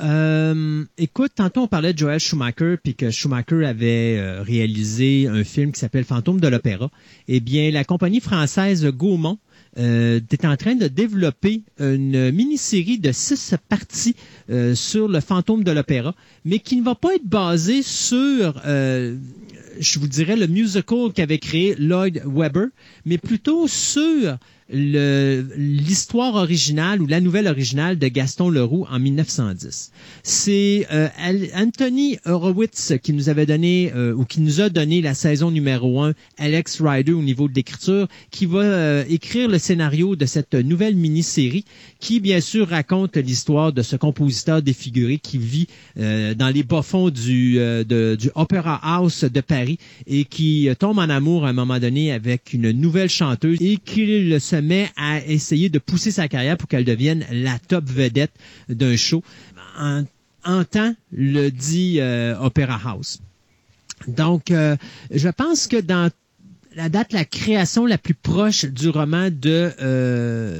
Euh, écoute, tantôt on parlait de Joel Schumacher, puis que Schumacher avait euh, réalisé un film qui s'appelle Fantôme de l'opéra. Eh bien, la compagnie française Gaumont euh, est en train de développer une mini-série de six parties euh, sur le fantôme de l'opéra, mais qui ne va pas être basée sur, je vous dirais, le musical qu'avait créé Lloyd Webber, mais plutôt sur l'histoire originale ou la nouvelle originale de Gaston Leroux en 1910. C'est euh, Anthony Horowitz qui nous avait donné euh, ou qui nous a donné la saison numéro 1, Alex Ryder au niveau de l'écriture, qui va euh, écrire le scénario de cette nouvelle mini-série qui, bien sûr, raconte l'histoire de ce compositeur défiguré qui vit dans les bas-fonds du, du Opera House de Paris et qui tombe en amour à un moment donné avec une nouvelle chanteuse et qui se met à essayer de pousser sa carrière pour qu'elle devienne la top vedette d'un show. En, temps, le dit euh, Opera House. Donc, euh, je pense que dans la date, la création la plus proche du roman de euh,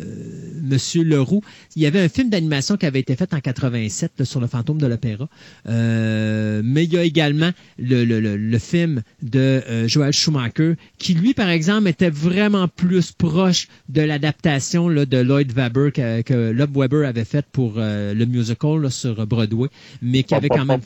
Monsieur Leroux. Il y avait un film d'animation qui avait été fait en 87 sur le fantôme de l'opéra. Euh, mais il y a également le, le, le, film de euh, Joel Schumacher, qui lui, par exemple, était vraiment plus proche de l'adaptation de Lloyd Webber que, que Lob Webber avait fait pour euh, le musical là, sur Broadway, mais qui avait quand même...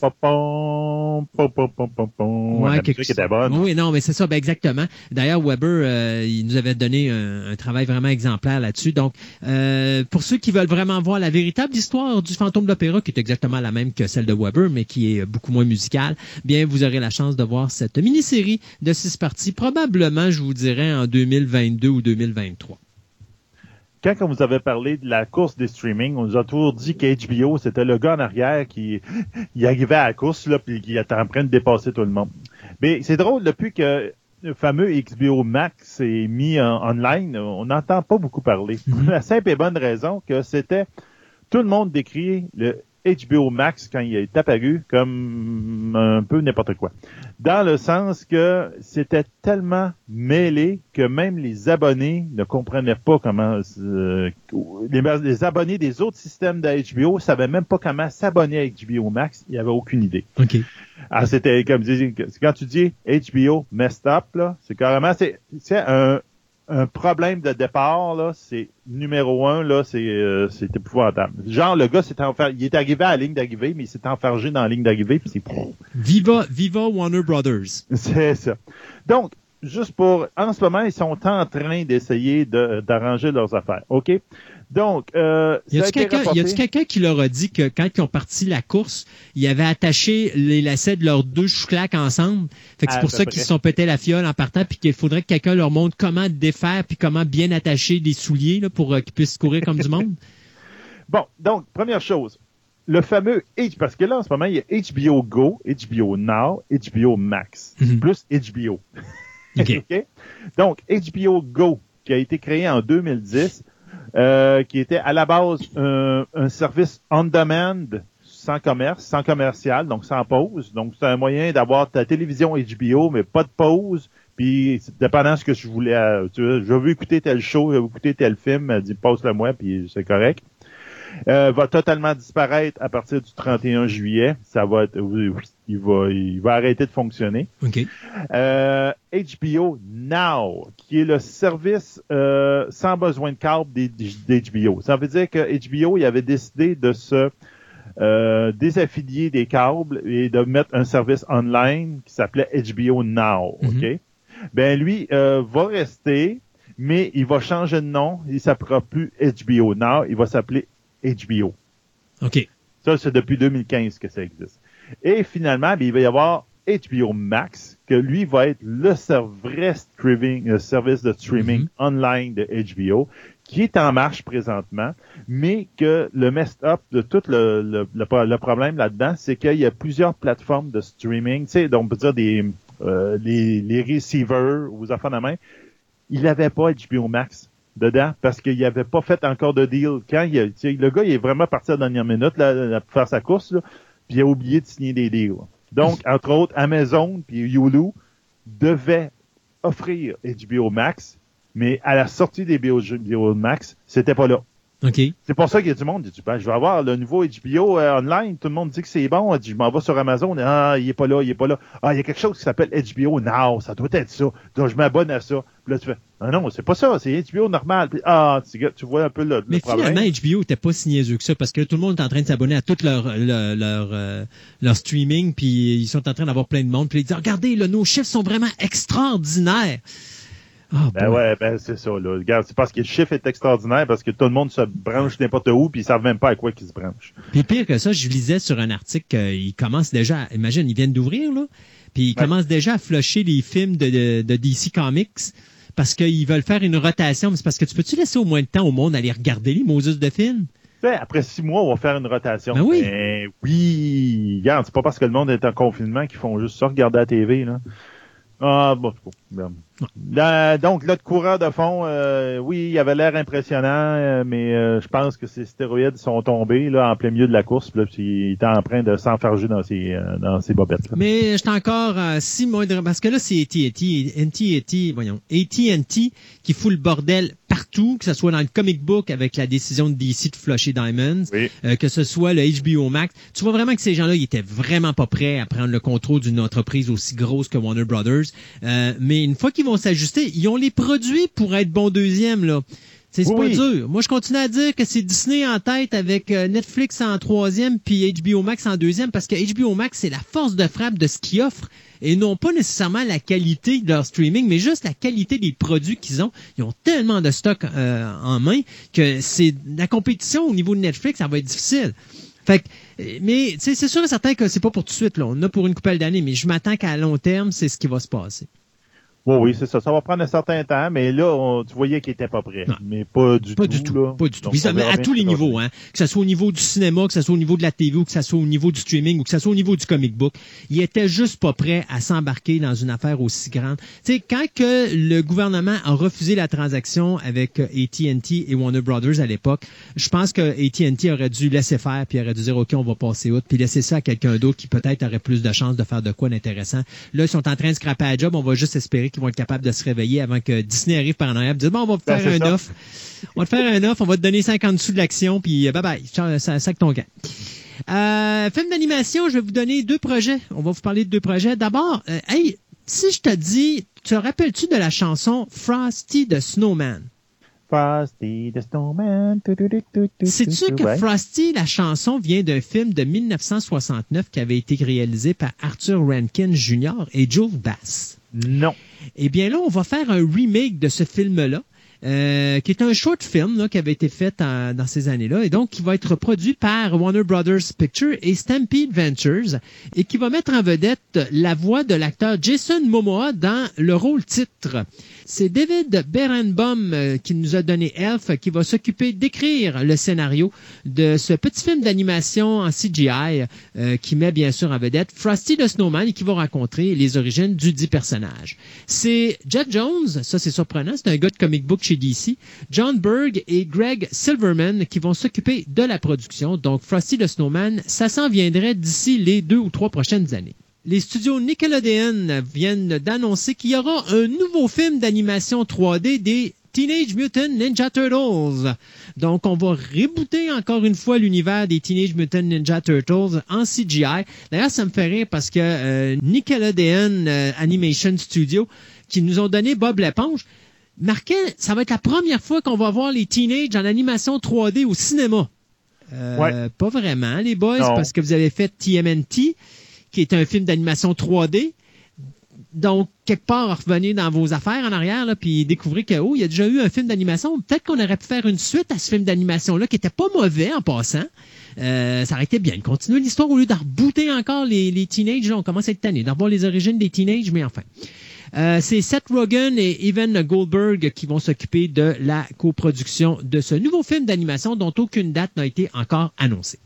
Ouais, quelque... Oui, non, mais c'est ça, ben exactement. D'ailleurs, Weber, euh, il nous avait donné un, travail vraiment exemplaire là-dessus. Donc, euh, pour ceux qui veulent vraiment voir la véritable histoire du fantôme de l'opéra, qui est exactement la même que celle de Weber, mais qui est beaucoup moins musicale, bien, vous aurez la chance de voir cette mini-série de six parties, probablement, je vous dirais, en 2022 ou 2023. quand on vous avait parlé de la course des streaming, on nous a toujours dit qu'HBO, c'était le gars en arrière qui arrivait à la course, là, puis qui était en train de dépasser tout le monde. Mais c'est drôle, depuis que le fameux HBO Max est mis en online, on n'entend pas beaucoup parler. Mhm. La simple et bonne raison que c'était tout le monde décrit le HBO Max quand il est apparu comme un peu n'importe quoi. Dans le sens que c'était tellement mêlé que même les abonnés ne comprenaient pas comment euh, les, les abonnés des autres systèmes de HBO savaient même pas comment s'abonner à HBO Max, il n'y avait aucune idée. OK. Ah, c'était comme quand tu dis HBO messed up là, c'est carrément c'est c'est un un problème de départ là, c'est numéro un là, c'est euh, c'est épouvantable. Genre le gars s'est enfer... il est arrivé à la ligne d'arrivée, mais il s'est enfargé dans la ligne d'arrivée puis c'est Viva, Viva Warner Brothers. c'est ça. Donc juste pour en ce moment ils sont en train d'essayer de d'arranger leurs affaires, ok? Donc euh, Y ça a a-tu été quelqu'un qui leur a dit que quand ils ont parti la course, ils avaient attaché les lacets de leurs deux chouclacs ensemble? Fait que c'est À pour ça qu'ils se sont pété la fiole en partant puis qu'il faudrait que quelqu'un leur montre comment défaire puis comment bien attacher des souliers là, pour euh, qu'ils puissent courir comme du monde. Bon, donc, première chose, le fameux H, parce que là, en ce moment, il y a HBO Go, HBO Now, HBO Max, Mhm. plus HBO. OK. OK? Donc, HBO Go, qui a été créé en 2010, euh, qui était à la base un, un service on-demand sans commerce, sans commercial, donc sans pause. Donc, c'est un moyen d'avoir ta télévision HBO, mais pas de pause. Puis, dépendant de ce que je voulais, euh, tu je veux écouter tel show, je veux écouter tel film, elle dit pause-le moi, puis c'est correct. Euh, va totalement disparaître à partir du 31 juillet. Ça va être, il va, il va arrêter de fonctionner. Euh, HBO Now, qui est le service euh, sans besoin de câble d'HBO. Ça veut dire que HBO, il avait décidé de se euh, désaffilier des câbles et de mettre un service online qui s'appelait HBO Now. Mhm. OK? Ben lui euh, va rester, mais il va changer de nom. Il s'appellera plus HBO Now, il va s'appeler HBO. OK. Ça, c'est depuis 2015 que ça existe. Et finalement, ben, il va y avoir HBO Max, que lui va être le vrai streaming, euh, service de streaming Mhm. online de HBO, qui est en marche présentement, mais que le messed up de tout le, le, le pro- le problème là-dedans, c'est qu'il y a plusieurs plateformes de streaming, tu sais, donc on peut dire des euh, les, les receivers ou affaires de main, il n'avait pas HBO Max dedans parce qu'il n'avait pas fait encore de deal. Quand il le gars, il est vraiment parti à la dernière minute là, pour faire sa course, là, puis il a oublié de signer des deals. Donc, entre autres, Amazon puis Hulu devaient offrir HBO Max, mais à la sortie des HBO Max, c'était pas là. OK. C'est pour ça qu'il y a du monde qui dit, ben, je vais avoir le nouveau HBO euh, online. Tout le monde dit que c'est bon. Elle dit, je m'en vais sur Amazon. Ah, il est pas là, il est pas là. Ah, il y a quelque chose qui s'appelle HBO Now. Ça doit être ça. Donc, je m'abonne à ça. Puis là, tu fais, ah non, c'est pas ça. C'est HBO normal. Puis, ah, tu, tu vois un peu le, le Mais problème. finalement, HBO était pas si niaiseux que ça parce que tout le monde est en train de s'abonner à tout leur, leur, leur, euh, leur streaming puis ils sont en train d'avoir plein de monde puis ils disent regardez là, nos chiffres sont vraiment extraordinaires. Ah, Ben boy. ouais, ben c'est ça. Là. Regarde, c'est parce que le chiffre est extraordinaire, parce que tout le monde se branche n'importe où, puis ils savent même pas à quoi qu'ils se branchent. Puis pire que ça, je lisais sur un article qu'ils commencent déjà, à- imagine, ils viennent d'ouvrir, là, puis ils Ouais. commencent déjà à flusher les films de, de, de DC Comics parce qu'ils veulent faire une rotation. Mais c'est parce que tu peux-tu laisser au moins de temps au monde aller regarder les Moses de films? Après six mois, on va faire une rotation. Ben oui. Ben oui. Regarde, c'est pas parce que le monde est en confinement qu'ils font juste ça, regarder la TV, là. Ah, bon, c'est donc, l'autre coureur de fond, euh, oui, il avait l'air impressionnant, euh, mais euh, je pense que ses stéroïdes sont tombés là en plein milieu de la course, puis là, puis il était en train de s'enfarger dans ses euh, dans ses bobettes. là. Mais j'étais encore euh, si moindre parce que là c'est AT&T, AT&T, voyons, AT&T qui fout le bordel partout, que ce soit dans le comic book avec la décision de DC de flusher Diamonds, Oui. euh, que ce soit le HBO Max. Tu vois vraiment que ces gens-là, ils étaient vraiment pas prêts à prendre le contrôle d'une entreprise aussi grosse que Warner Brothers. Euh, mais une fois qu'ils vont s'ajuster, ils ont les produits pour être bon deuxième là. C'est Oui, pas dur. Moi, je continue à dire que c'est Disney en tête avec euh, Netflix en troisième puis HBO Max en deuxième parce que HBO Max, c'est la force de frappe de ce qu'ils offrent et non pas nécessairement la qualité de leur streaming, mais juste la qualité des produits qu'ils ont. Ils ont tellement de stock euh, en main que c'est la compétition au niveau de Netflix, ça va être difficile. Fait que, euh, mais c'est sûr et certain que c'est pas pour tout de suite. Là. On en a pour une couple d'années, mais je m'attends qu'à long terme, c'est ce qui va se passer. Oui, oui, c'est ça. Ça va prendre un certain temps, mais là, on- tu voyais qu'il était pas prêt. Non. Mais pas du Pas tout. du tout. là. Pas du tout. Donc, à tous les niveaux, hein. Que ce soit au niveau du cinéma, que ce soit au niveau de la TV ou que ce soit au niveau du streaming ou que ce soit au niveau du comic book. Il était juste pas prêt à s'embarquer dans une affaire aussi grande. Tu sais, quand que le gouvernement a refusé la transaction avec euh, AT&T et Warner Brothers à l'époque, je pense que AT&T aurait dû laisser faire puis aurait dû dire OK, on va passer outre puis laisser ça à quelqu'un d'autre qui peut-être aurait plus de chances de faire de quoi d'intéressant. Là, ils sont en train de scraper la job, on va juste espérer vont être capables de se réveiller avant que Disney arrive par en arrière et bon, on va vous Ben, faire un ça. offre. On va te faire un offre, on va te donner 50 sous de l'action, puis euh, bye bye, ça, ça sac ton camp. Euh, film d'animation, je vais vous donner deux projets. On va vous parler de deux projets. D'abord, euh, hey, si je te dis, te rappelles-tu de la chanson Frosty the Snowman? Frosty the Snowman. tu, tu, tu, tu, tu, Sais-tu que ouais. Frosty, la chanson, vient d'un film de 1969 qui avait été réalisé par Arthur Rankin Jr. et Joe Bass? Non. Eh bien là, on va faire un remake de ce film-là, euh, qui est un short film là, qui avait été fait dans ces années-là, et donc qui va être produit par Warner Brothers Pictures et Stampede Ventures, et qui va mettre en vedette la voix de l'acteur Jason Momoa dans le rôle titre. C'est David Berenbaum euh, qui nous a donné Elf, qui va s'occuper d'écrire le scénario de ce petit film d'animation en CGI euh, qui met bien sûr en vedette Frosty the Snowman et qui va rencontrer les origines du dit personnage. C'est Jeff Jones, ça c'est surprenant, c'est un gars de comic book chez DC, John Berg et Greg Silverman qui vont s'occuper de la production. Donc Frosty the Snowman, ça s'en viendrait d'ici les deux ou trois prochaines années. Les studios Nickelodeon viennent d'annoncer qu'il y aura un nouveau film d'animation 3D des Teenage Mutant Ninja Turtles. Donc, on va rebooter encore une fois l'univers des Teenage Mutant Ninja Turtles en CGI. D'ailleurs, ça me fait rire parce que euh, Nickelodeon euh, Animation Studio, qui nous ont donné Bob l'éponge, marquait, ça va être la première fois qu'on va voir les Teenage en animation 3D au cinéma. Euh, Ouais. Pas vraiment, les boys, Non. parce que vous avez fait TMNT, qui est un film d'animation 3D. Donc, quelque part, revenez dans vos affaires en arrière, là, puis découvrez que, oh, il y a déjà eu un film d'animation. Peut-être qu'on aurait pu faire une suite à ce film d'animation-là, qui était pas mauvais en passant. Euh, ça aurait été bien de continuer l'histoire au lieu de rebooter encore les, les teenagers. On commence à être tanné, d'en voir les origines des teenagers, mais enfin. Euh, c'est Seth Rogen et Evan Goldberg qui vont s'occuper de la coproduction de ce nouveau film d'animation dont aucune date n'a été encore annoncée.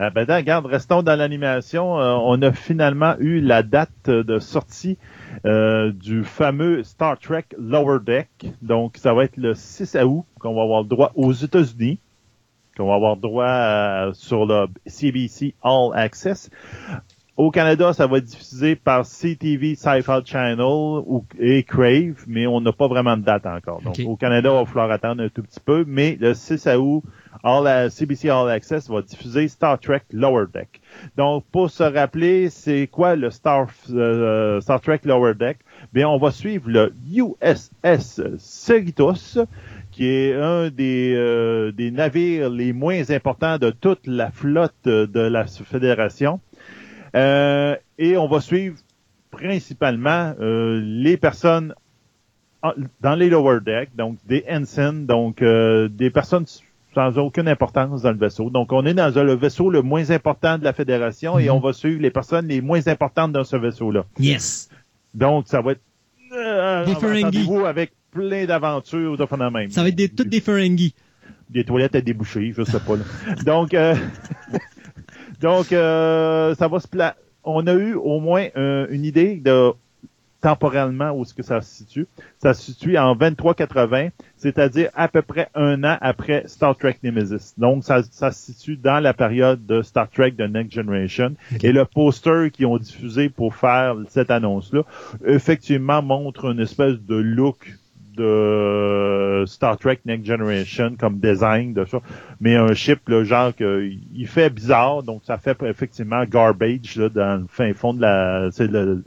Euh, ben, regarde, restons dans l'animation. Euh, on a finalement eu la date de sortie euh, du fameux Star Trek Lower Deck. Donc, ça va être le 6 août qu'on va avoir le droit aux États-Unis, qu'on va avoir droit euh, sur le CBC All Access. Au Canada, ça va être diffusé par CTV Sci-Fi Channel ou, et Crave, mais on n'a pas vraiment de date encore. Donc, au Canada, il va falloir attendre un tout petit peu, mais le 6 août, All, euh, CBC All Access va diffuser Star Trek Lower Deck. Donc, pour se rappeler, c'est quoi le Star, euh, Star Trek Lower Deck? Bien, on va suivre le USS Cerritos, qui est un des, euh, des navires les moins importants de toute la flotte euh, de la Fédération. Euh, et on va suivre principalement euh, les personnes dans les lower decks, donc des ensigns, donc euh, des personnes sans aucune importance dans le vaisseau. Donc on est dans le vaisseau le moins important de la fédération et Mhm. on va suivre les personnes les moins importantes dans ce vaisseau-là. Yes. Donc ça va être euh, Des Ferengi. avec plein d'aventures de phénomènes. Ça va être des, toutes des Ferengi. des toilettes à déboucher, je sais pas. là. Donc, euh, donc euh, ça va se pla On a eu au moins euh, une idée de temporellement où est-ce que ça se situe. Ça se situe en 2380, c'est-à-dire à peu près un an après Star Trek Nemesis. Donc, ça, ça se situe dans la période de Star Trek The Next Generation. Et le poster qu'ils ont diffusé pour faire cette annonce-là, effectivement, montre une espèce de look de Star Trek Next Generation comme design de ça, mais un ship là, genre que il fait bizarre, donc ça fait effectivement garbage là, dans le fin fond de la c'est le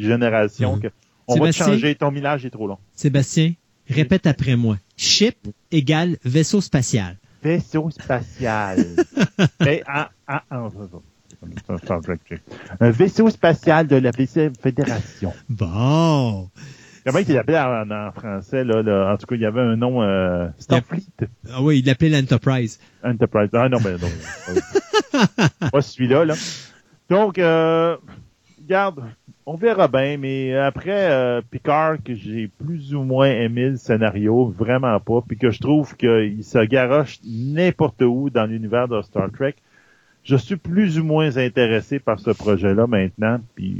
génération Mhm. que on va te changer, ton millage est trop long. Sébastien, répète après moi. Ship égale vaisseau spatial. Vaisseau spatial. Mais en, en, en- un vaisseau spatial de la Fédération. Bon. Comment il l'appelait en, en français là, là? En tout cas, il y avait un nom euh, Starfleet. Ah oui, il l'appelait l'Enterprise. Enterprise. Ah non, mais non. pas celui-là, là. Donc, euh, regarde, On verra bien, mais après euh, Picard, que j'ai plus ou moins aimé le scénario, vraiment pas, puis que je trouve qu'il se garoche n'importe où dans l'univers de Star Trek, je suis plus ou moins intéressé par ce projet-là maintenant. Puis,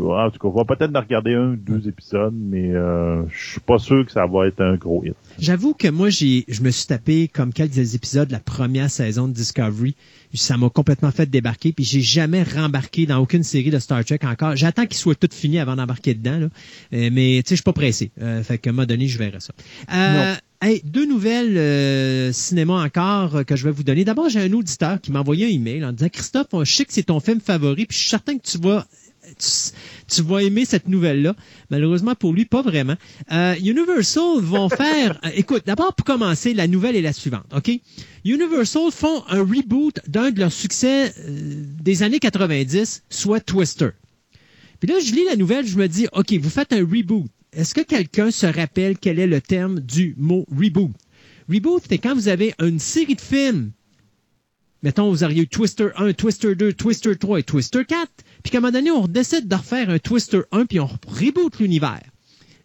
euh, en tout cas, on va peut-être en regarder un ou deux épisodes, mais euh, je suis pas sûr que ça va être un gros hit. J'avoue que moi, j'ai, je me suis tapé comme quelques épisodes de la première saison de Discovery. Ça m'a complètement fait débarquer, puis j'ai jamais rembarqué dans aucune série de Star Trek encore. J'attends qu'il soit tout fini avant d'embarquer dedans, là. Euh, mais tu sais, je suis pas pressé. Euh, fait qu'à un moment donné, je verrai ça. Euh, hey, deux nouvelles euh, cinéma encore euh, que je vais vous donner. D'abord, j'ai un auditeur qui m'a envoyé un email en disant Christophe, je sais que c'est ton film favori, puis je suis certain que tu vas tu, tu vas aimer cette nouvelle-là. Malheureusement pour lui, pas vraiment. Euh, Universal vont faire... euh, écoute, d'abord pour commencer, la nouvelle est la suivante, OK? Universal font un reboot d'un de leurs succès euh, des années 90, soit Twister. Puis là, je lis la nouvelle, je me dis, OK, vous faites un reboot. Est-ce que quelqu'un se rappelle quel est le terme du mot reboot? Reboot, c'est quand vous avez une série de films. Mettons, vous auriez eu Twister 1, Twister 2, Twister 3 et Twister 4. Puis qu'à un moment donné, on décide de refaire un Twister 1 puis on reboot l'univers.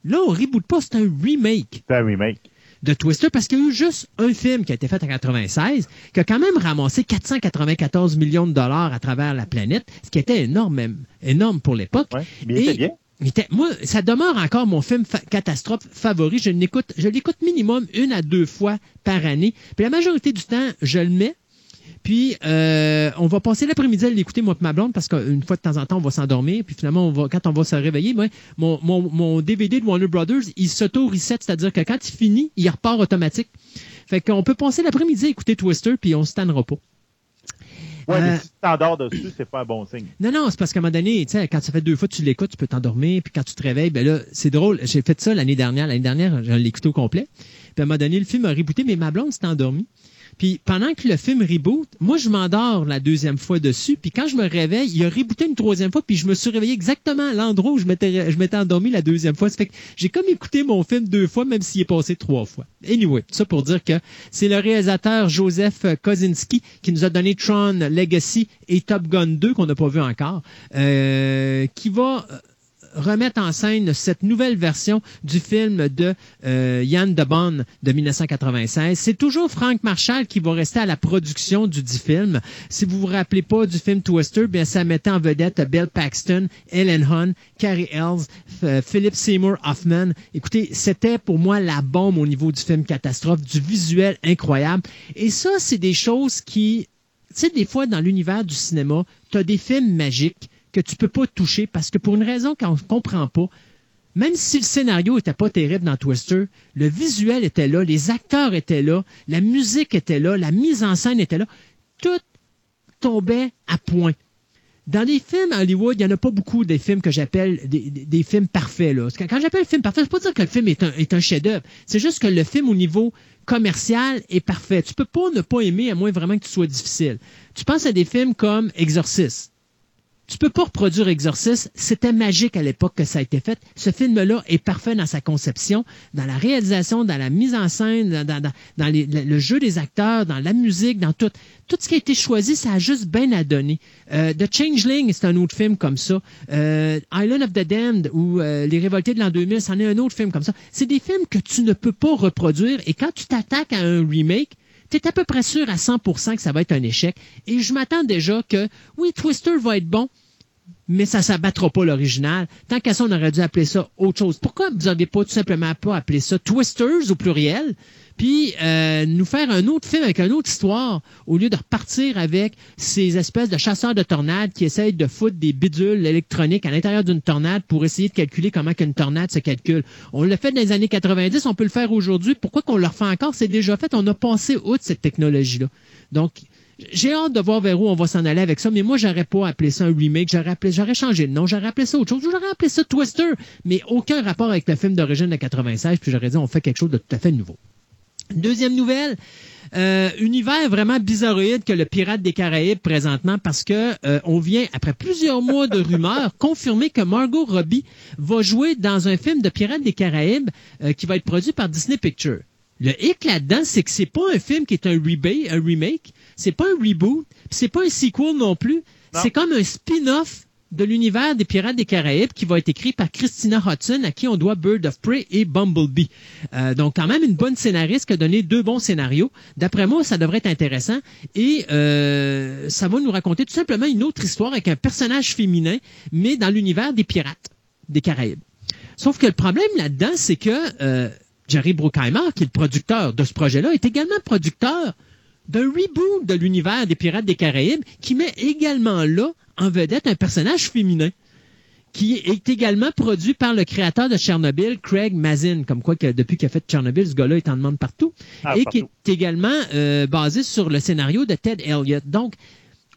Là, on reboot pas, c'est un remake C'est un remake. de Twister parce qu'il y a eu juste un film qui a été fait en 96 qui a quand même ramassé 494 millions de dollars à travers la planète, ce qui était énorme, énorme pour l'époque. Ouais. Et- bien. Était- moi, ça demeure encore mon film catastrophe favori. Je l'écoute, je l'écoute minimum une à deux fois par année. Puis la majorité du temps, je le mets. Puis euh, on va passer l'après-midi à l'écouter moi et ma blonde parce qu'une fois de temps en temps on va s'endormir. Puis finalement quand on va se réveiller, moi, mon, mon, mon DVD de Warner Brothers, il s'auto-reset, c'est-à-dire que quand il finit, il repart automatique. Fait qu'on peut passer l'après-midi à écouter Twister puis on se tannera pas. Ouais, Euh, mais si tu t'endors dessus, c'est pas un bon signe. Non, non, c'est parce qu'à un moment donné, tu sais, quand ça fait deux fois que tu l'écoutes, tu peux t'endormir, puis quand tu te réveilles, ben là, c'est drôle. J'ai fait ça l'année dernière. L'année dernière, je l'ai écouté au complet. Puis à un moment donné, le film a rebooté, mais ma blonde s'est endormie. Puis pendant que le film reboot, moi, je m'endors la deuxième fois dessus. Puis quand je me réveille, il a rebooté une troisième fois, puis je me suis réveillé exactement à l'endroit où je m'étais, je endormi la deuxième fois. Fait que j'ai comme écouté mon film deux fois, même s'il est passé trois fois. Anyway, ça pour dire que c'est le réalisateur Joseph Kosinski qui nous a donné Tron Legacy et Top Gun 2 qu'on n'a pas vu encore, euh, qui va remettre en scène cette nouvelle version du film de euh, Yann de Bonn de 1996. C'est toujours Frank Marshall qui va rester à la production du dit film. Si vous vous rappelez pas du film Twister, bien ça mettait en vedette Bill Paxton, Ellen Hunt, Carrie Ells, F- Philip Seymour Hoffman. Écoutez, c'était pour moi la bombe au niveau du film catastrophe, du visuel incroyable. Et ça, c'est des choses qui, tu sais, des fois dans l'univers du cinéma, tu as des films magiques que tu peux pas toucher parce que pour une raison qu'on ne comprend pas, même si le scénario était pas terrible dans Twister, le visuel était là, les acteurs étaient là, la musique était là, la mise en scène était là, tout tombait à point. Dans les films à Hollywood, il n'y en a pas beaucoup des films que j'appelle des, films parfaits. Quand j'appelle film parfait, je ne pas dire que le film est un, chef-d'œuvre. C'est juste que le film, au niveau commercial, est parfait. Tu peux pas ne pas aimer, à moins vraiment que tu sois difficile. Tu penses à des films comme Exorcist. Tu peux pas reproduire Exorcist. C'était magique à l'époque que ça a été fait. Ce film-là est parfait dans sa conception, dans la réalisation, dans la mise en scène, dans, le jeu des acteurs, dans la musique, dans tout. Tout ce qui a été choisi, ça a juste bien à donner. Euh, The Changeling, c'est un autre film comme ça. Euh, Island of the Damned ou euh, Les Révoltés de l'an 2000, c'en est un autre film comme ça. C'est des films que tu ne peux pas reproduire et quand tu t'attaques à un remake, tu es à peu près sûr à 100% que ça va être un échec. Et je m'attends déjà que, oui, Twister va être bon, mais ça s'abattra pas l'original. Tant qu'à ça, on aurait dû appeler ça autre chose. Pourquoi vous n'avez pas tout simplement pas appelé ça Twisters au pluriel, puis euh, nous faire un autre film avec une autre histoire, au lieu de repartir avec ces espèces de chasseurs de tornades qui essayent de foutre des bidules électroniques à l'intérieur d'une tornade pour essayer de calculer comment qu'une tornade se calcule. On l'a fait dans les années 90, on peut le faire aujourd'hui. Pourquoi qu'on le refait encore? C'est déjà fait. On a passé outre cette technologie-là. Donc, j'ai hâte de voir vers où on va s'en aller avec ça, mais moi, j'aurais pas appelé ça un remake. J'aurais appelé, j'aurais changé le nom. J'aurais appelé ça autre chose. J'aurais appelé ça Twister, mais aucun rapport avec le film d'origine de 96. Puis j'aurais dit, on fait quelque chose de tout à fait nouveau. Deuxième nouvelle, euh, univers vraiment bizarroïde que le Pirate des Caraïbes présentement parce que euh, on vient, après plusieurs mois de rumeurs, confirmer que Margot Robbie va jouer dans un film de Pirates des Caraïbes euh, qui va être produit par Disney Pictures. Le hic là-dedans, c'est que c'est pas un film qui est un, rebate, un remake, c'est pas un reboot, c'est pas un sequel non plus, c'est comme un spin-off de l'univers des Pirates des Caraïbes qui va être écrit par Christina Hudson, à qui on doit Bird of Prey et Bumblebee. Euh, donc, quand même, une bonne scénariste qui a donné deux bons scénarios. D'après moi, ça devrait être intéressant. Et euh, ça va nous raconter tout simplement une autre histoire avec un personnage féminin, mais dans l'univers des Pirates des Caraïbes. Sauf que le problème là-dedans, c'est que euh, Jerry Bruckheimer, qui est le producteur de ce projet-là, est également producteur d'un reboot de l'univers des Pirates des Caraïbes qui met également là en vedette un personnage féminin qui est également produit par le créateur de Tchernobyl, Craig Mazin, comme quoi que depuis qu'il a fait Tchernobyl, ce gars-là est en demande partout, Ah, et partout. qui est également euh, basé sur le scénario de Ted Elliott. Donc,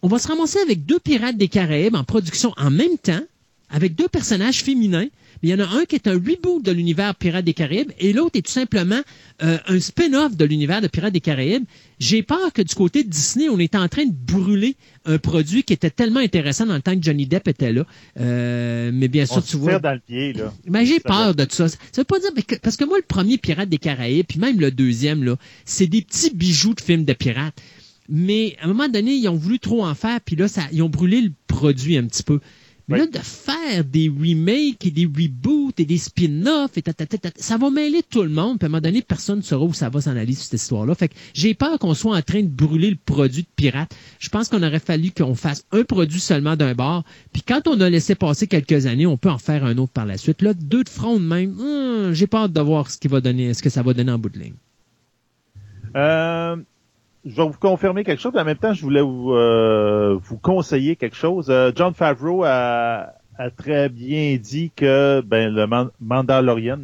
on va se ramasser avec deux Pirates des Caraïbes en production en même temps, avec deux personnages féminins. Il y en a un qui est un reboot de l'univers Pirates des Caraïbes et l'autre est tout simplement euh, un spin-off de l'univers de Pirates des Caraïbes. J'ai peur que du côté de Disney, on est en train de brûler un produit qui était tellement intéressant dans le temps que Johnny Depp était là. Euh, mais bien sûr, On tu se vois. dans le pied, là. Mais j'ai Ça peur de tout ça. Ça veut pas dire parce que moi le premier Pirate des Caraïbes puis même le deuxième là, c'est des petits bijoux de films de pirates. Mais à un moment donné, ils ont voulu trop en faire puis là ça ils ont brûlé le produit un petit peu. Mais Oui. là de faire des remakes et des reboots et des spin-offs et ta, ta, ta, ta, ça va mêler tout le monde puis à un moment donné personne ne saura où ça va s'en aller sur cette histoire-là. Fait que j'ai peur qu'on soit en train de brûler le produit de pirate. Je pense qu'on aurait fallu qu'on fasse un produit seulement d'un bar puis quand on a laissé passer quelques années, on peut en faire un autre par la suite. Là, deux de front de même, hum, j'ai hâte de voir ce qui va donner, ce que ça va donner en bout de ligne. Euh, je vais vous confirmer quelque chose, mais en même temps, je voulais vous, euh, vous conseiller quelque chose. Euh, John Favreau a, a très bien dit que ben, le Man- Mandalorian,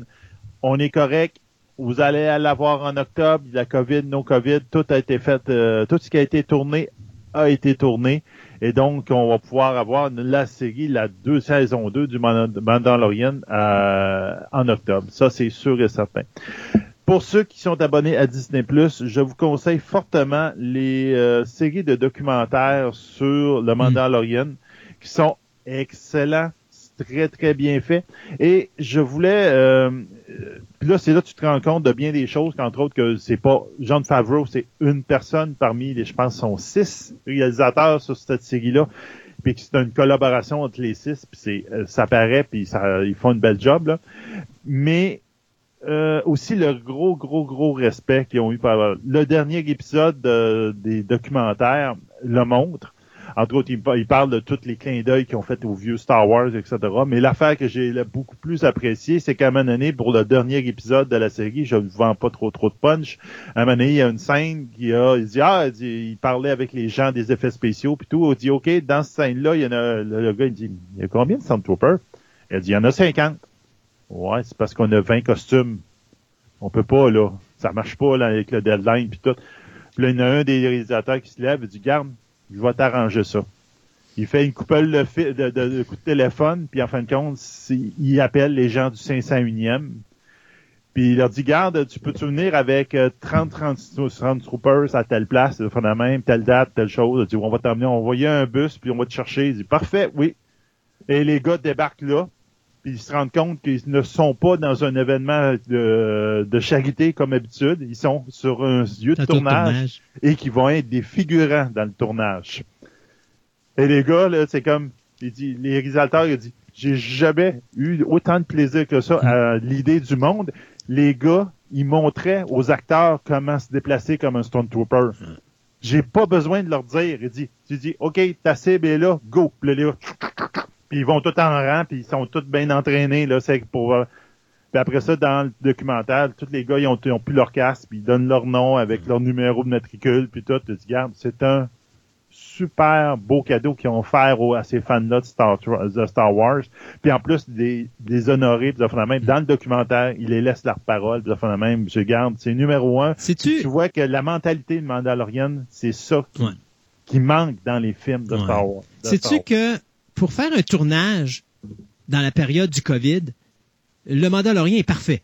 on est correct. Vous allez l'avoir en octobre, la COVID, no COVID, tout a été fait, euh, tout ce qui a été tourné a été tourné. Et donc, on va pouvoir avoir la série, la deux saison 2 du Mand- Mandalorian euh, en octobre. Ça, c'est sûr et certain. Pour ceux qui sont abonnés à Disney+, je vous conseille fortement les euh, séries de documentaires sur le Mandalorian qui sont excellents, très très bien fait. Et je voulais, euh, euh, puis là c'est là que tu te rends compte de bien des choses, qu'entre autres que c'est pas John Favreau, c'est une personne parmi les, je pense, sont six réalisateurs sur cette série-là puis que c'est une collaboration entre les six, puis c'est, euh, ça paraît, puis ça, ils font une belle job, là. Mais euh, aussi le gros, gros, gros respect qu'ils ont eu par le dernier épisode de- des documentaires le montre. Entre autres, il, pa- il parle de tous les clins d'œil qu'ils ont fait aux vieux Star Wars, etc. Mais l'affaire que j'ai beaucoup plus appréciée, c'est qu'à un moment donné, pour le dernier épisode de la série, je ne vends pas trop trop de punch. À un moment donné, il y a une scène qui a, il dit, ah, il, dit- il parlait avec les gens des effets spéciaux, puis tout. Il dit, OK, dans cette scène-là, il y en a, le, le gars, il dit, il y a combien de Stormtroopers? Il dit, il y en a 50. Ouais, c'est parce qu'on a 20 costumes. On peut pas, là. Ça marche pas, là, avec le deadline puis tout. Puis là, il y en a un des réalisateurs qui se lève et dit, garde, je vais t'arranger ça. Il fait une coupelle de, de, de, coups de téléphone, puis en fin de compte, il appelle les gens du 501e. Puis il leur dit, garde, tu peux-tu venir avec euh, 30, 30, 30 troopers à telle place, de même, telle date, telle chose. Il dit, on va t'emmener, on va envoyer un bus, puis on va te chercher. Il dit, parfait, oui. Et les gars débarquent là, ils se rendent compte qu'ils ne sont pas dans un événement de, de charité comme d'habitude. Ils sont sur un lieu de tournage, tournage. et qui vont être des figurants dans le tournage. Et les gars, là, c'est comme, il dit, les réalisateurs, il dit, j'ai jamais eu autant de plaisir que ça à l'idée du monde. Les gars, ils montraient aux acteurs comment se déplacer comme un Stormtrooper. J'ai pas besoin de leur dire. Il dit, tu dis, OK, ta cible est là, go. Puis là, puis ils vont tout en rang, puis ils sont tous bien entraînés, là, c'est pour... euh, Puis après ça, dans le documentaire, tous les gars, ils ont, ils ont plus leur casque, puis ils donnent leur nom avec leur numéro de matricule, puis tout. Tu dis, regarde, c'est un super beau cadeau qu'ils ont offert aux- à ces fans-là de Star, Tro- de Star Wars. Puis en plus, des, des honorer, puis de la même. Dans le documentaire, ils les laissent leur parole, puis de la même. Je garde, c'est numéro un. Sais-tu, Tu vois que la mentalité de Mandalorian, c'est ça qui, Ouais. qui manque dans les films de Ouais. Star Wars. sais-tu que pour faire un tournage dans la période du COVID, le Mandalorian est parfait.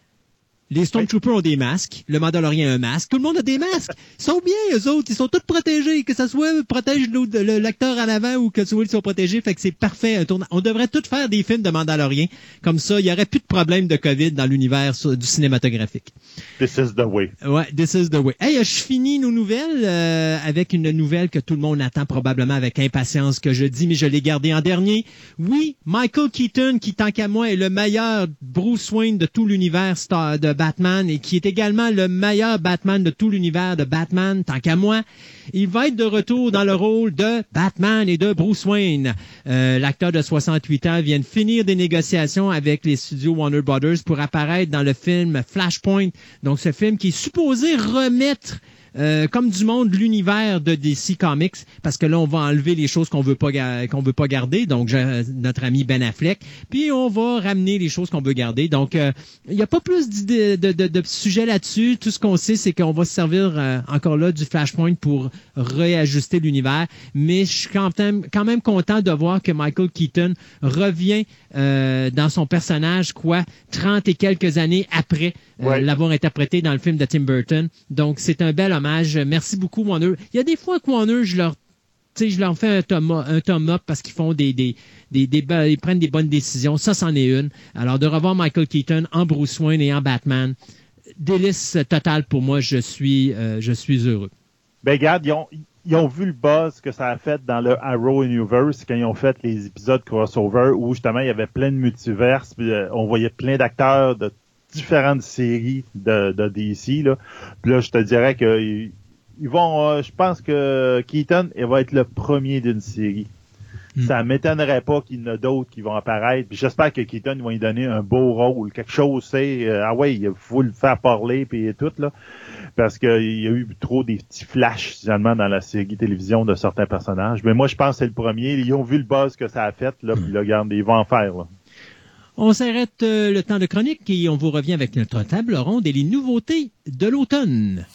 Les Stormtroopers ont des masques. Le Mandalorien a un masque. Tout le monde a des masques. Ils sont bien, eux autres. Ils sont tous protégés. Que ce soit protège l'acteur en avant ou que ce soit ils sont protégés. Fait que c'est parfait. On devrait tous faire des films de Mandalorien. Comme ça, il y aurait plus de problème de COVID dans l'univers du cinématographique. This is the way. Ouais, this is the way. Hey, je finis nos nouvelles euh, avec une nouvelle que tout le monde attend probablement avec impatience que je dis, mais je l'ai gardée en dernier. Oui, Michael Keaton, qui tant qu'à moi est le meilleur Bruce Wayne de tout l'univers de Batman et qui est également le meilleur Batman de tout l'univers de Batman, tant qu'à moi, il va être de retour dans le rôle de Batman et de Bruce Wayne. Euh, L'acteur de 68 ans vient de finir des négociations avec les studios Warner Brothers pour apparaître dans le film Flashpoint. Donc, ce film qui est supposé remettre euh, comme du monde l'univers de DC Comics parce que là on va enlever les choses qu'on veut pas qu'on veut pas garder donc je- notre ami Ben Affleck puis on va ramener les choses qu'on veut garder donc euh, il n'y a pas plus d'idées- de, de, de, sujets là-dessus tout ce qu'on sait c'est qu'on va se servir euh, encore là du Flashpoint pour réajuster l'univers mais je suis quand même quand même content de voir que Michael Keaton revient euh, dans son personnage quoi 30 et quelques années après euh, Ouais. l'avoir interprété dans le film de Tim Burton. Donc, c'est un bel hommage. Merci beaucoup, Warner. Il y a des fois que Warner, je leur, tu sais, je leur fais un thumb up parce qu'ils font des, des, des, ils prennent des bonnes décisions. Ça, c'en est une. Alors, de revoir Michael Keaton en Bruce Wayne et en Batman, délice total pour moi. Je suis, euh, je suis heureux. Ben, regarde, ils ont, ils ont vu le buzz que ça a fait dans le Arrow Universe quand ils ont fait les épisodes crossover où justement il y avait plein de multiverses, euh, on voyait plein d'acteurs de différentes séries de, de DC. Là. Puis là, je te dirais que ils, vont, euh, je pense que Keaton il va être le premier d'une série. Hmm. Ça m'étonnerait pas qu'il y en a d'autres qui vont apparaître. Puis j'espère que Keaton va lui donner un beau rôle, quelque chose, c'est euh, ah ouais, il faut le faire parler puis tout là parce qu'il y a eu trop des petits flashs finalement dans la série télévision de certains personnages. Mais moi, je pense que c'est le premier. Ils ont vu le buzz que ça a fait, là, puis là, regarde, ils vont en faire. Là. On s'arrête euh, le temps de chronique et on vous revient avec notre table ronde et les nouveautés de l'automne.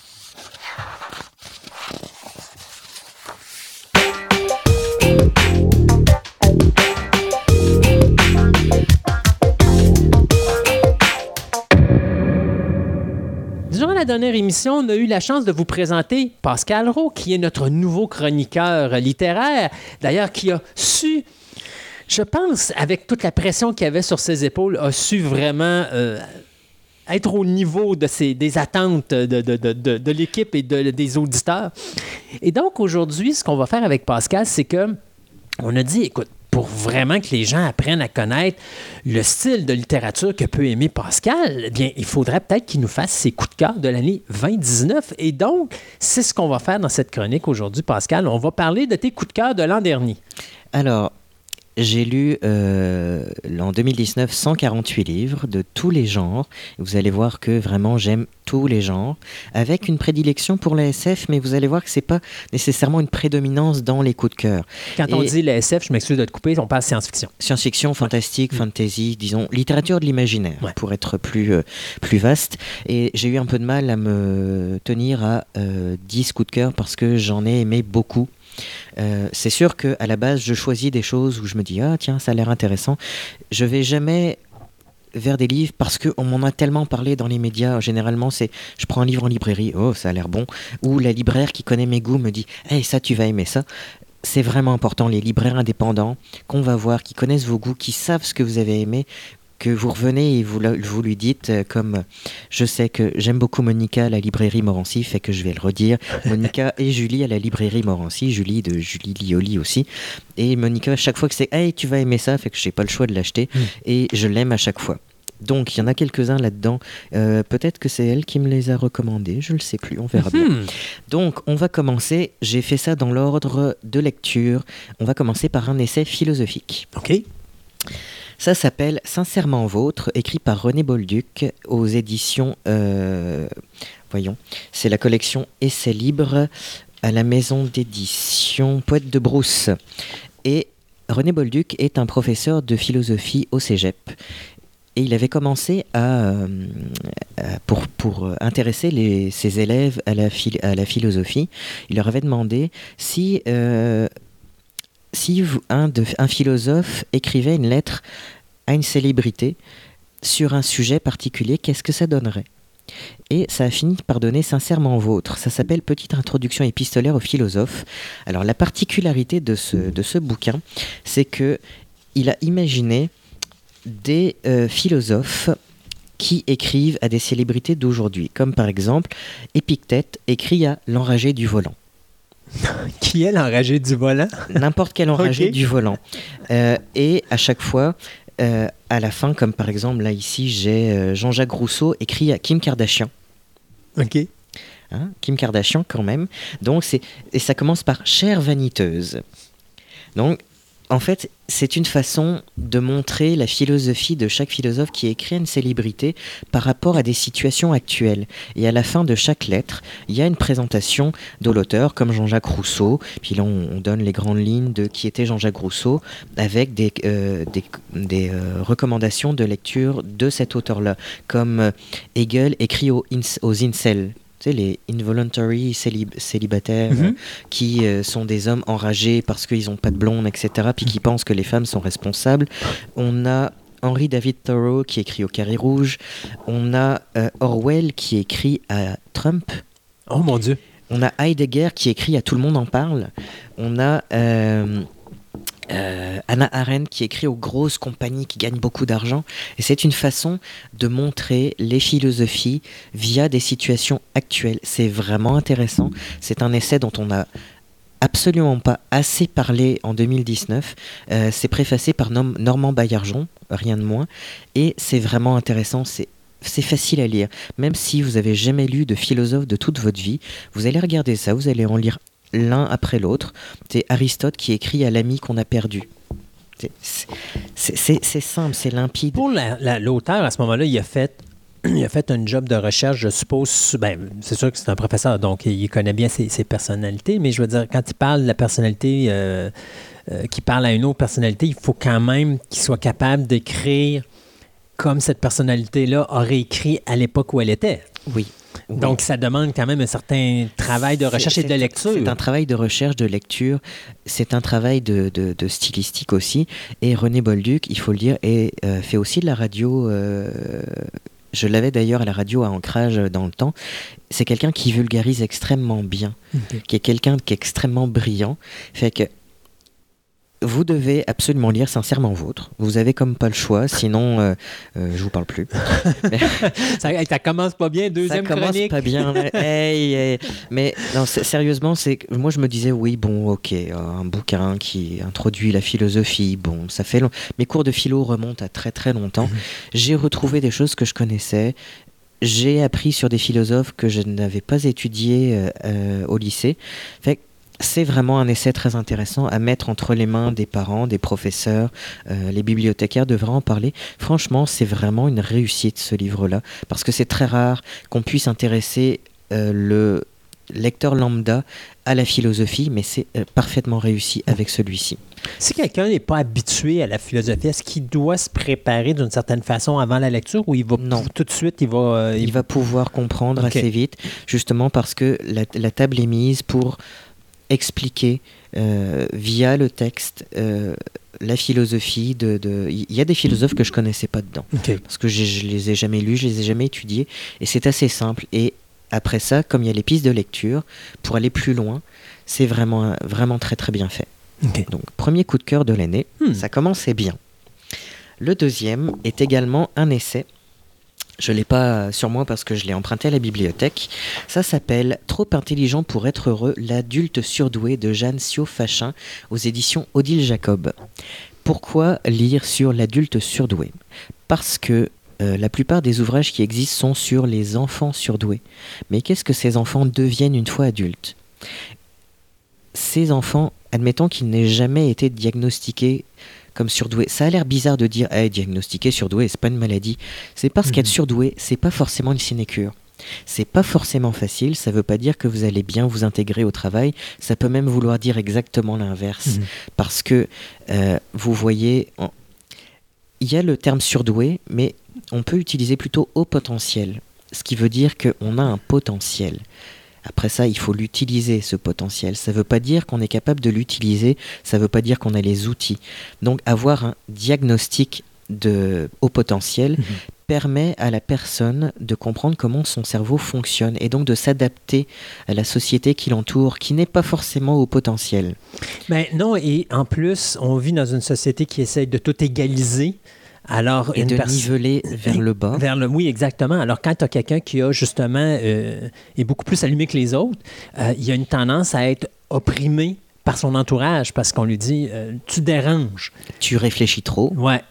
Durant la dernière émission, on a eu la chance de vous présenter Pascal Rowe, qui est notre nouveau chroniqueur littéraire, d'ailleurs qui a su, je pense, avec toute la pression qu'il avait sur ses épaules, a su vraiment euh, être au niveau de des attentes de, de- l'équipe et de- des auditeurs? Et donc aujourd'hui, ce qu'on va faire avec Pascal, c'est que on a dit, écoute, pour vraiment que les gens apprennent à connaître le style de littérature que peut aimer Pascal, eh bien, il faudrait peut-être qu'il nous fasse ses coups de cœur de l'année 2019. Et donc, c'est ce qu'on va faire dans cette chronique aujourd'hui, Pascal. On va parler de tes coups de cœur de l'an dernier. Alors, j'ai lu euh, en 2019 148 livres de tous les genres. Vous allez voir que vraiment j'aime tous les genres, avec une prédilection pour la SF, mais vous allez voir que c'est pas nécessairement une prédominance dans les coups de cœur. Quand on dit la SF, je m'excuse de te couper, on parle science-fiction. Science-fiction, fantastique, fantasy, disons littérature de l'imaginaire, Ouais. pour être plus, euh, plus vaste. Et j'ai eu un peu de mal à me tenir à euh, 10 coups de cœur parce que j'en ai aimé beaucoup. Euh, c'est sûr que à la base, je choisis des choses où je me dis ah tiens ça a l'air intéressant. Je vais jamais vers des livres parce qu'on m'en a tellement parlé dans les médias. Généralement, c'est je prends un livre en librairie, oh ça a l'air bon, ou la libraire qui connaît mes goûts me dit hey ça tu vas aimer ça. C'est vraiment important les libraires indépendants qu'on va voir, qui connaissent vos goûts, qui savent ce que vous avez aimé, que vous revenez et vous, lui dites euh, comme euh, je sais que j'aime beaucoup Monica à la librairie Morancy, fait que je vais le redire. Monica et Julie à la librairie Morancy, Julie de Julie Lioli aussi. Et Monica, à chaque fois que c'est Hey, tu vas aimer ça, fait que j'ai pas le choix de l'acheter. Et je l'aime à chaque fois. Donc, il y en a quelques-uns là-dedans. Euh, Peut-être que c'est elle qui me les a recommandés, je le sais plus, on verra bien. Hmm. Donc, on va commencer. J'ai fait ça dans l'ordre de lecture. On va commencer par un essai philosophique. OK. Ça s'appelle Sincèrement Vôtre, écrit par René Bolduc aux éditions. euh, voyons, c'est la collection Essais libres à la maison d'édition Poète de Brousse. Et René Bolduc est un professeur de philosophie au cégep. Et il avait commencé à, euh, pour, pour intéresser les- ses élèves à la, à la philosophie, il leur avait demandé si, euh, si vous- un, philosophe écrivait une lettre à une célébrité sur un sujet particulier, qu'est-ce que ça donnerait? Et ça a fini par donner sincèrement vôtre. Ça s'appelle Petite introduction épistolaire aux philosophes. Alors la particularité de ce, de ce bouquin, c'est que il a imaginé des euh, philosophes qui écrivent à des célébrités d'aujourd'hui, comme par exemple Épictète écrit à l'enragé du volant. Qui est l'enragé du volant? N'importe quel enragé du volant. Euh, et à chaque fois, euh, à la fin, comme par exemple là ici, j'ai euh, Jean-Jacques Rousseau écrit à Kim Kardashian. OK. Hein, Kim Kardashian quand même. Donc c'est et ça commence par chère vaniteuse. Donc en fait, c'est une façon de montrer la philosophie de chaque philosophe qui écrit une célébrité par rapport à des situations actuelles. Et à la fin de chaque lettre, il y a une présentation de l'auteur, comme Jean-Jacques Rousseau. Puis là, on, on donne les grandes lignes de qui était Jean-Jacques Rousseau, avec des, euh, euh, recommandations de lecture de cet auteur-là, comme Hegel écrit aux, aux. Tu sais, les involuntary célib- célibataires Mhm. euh, qui euh, sont des hommes enragés parce qu'ils n'ont pas de blonde, etc., puis qui pensent que les femmes sont responsables. On a Henry David Thoreau qui écrit au Carré Rouge. On a euh, Orwell qui écrit à Trump. Oh mon Dieu. On a Heidegger qui écrit à Tout le monde en parle. On a euh, Anna Arendt qui écrit aux grosses compagnies qui gagnent beaucoup d'argent. Et c'est une façon de montrer les philosophies via des situations actuelles. C'est vraiment intéressant. C'est un essai dont on n'a absolument pas assez parlé en 2019. Euh, c'est préfacé par Normand Baillargeon, rien de moins. Et c'est vraiment intéressant. C'est c'est facile à lire. Même si vous avez jamais lu de philosophe de toute votre vie, vous allez regarder ça, vous allez en lire l'un après l'autre. C'est Aristote qui écrit à l'ami qu'on a perdu. C'est- simple, c'est limpide. Pour la- la- l'auteur, à ce moment-là, il a fait. Il a fait un job de recherche, je suppose. Ben, c'est sûr que c'est un professeur, donc il connaît bien ses, ses personnalités, mais je veux dire, quand il parle de la personnalité euh, euh, qui parle à une autre personnalité, il faut quand même qu'il soit capable d'écrire comme cette personnalité-là aurait écrit à l'époque où elle était. Oui. Oui. Donc, ça demande quand même un certain travail de recherche et de lecture. C'est un travail de recherche, de lecture, c'est un travail de, de- de stylistique aussi. Et René Bolduc, il faut le dire, euh, fait aussi de la radio. euh, je l'avais d'ailleurs à la radio à Ancrage dans le temps. C'est quelqu'un qui vulgarise extrêmement bien, qui est quelqu'un qui est extrêmement brillant. Fait que vous devez absolument lire Sincèrement Vôtre. Vous avez comme pas le choix, sinon euh, euh, je vous parle plus. Ça, ça commence pas bien, deuxième ça commence chronique. pas bien. là. Hey, hey. Mais non, sérieusement, c'est moi je me disais oui, bon, ok, euh, un bouquin qui introduit la philosophie. Bon, ça fait long. Mes cours de philo remontent à très très longtemps. Mhm. J'ai retrouvé des choses que je connaissais. J'ai appris sur des philosophes que je n'avais pas étudiés euh, euh, au lycée. Fait que c'est vraiment un essai très intéressant à mettre entre les mains des parents, des professeurs, euh, les bibliothécaires devraient en parler. Franchement, c'est vraiment une réussite ce livre-là, parce que c'est très rare qu'on puisse intéresser euh, le lecteur lambda à la philosophie, mais c'est euh, parfaitement réussi avec celui-ci. Si quelqu'un n'est pas habitué à la philosophie, est-ce qu'il doit se préparer d'une certaine façon avant la lecture ou il va Non. tout de suite, il va... euh, Il va pouvoir comprendre assez vite, justement parce que la, la table est mise pour expliquer euh, via le texte euh, la philosophie de... de- Il y a des philosophes que je connaissais pas dedans. Parce que je, je les ai jamais lus, je les ai jamais étudiés, et c'est assez simple. Et après ça, comme il y a les pistes de lecture, pour aller plus loin, c'est vraiment, vraiment très très bien fait. Donc, premier coup de cœur de l'année, Hmm. ça commençait bien. Le deuxième est également un essai. Je ne l'ai pas sur moi parce que je l'ai emprunté à la bibliothèque. Ça s'appelle Trop intelligent pour être heureux, l'adulte surdoué de Jeanne Sio-Fachin aux éditions Odile Jacob. Pourquoi lire sur l'adulte surdoué? Parce que euh, la plupart des ouvrages qui existent sont sur les enfants surdoués. Mais qu'est-ce que ces enfants deviennent une fois adultes? Ces enfants, admettons qu'ils n'aient jamais été diagnostiqués comme surdoués. Ça a l'air bizarre de dire hey, diagnostiqué surdoué, c'est pas une maladie. C'est parce qu'être Mhm. surdoué, c'est pas forcément une sinécure. C'est pas forcément facile, ça veut pas dire que vous allez bien vous intégrer au travail, ça peut même vouloir dire exactement l'inverse. Mhm. Parce que euh, vous voyez, on- il y a le terme surdoué, mais on peut utiliser plutôt haut potentiel, ce qui veut dire qu'on a un potentiel. Après ça, il faut l'utiliser, ce potentiel. Ça ne veut pas dire qu'on est capable de l'utiliser, ça ne veut pas dire qu'on a les outils. Donc avoir un diagnostic de haut potentiel Mhm. permet à la personne de comprendre comment son cerveau fonctionne et donc de s'adapter à la société qui l'entoure, qui n'est pas forcément au potentiel. Ben non, et en plus, on vit dans une société qui essaye de tout égaliser. Alors, Et une de niveler vers le bas. Vers le, oui, exactement. Alors, quand tu as quelqu'un qui a justement euh, est beaucoup plus allumé que les autres, euh, il y a une tendance à être opprimé par son entourage parce qu'on lui dit euh, tu déranges. Tu réfléchis trop. Ouais.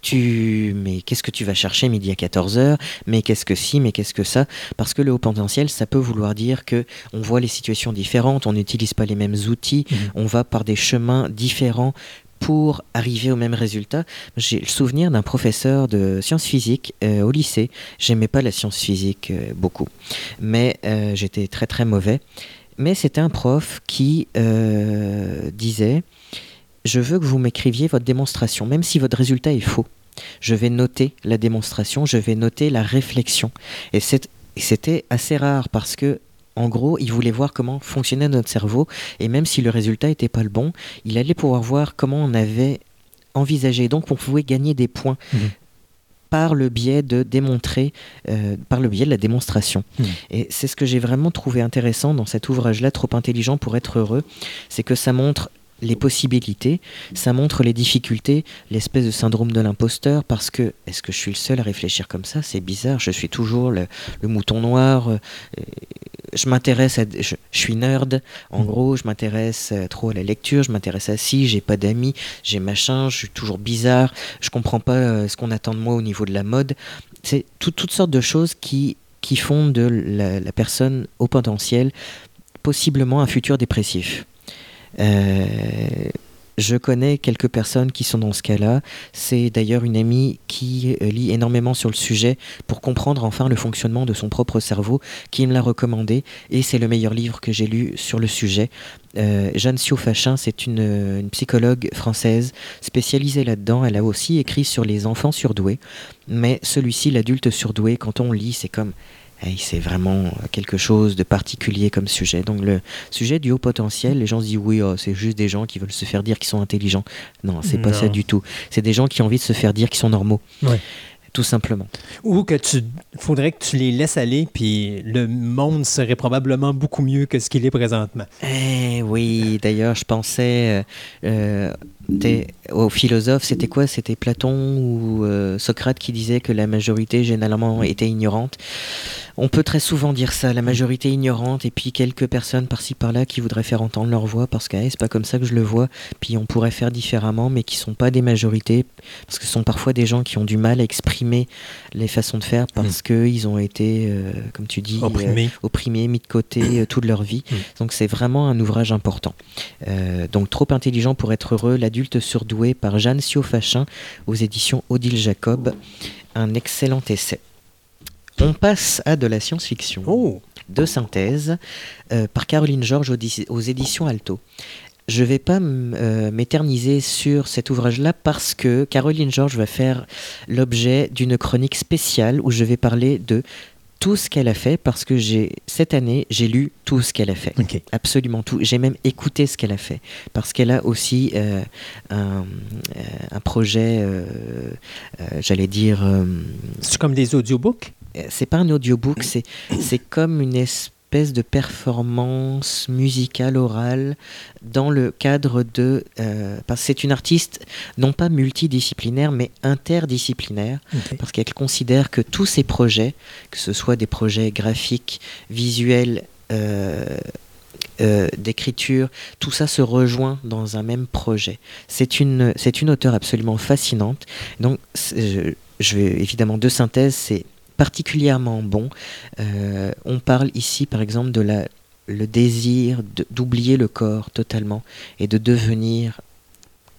Tu, mais qu'est-ce que tu vas chercher midi à 14h Mais qu'est-ce que si Mais qu'est-ce que ça? Parce que le haut potentiel, ça peut vouloir dire que on voit les situations différentes, on n'utilise pas les mêmes outils, Mhm. on va par des chemins différents pour arriver au même résultat. J'ai le souvenir d'un professeur de sciences physiques euh, au lycée. J'aimais pas la science physique euh, beaucoup, mais euh, j'étais très très mauvais. Mais c'était un prof qui disait je veux que vous m'écriviez votre démonstration, même si votre résultat est faux. Je vais noter la démonstration, je vais noter la réflexion. Et c'était assez rare parce que, en gros, il voulait voir comment fonctionnait notre cerveau. Et même si le résultat n'était pas le bon, il allait pouvoir voir comment on avait envisagé. Donc, on pouvait gagner des points. Mhm. par le biais de démontrer, euh, par le biais de la démonstration. Mhm. Et c'est ce que j'ai vraiment trouvé intéressant dans cet ouvrage-là, Trop intelligent pour être heureux, c'est que ça montre les possibilités, ça montre les difficultés, l'espèce de syndrome de l'imposteur, parce que est-ce que je suis le seul à réfléchir comme ça? C'est bizarre, je suis toujours le, le mouton noir, euh, je m'intéresse à... Je, je suis nerd, en Mm. gros, je m'intéresse euh, trop à la lecture, je m'intéresse à ci, j'ai pas d'amis, j'ai machin, je suis toujours bizarre, je comprends pas euh, ce qu'on attend de moi au niveau de la mode. C'est tout- toutes sortes de choses qui, qui font de la, la personne au potentiel possiblement un futur dépressif. Euh, je connais quelques personnes qui sont dans ce cas-là. C'est d'ailleurs une amie qui euh, lit énormément sur le sujet pour comprendre enfin le fonctionnement de son propre cerveau, qui me l'a recommandé, et c'est le meilleur livre que j'ai lu sur le sujet. Euh, Jeanne Siofachin, c'est une, une psychologue française spécialisée là-dedans. Elle a aussi écrit sur les enfants surdoués, mais celui-ci, l'adulte surdoué, quand on lit, c'est comme C'est vraiment quelque chose de particulier comme sujet. Donc le sujet du haut potentiel, les gens se disent oui, oh, c'est juste des gens qui veulent se faire dire qu'ils sont intelligents. Non, c'est pas ça du tout. C'est des gens qui ont envie de se faire dire qu'ils sont normaux. Ouais. Tout simplement. Ou que tu faudrait que tu les laisses aller, puis le monde serait probablement beaucoup mieux que ce qu'il est présentement. Eh oui, d'ailleurs, je pensais euh, euh, t'es- au philosophe, c'était quoi? C'était Platon ou euh, Socrate qui disait que la majorité généralement était ignorante? On peut très souvent dire ça, la majorité ignorante, et puis quelques personnes par-ci par-là qui voudraient faire entendre leur voix parce que hey, c'est pas comme ça que je le vois, puis on pourrait faire différemment, mais qui sont pas des majorités, parce que ce sont parfois des gens qui ont du mal à exprimer les façons de faire parce qu'ils ont été, euh, comme tu dis, euh, Opprimé. opprimés, mis de côté euh, toute leur vie. Mm. Donc c'est vraiment un ouvrage important. Donc Trop intelligent pour être heureux, l'adulte surdoué par Jeanne Siofachin aux éditions Odile Jacob. Un excellent essai. On passe à de la science-fiction Oh! de synthèse euh, par Caroline Georges aux, éditions Alto. Je ne vais pas euh, m'éterniser sur cet ouvrage-là parce que Caroline Georges va faire l'objet d'une chronique spéciale où je vais parler de tout ce qu'elle a fait parce que j'ai cette année j'ai lu tout ce qu'elle a fait. Absolument tout. J'ai même écouté ce qu'elle a fait parce qu'elle a aussi euh, un, euh, un projet euh, euh, j'allais dire euh, C'est comme des audiobooks? euh, c'est pas un audiobook, c'est c'est comme une espèce de performance musicale orale dans le cadre de euh, parce que c'est une artiste non pas multidisciplinaire mais interdisciplinaire parce qu'elle considère que tous ses projets, que ce soit des projets graphiques, visuels, euh, euh, d'écriture, tout ça se rejoint dans un même projet. C'est une, c'est une auteure absolument fascinante. Donc, je, je vais évidemment de synthèse, c'est particulièrement bon. Euh, on parle ici, par exemple, de la, le désir d'oublier le corps totalement et de devenir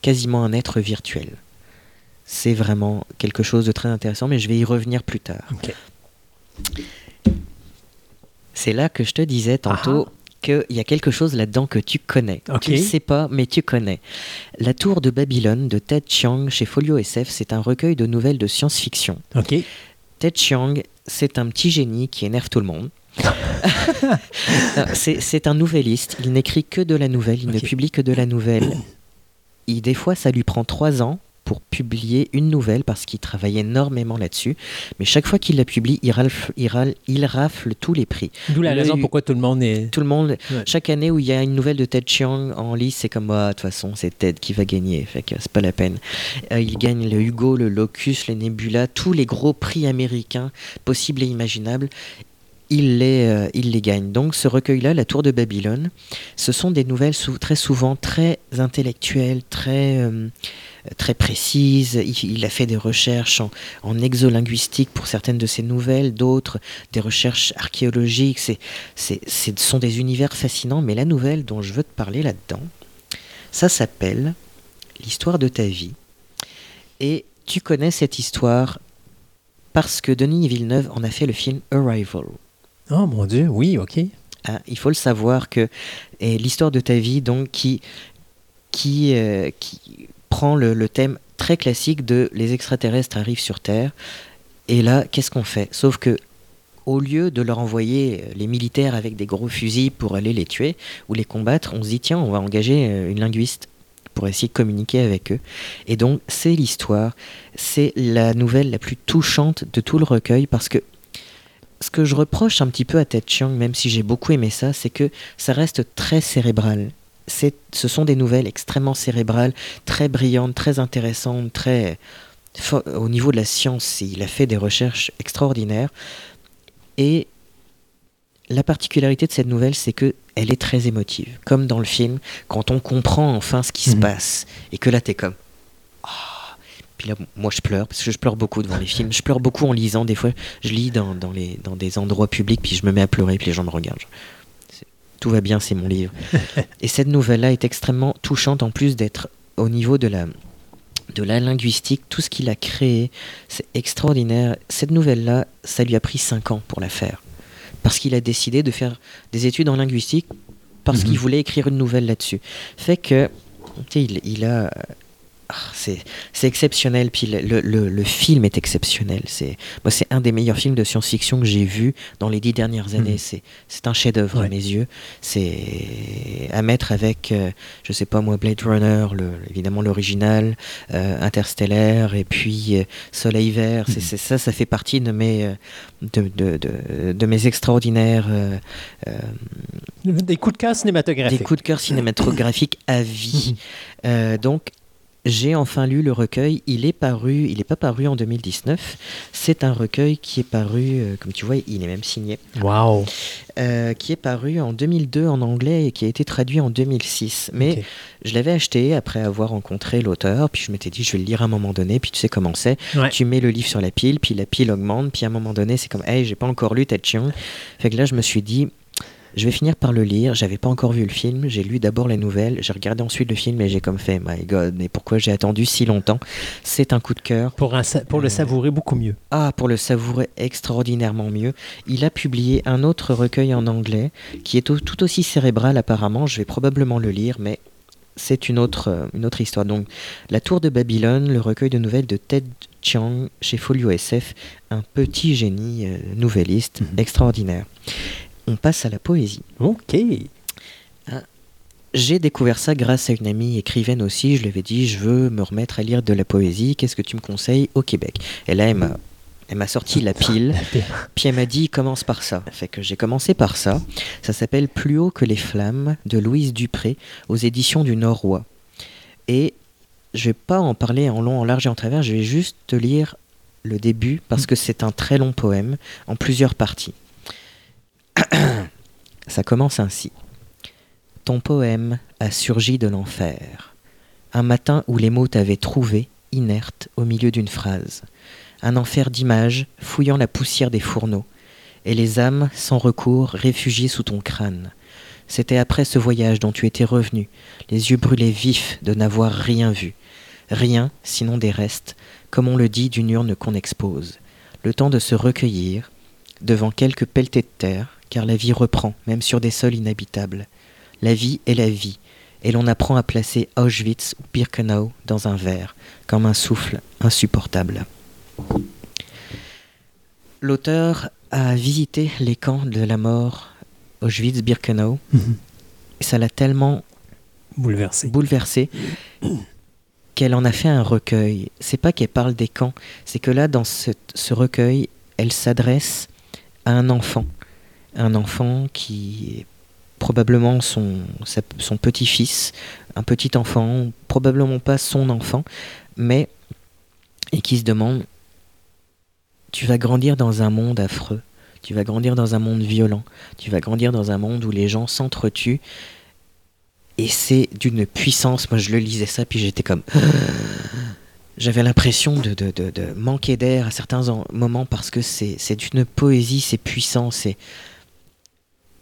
quasiment un être virtuel. C'est vraiment quelque chose de très intéressant, mais je vais y revenir plus tard. C'est là que je te disais tantôt qu'il y a quelque chose là-dedans que tu connais. Ok. Tu ne sais pas, mais tu connais. La Tour de Babylone de Ted Chiang chez Folio SF, c'est un recueil de nouvelles de science-fiction. Ted Chiang, c'est un petit génie qui énerve tout le monde. C'est un nouvelliste. Il n'écrit que de la nouvelle. Il ne publie que de la nouvelle. Et des fois, ça lui prend trois ans pour publier une nouvelle parce qu'il travaille énormément là-dessus. Mais chaque fois qu'il la publie, il rafle, il, râle- il rafle tous les prix. D'où la raison pourquoi tout le monde est. Tout le monde, Ouais. chaque année où il y a une nouvelle de Ted Chiang en lice, c'est comme, ah, de toute façon, c'est Ted qui va gagner, fait que c'est pas la peine. Euh, il gagne le Hugo, le Locus, le Nebula, tous les gros prix américains possibles et imaginables. Il les, euh, il les gagne. Donc ce recueil-là, La Tour de Babylone, ce sont des nouvelles très souvent très intellectuelles, très, euh, très précises. Il, a fait des recherches en, exolinguistique pour certaines de ses nouvelles, d'autres des recherches archéologiques. C'est- ce sont des univers fascinants, mais la nouvelle dont je veux te parler là-dedans, ça s'appelle L'histoire de ta vie. Et tu connais cette histoire parce que Denis Villeneuve en a fait le film Arrival. Oh mon Dieu, oui, OK. Ah, il faut le savoir que l'histoire de ta vie, donc, qui, qui, euh, qui prend le, le thème très classique de les extraterrestres arrivent sur Terre. Et là, qu'est-ce qu'on fait? Sauf que au lieu de leur envoyer euh, les militaires avec des gros fusils pour aller les tuer ou les combattre, on se dit tiens, on va engager euh, une linguiste pour essayer de communiquer avec eux. Et donc, c'est l'histoire, c'est la nouvelle la plus touchante de tout le recueil parce que ce que je reproche un petit peu à Ted Chiang, même si j'ai beaucoup aimé ça, c'est que ça reste très cérébral. Ce sont des nouvelles extrêmement cérébrales, très brillantes, très intéressantes, très au niveau de la science. Il a fait des recherches extraordinaires. Et la particularité de cette nouvelle, c'est que elle est très émotive, comme dans le film, quand on comprend enfin ce qui se Mhm. passe et que là t'es comme. Puis là, moi je pleure parce que je pleure beaucoup devant les films. Je pleure beaucoup en lisant. Des fois, je lis dans, dans les, dans des endroits publics, puis je me mets à pleurer, puis les gens me regardent. Tout va bien, c'est mon livre. Et cette nouvelle-là est extrêmement touchante, en plus d'être au niveau de la, de la linguistique, tout ce qu'il a créé, c'est extraordinaire. Cette nouvelle-là, ça lui a pris 5 ans pour la faire. Parce qu'il a décidé de faire des études en linguistique, parce Mhm. qu'il voulait écrire une nouvelle là-dessus. Fait que, tu sais, il, il a. ah, c'est exceptionnel, puis le, le- le- film est exceptionnel. C'est moi, c'est un des meilleurs films de science-fiction que j'ai vu dans les dix dernières années. Mhm. C'est un chef-d'œuvre à mes yeux. C'est à mettre avec, euh, je sais pas moi, Blade Runner, le, évidemment l'original, euh, Interstellar, et puis euh, Soleil Vert. Mhm. c'est ça, ça fait partie de mes, euh, de, de, de- de mes extraordinaires euh, Des coups de cœur des cinématographiques. coups de cœur cinématographiques à vie. Euh, donc, j'ai enfin lu le recueil. Il est paru, il n'est pas paru en 2019. C'est un recueil qui est paru, euh, comme tu vois, il est même signé, Wow. euh, qui est paru en 2002 en anglais et qui a été traduit en 2006. Mais je l'avais acheté après avoir rencontré l'auteur, puis je m'étais dit, je vais le lire à un moment donné, puis tu sais comment c'est. Ouais. Tu mets le livre sur la pile, puis la pile augmente, puis à un moment donné, c'est comme, hey, j'ai pas encore lu Chiang. Fait que là, je me suis dit, je vais finir par le lire. J'avais pas encore vu le film. J'ai lu d'abord la nouvelle. J'ai regardé ensuite le film et j'ai comme fait, my god, mais pourquoi j'ai attendu si longtemps? C'est un coup de cœur. Pour, un sa- pour le savourer beaucoup mieux. Ah, pour le savourer extraordinairement mieux, il a publié un autre recueil en anglais qui est tout aussi cérébral apparemment. Je vais probablement le lire, mais c'est une autre, euh, une autre histoire. Donc, La Tour de Babylone, le recueil de nouvelles de Ted Chiang chez Folio SF, un petit génie euh, nouvelliste Mhm. extraordinaire. On passe à la poésie. OK. J'ai découvert ça grâce à une amie écrivaine aussi. Je lui avais dit, je veux me remettre à lire de la poésie. Qu'est-ce que tu me conseilles au Québec? Et là, elle m'a, elle m'a sorti la pile. Puis elle m'a dit, commence par ça. Fait que j'ai commencé par ça. Ça s'appelle Plus haut que les flammes de Louise Dupré aux éditions du Nord-Roi. Et je vais pas en parler en long, en large et en travers. Je vais juste te lire le début parce que c'est un très long poème en plusieurs parties. Ça commence ainsi. Ton poème a surgi de l'enfer. Un matin où les mots t'avaient trouvé, inerte, au milieu d'une phrase. Un enfer d'images, fouillant la poussière des fourneaux. Et les âmes, sans recours, réfugiées sous ton crâne. C'était après ce voyage dont tu étais revenu, les yeux brûlés vifs de n'avoir rien vu. Rien, sinon des restes, comme on le dit d'une urne qu'on expose. Le temps de se recueillir, devant quelques pelletées de terre, car la vie reprend, même sur des sols inhabitables. La vie est la vie, et l'on apprend à placer Auschwitz ou Birkenau dans un verre, comme un souffle insupportable. L'auteur a visité les camps de la mort, Auschwitz, Birkenau, Mhm. et ça l'a tellement Bouleversé. bouleversé qu'elle en a fait un recueil. C'est pas qu'elle parle des camps, c'est que là, dans ce, ce recueil, elle s'adresse à un enfant. Un enfant qui est probablement son, petit-fils, un petit enfant, probablement pas son enfant, mais et qui se demande tu vas grandir dans un monde affreux, tu vas grandir dans un monde violent, tu vas grandir dans un monde où les gens s'entretuent. Et c'est d'une puissance, moi je le lisais ça, puis j'étais comme... J'avais l'impression de, de- manquer d'air à certains en- moments parce que c'est c'est d'une poésie, c'est puissant, c'est...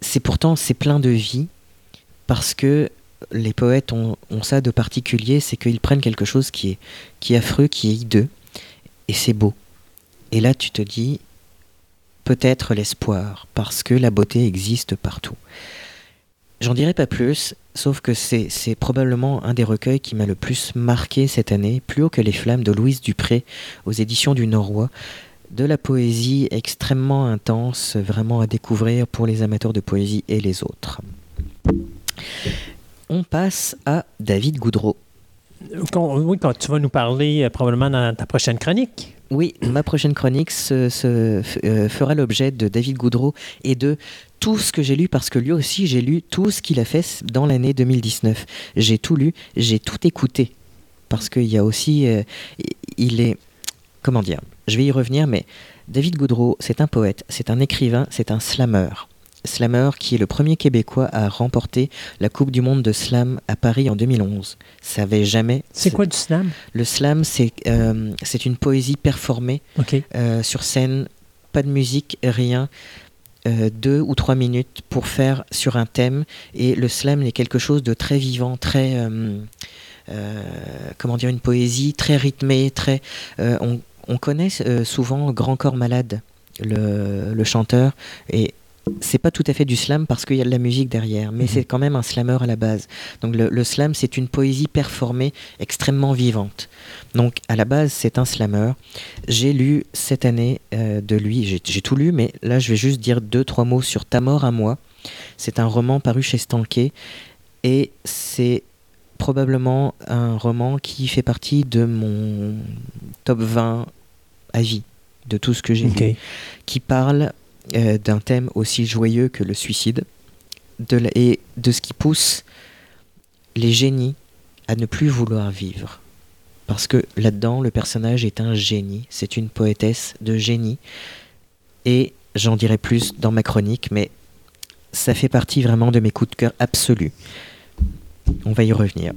C'est pourtant, c'est plein de vie, parce que les poètes ont, ça de particulier, c'est qu'ils prennent quelque chose qui est, qui est affreux, qui est hideux, et c'est beau. Et là, tu te dis, peut-être l'espoir, parce que la beauté existe partout. J'en dirai pas plus, sauf que c'est c'est probablement un des recueils qui m'a le plus marqué cette année, plus haut que Les Flammes de Louise Dupré, aux éditions du Norrois. De la poésie extrêmement intense, vraiment à découvrir pour les amateurs de poésie et les autres. On passe à David Goudreau. Quand- oui, quand tu vas nous parler euh, probablement dans ta prochaine chronique. Oui, ma prochaine chronique se, euh, fera l'objet de David Goudreau et de tout ce que j'ai lu, parce que lui aussi, j'ai lu tout ce qu'il a fait dans l'année 2019. J'ai tout lu, j'ai tout écouté, parce qu'il y a aussi... euh, il est... Comment dire Je vais y revenir, mais David Goudreau, c'est un poète, c'est un écrivain, c'est un slammer. Slammer qui est le premier Québécois à remporter la Coupe du Monde de Slam à Paris en 2011. Ça avait jamais... C'est quoi du slam? Le slam, c'est euh, c'est une poésie performée euh, sur scène, pas de musique, rien. euh, deux ou trois minutes pour faire sur un thème. Et le slam est quelque chose de très vivant, très. comment dire, une poésie très rythmée, très. on, on connaît euh, souvent Grand Corps Malade, le, le chanteur, et c'est pas tout à fait du slam parce qu'il y a de la musique derrière, mais Mhm. c'est quand même un slammer à la base. Donc le, le slam, c'est une poésie performée extrêmement vivante. Donc à la base, c'est un slammer. J'ai lu cette année euh, de lui, j'ai tout lu, mais là je vais juste dire deux, trois mots sur Ta mort à moi. C'est un roman paru chez Stanké et c'est probablement un roman qui fait partie de mon top 20 à vie de tout ce que j'ai lu, qui parle euh, d'un thème aussi joyeux que le suicide de la- et de ce qui pousse les génies à ne plus vouloir vivre. Parce que là-dedans, le personnage est un génie, c'est une poétesse de génie. Et j'en dirai plus dans ma chronique, mais ça fait partie vraiment de mes coups de cœur absolus. On va y revenir.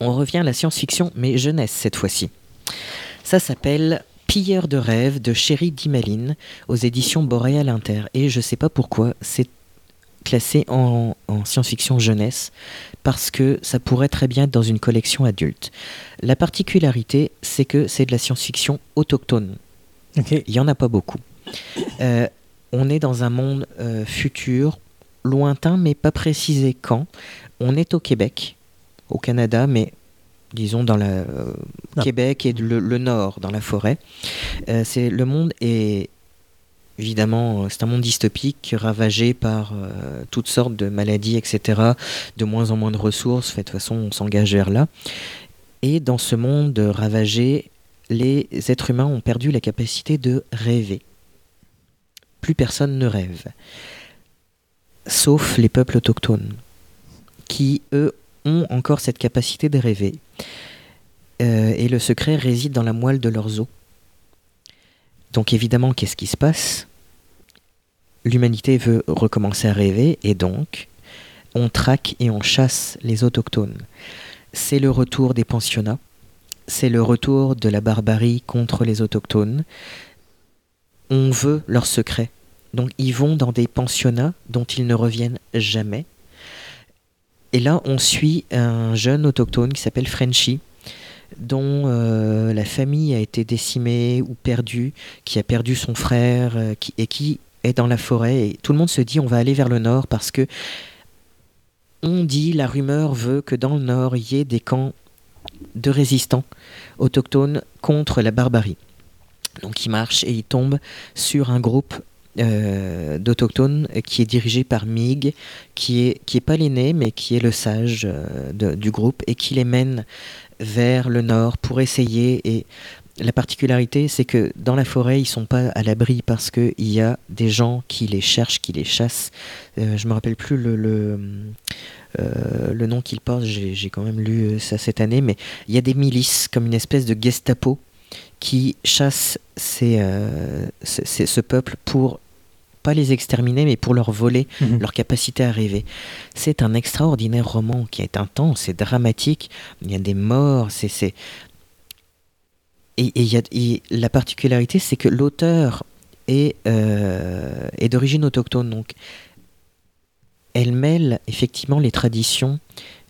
On revient à la science-fiction, mais jeunesse cette fois-ci. Ça s'appelle Pilleur de rêves de Chéri Dimaline aux éditions Boréal Inter. Et je sais pas pourquoi, c'est classé en, en science-fiction jeunesse parce que ça pourrait très bien être dans une collection adulte. La particularité, c'est que c'est de la science-fiction autochtone. Il n'y en a pas beaucoup. Euh, on est dans un monde euh, futur, lointain, mais pas précisé quand. On est au Québec, au Canada, mais disons dans la euh, Non. Québec et le, le nord, dans la forêt. Euh, c'est le monde est évidemment euh, c'est un monde dystopique ravagé par euh, toutes sortes de maladies, etc. De moins en moins de ressources. Fait, de toute façon, on s'engage vers là. Et dans ce monde ravagé, les êtres humains ont perdu la capacité de rêver. Plus personne ne rêve. Sauf les peuples autochtones, qui, eux, ont encore cette capacité de rêver. Euh, et le secret réside dans la moelle de leurs os. Donc évidemment, qu'est-ce qui se passe? L'humanité veut recommencer à rêver, et donc, on traque et on chasse les autochtones. C'est le retour des pensionnats, c'est le retour de la barbarie contre les autochtones. On veut leur secret. Donc ils vont dans des pensionnats dont ils ne reviennent jamais. Et là, on suit un jeune autochtone qui s'appelle Frenchy, dont euh, la famille a été décimée ou perdue, qui a perdu son frère euh, et qui est dans la forêt. Et tout le monde se dit on va aller vers le nord parce que on dit, la rumeur veut que dans le nord, il y ait des camps de résistants autochtones contre la barbarie. Donc il marche et il tombe sur un groupe euh, d'autochtones qui est dirigé par Mig, qui est, qui est pas l'aîné, mais qui est le sage euh, du groupe, et qui les mène vers le nord pour essayer et la particularité, c'est que dans la forêt, ils sont pas à l'abri parce qu'il y a des gens qui les cherchent, qui les chassent. Euh, je me rappelle plus le, le, euh, le nom qu'ils portent, j'ai quand même lu ça cette année, mais il y a des milices, comme une espèce de Gestapo, qui chassent ces, ces- ce peuple pour pas les exterminer, mais pour leur voler Mhm. leur capacité à rêver. C'est un extraordinaire roman qui est intense, c'est dramatique, il y a des morts, c'est... c'est- Et, y a- et la particularité, c'est que l'auteur est, euh, est d'origine autochtone, donc elle mêle effectivement les traditions,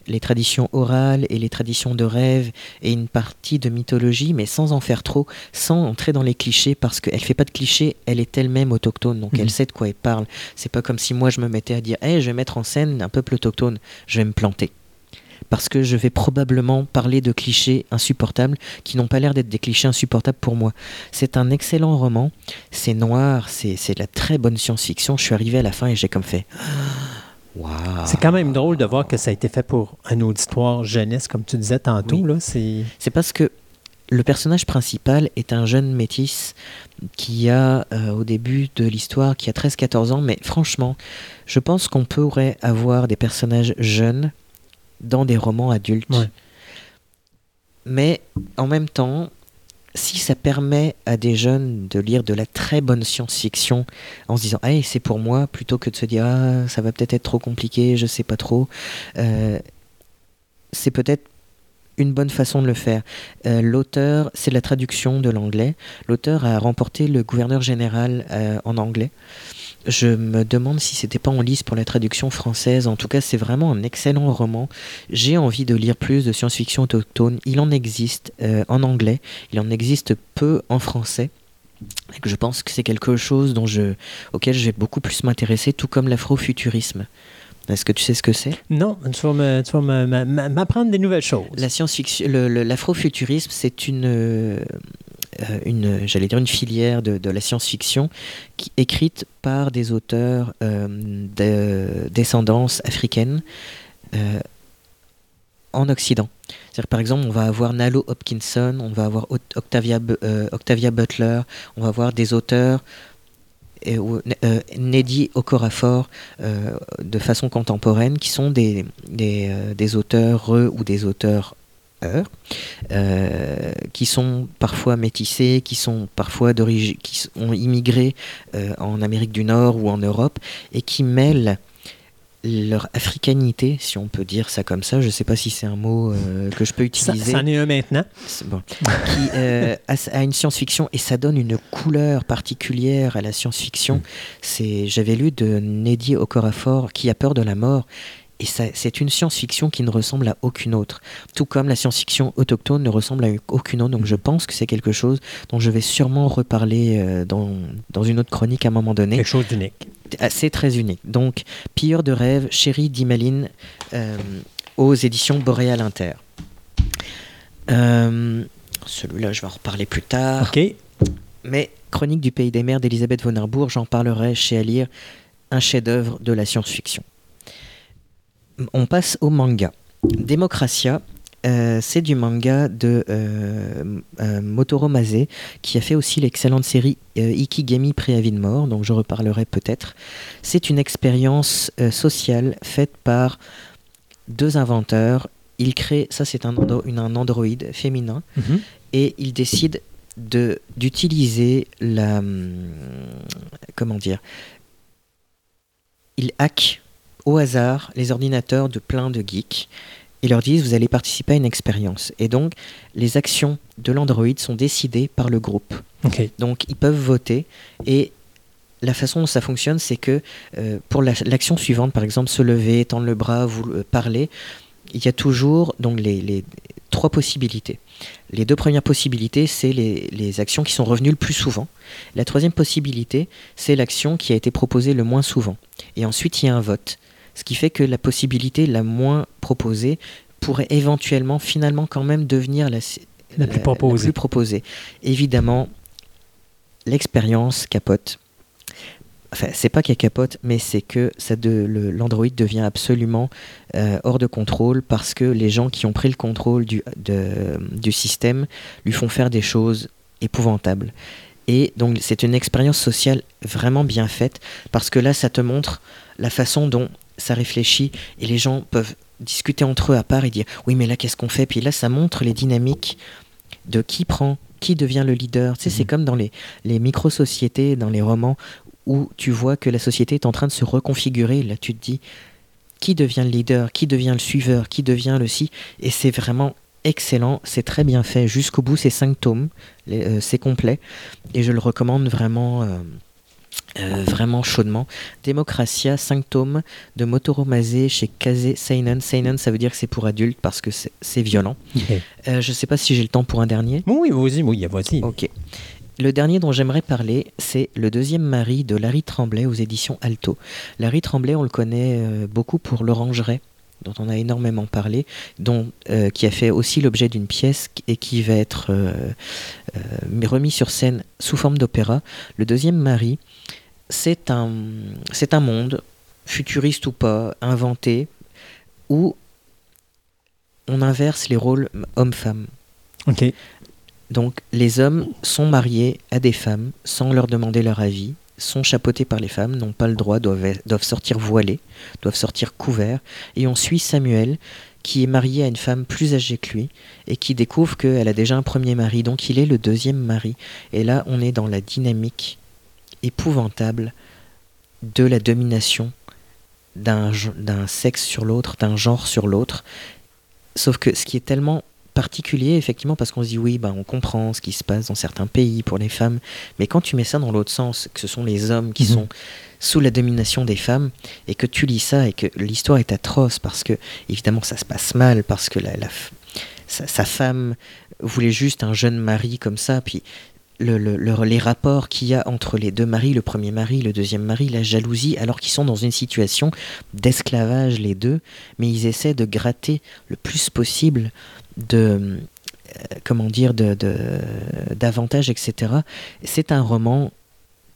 les traditions orales et les traditions de rêve et une partie de mythologie, mais sans en faire trop, sans entrer dans les clichés, parce qu'elle fait pas de clichés, elle est elle-même autochtone, donc Mhm. elle sait de quoi elle parle. C'est pas comme si moi je me mettais à dire, hey, je vais mettre en scène un peuple autochtone, je vais me planter. Parce que je vais probablement parler de clichés insupportables qui n'ont pas l'air d'être des clichés insupportables pour moi. C'est un excellent roman, c'est noir, c'est c'est de la très bonne science-fiction. Je suis arrivé à la fin et j'ai comme fait. C'est quand même drôle de voir que ça a été fait pour un auditoire jeunesse, comme tu disais tantôt. Oui. Là, c'est... C'est parce que le personnage principal est un jeune métis qui a, euh, au début de l'histoire, qui a 13-14 ans, mais franchement, je pense qu'on pourrait avoir des personnages jeunes dans des romans adultes. Ouais. Mais en même temps, si ça permet à des jeunes de lire de la très bonne science-fiction en se disant hey, c'est pour moi plutôt que de se dire ah ça va peut-être être trop compliqué je sais pas trop euh, c'est peut-être une bonne façon de le faire. Euh, L'auteur, c'est la traduction de l'anglais. L'auteur a remporté le gouverneur général euh, en anglais. Je me demande si c'était pas en lice pour la traduction française. En tout cas, c'est vraiment un excellent roman. J'ai envie de lire plus de science-fiction autochtone. Il en existe euh, en anglais. Il en existe peu en français. Et que je pense que c'est quelque chose dont je, auquel je vais beaucoup plus m'intéresser, tout comme l'afrofuturisme. Est-ce que tu sais ce que c'est? Non, tu vas m'apprendre des nouvelles choses. La science-fiction, l'afrofuturisme, c'est une, euh, une, j'allais dire une filière de, de la science-fiction qui écrite par des auteurs euh, de descendance africaine euh, en Occident. C'est-à-dire, par exemple, on va avoir Nalo Hopkinson, on va avoir Oct- Octavia, euh, Octavia Butler, on va avoir des auteurs et, euh, Neddy Okorafor euh, de façon contemporaine qui sont des, des, euh, des auteurs euh, ou des auteurs euh, euh, qui sont parfois métissés, qui sont parfois d'origine, qui ont immigré euh, en Amérique du Nord ou en Europe et qui mêlent leur africanité, si on peut dire ça comme ça, je ne sais pas si c'est un mot euh, que je peux Ça, utiliser, c'en est un maintenant. c'est bon. qui euh, a, a une science-fiction et ça donne une couleur particulière à la science-fiction. Mm. C'est, j'avais lu de Neddy Okorafor qui a peur de la mort. Et c'est une science-fiction qui ne ressemble à aucune autre. Tout comme la science-fiction autochtone ne ressemble à aucune autre. Donc je pense que c'est quelque chose dont je vais sûrement reparler euh, dans, dans une autre chronique à un moment donné. Quelque chose d'unique. Ah, C'est très unique. Donc, Pilleur de rêve, Chérie d'Imaline, euh, aux éditions Boréal Inter. Euh, Celui-là, je vais en reparler plus tard. OK. Mais Chronique du pays des mers d'Elisabeth von Arbourg, j'en parlerai chez à lire, un chef-d'œuvre de la science-fiction. On passe au manga. Démocratia, euh, c'est du manga de euh, euh, Motoro Mase, qui a fait aussi l'excellente série euh, Ikigami Préavis de mort, donc je reparlerai peut-être. C'est une expérience sociale faite par deux inventeurs. Ils créent, ça c'est un, andro- une- un androïde féminin, Mhm. et ils décident de d'utiliser la hum, comment dire ils hackent au hasard les ordinateurs de plein de geeks et leur disent vous allez participer à une expérience et donc les actions de l'android sont décidées par le groupe donc ils peuvent voter et la façon dont ça fonctionne, c'est que euh, pour la- l'action suivante, par exemple se lever, tendre le bras, vous euh, parler, il y a toujours donc les, les trois possibilités. Les deux premières possibilités, c'est les, les actions qui sont revenues le plus souvent. La troisième possibilité, c'est l'action qui a été proposée le moins souvent. Et ensuite, il y a un vote. Ce qui fait que la possibilité la moins proposée pourrait éventuellement, finalement, quand même devenir la, La plus proposée. plus proposée. Évidemment, l'expérience capote. enfin, c'est pas qu'elle capote, mais c'est que ça de, l'Android devient absolument euh, hors de contrôle parce que les gens qui ont pris le contrôle du, de- du système lui font faire des choses épouvantables. Et donc c'est une expérience sociale vraiment bien faite parce que là ça te montre la façon dont ça réfléchit et les gens peuvent discuter entre eux à part et dire oui mais là qu'est-ce qu'on fait? Puis là ça montre les dynamiques de qui prend qui devient le leader. Tu sais c'est comme dans les, les micro-sociétés dans les romans où tu vois que la société est en train de se reconfigurer. Là tu te dis qui devient le leader qui devient le suiveur qui devient le si et c'est vraiment excellent c'est très bien fait. Jusqu'au bout c'est cinq tomes euh, c'est complet. Et je le recommande vraiment euh, euh, vraiment chaudement. Démocratia, 5 tomes de Motoro Mase chez Kaze Seinen. Seinen, ça veut dire que c'est pour adultes parce que c'est violent. Euh, je sais pas si j'ai le temps pour un dernier. Oui, vas-y, oui, vas-y. Ok. Le dernier dont j'aimerais parler, c'est Le deuxième mari de Larry Tremblay aux éditions Alto. Larry Tremblay, on le connaît euh, beaucoup pour L'Orangerie, dont on a énormément parlé, dont, euh, qui a fait aussi l'objet d'une pièce et qui va être euh, euh, remis sur scène sous forme d'opéra. Le deuxième mari, c'est un, c'est un monde, futuriste ou pas, inventé, où on inverse les rôles homme-femme. OK. Donc les hommes sont mariés à des femmes sans leur demander leur avis, sont chapeautés par les femmes, n'ont pas le droit, doivent, sortir voilés, doivent sortir couverts. Et on suit Samuel qui est marié à une femme plus âgée que lui et qui découvre qu'elle a déjà un premier mari, donc il est le deuxième mari. Et là on est dans la dynamique épouvantable de la domination d'un sexe sur l'autre, d'un genre sur l'autre. Sauf que ce qui est tellement particulier, effectivement, parce qu'on se dit oui, ben, on comprend ce qui se passe dans certains pays pour les femmes, mais quand tu mets ça dans l'autre sens, que ce sont les hommes qui Mhm. sont sous la domination des femmes, et que tu lis ça et que l'histoire est atroce, parce que évidemment ça se passe mal, parce que la, sa, sa femme voulait juste un jeune mari comme ça, puis le- le- le- les rapports qu'il y a entre les deux maris, le premier mari, le deuxième mari, la jalousie, alors qu'ils sont dans une situation d'esclavage les deux, mais ils essaient de gratter le plus possible de euh, comment dire de d'avantages etc c'est un roman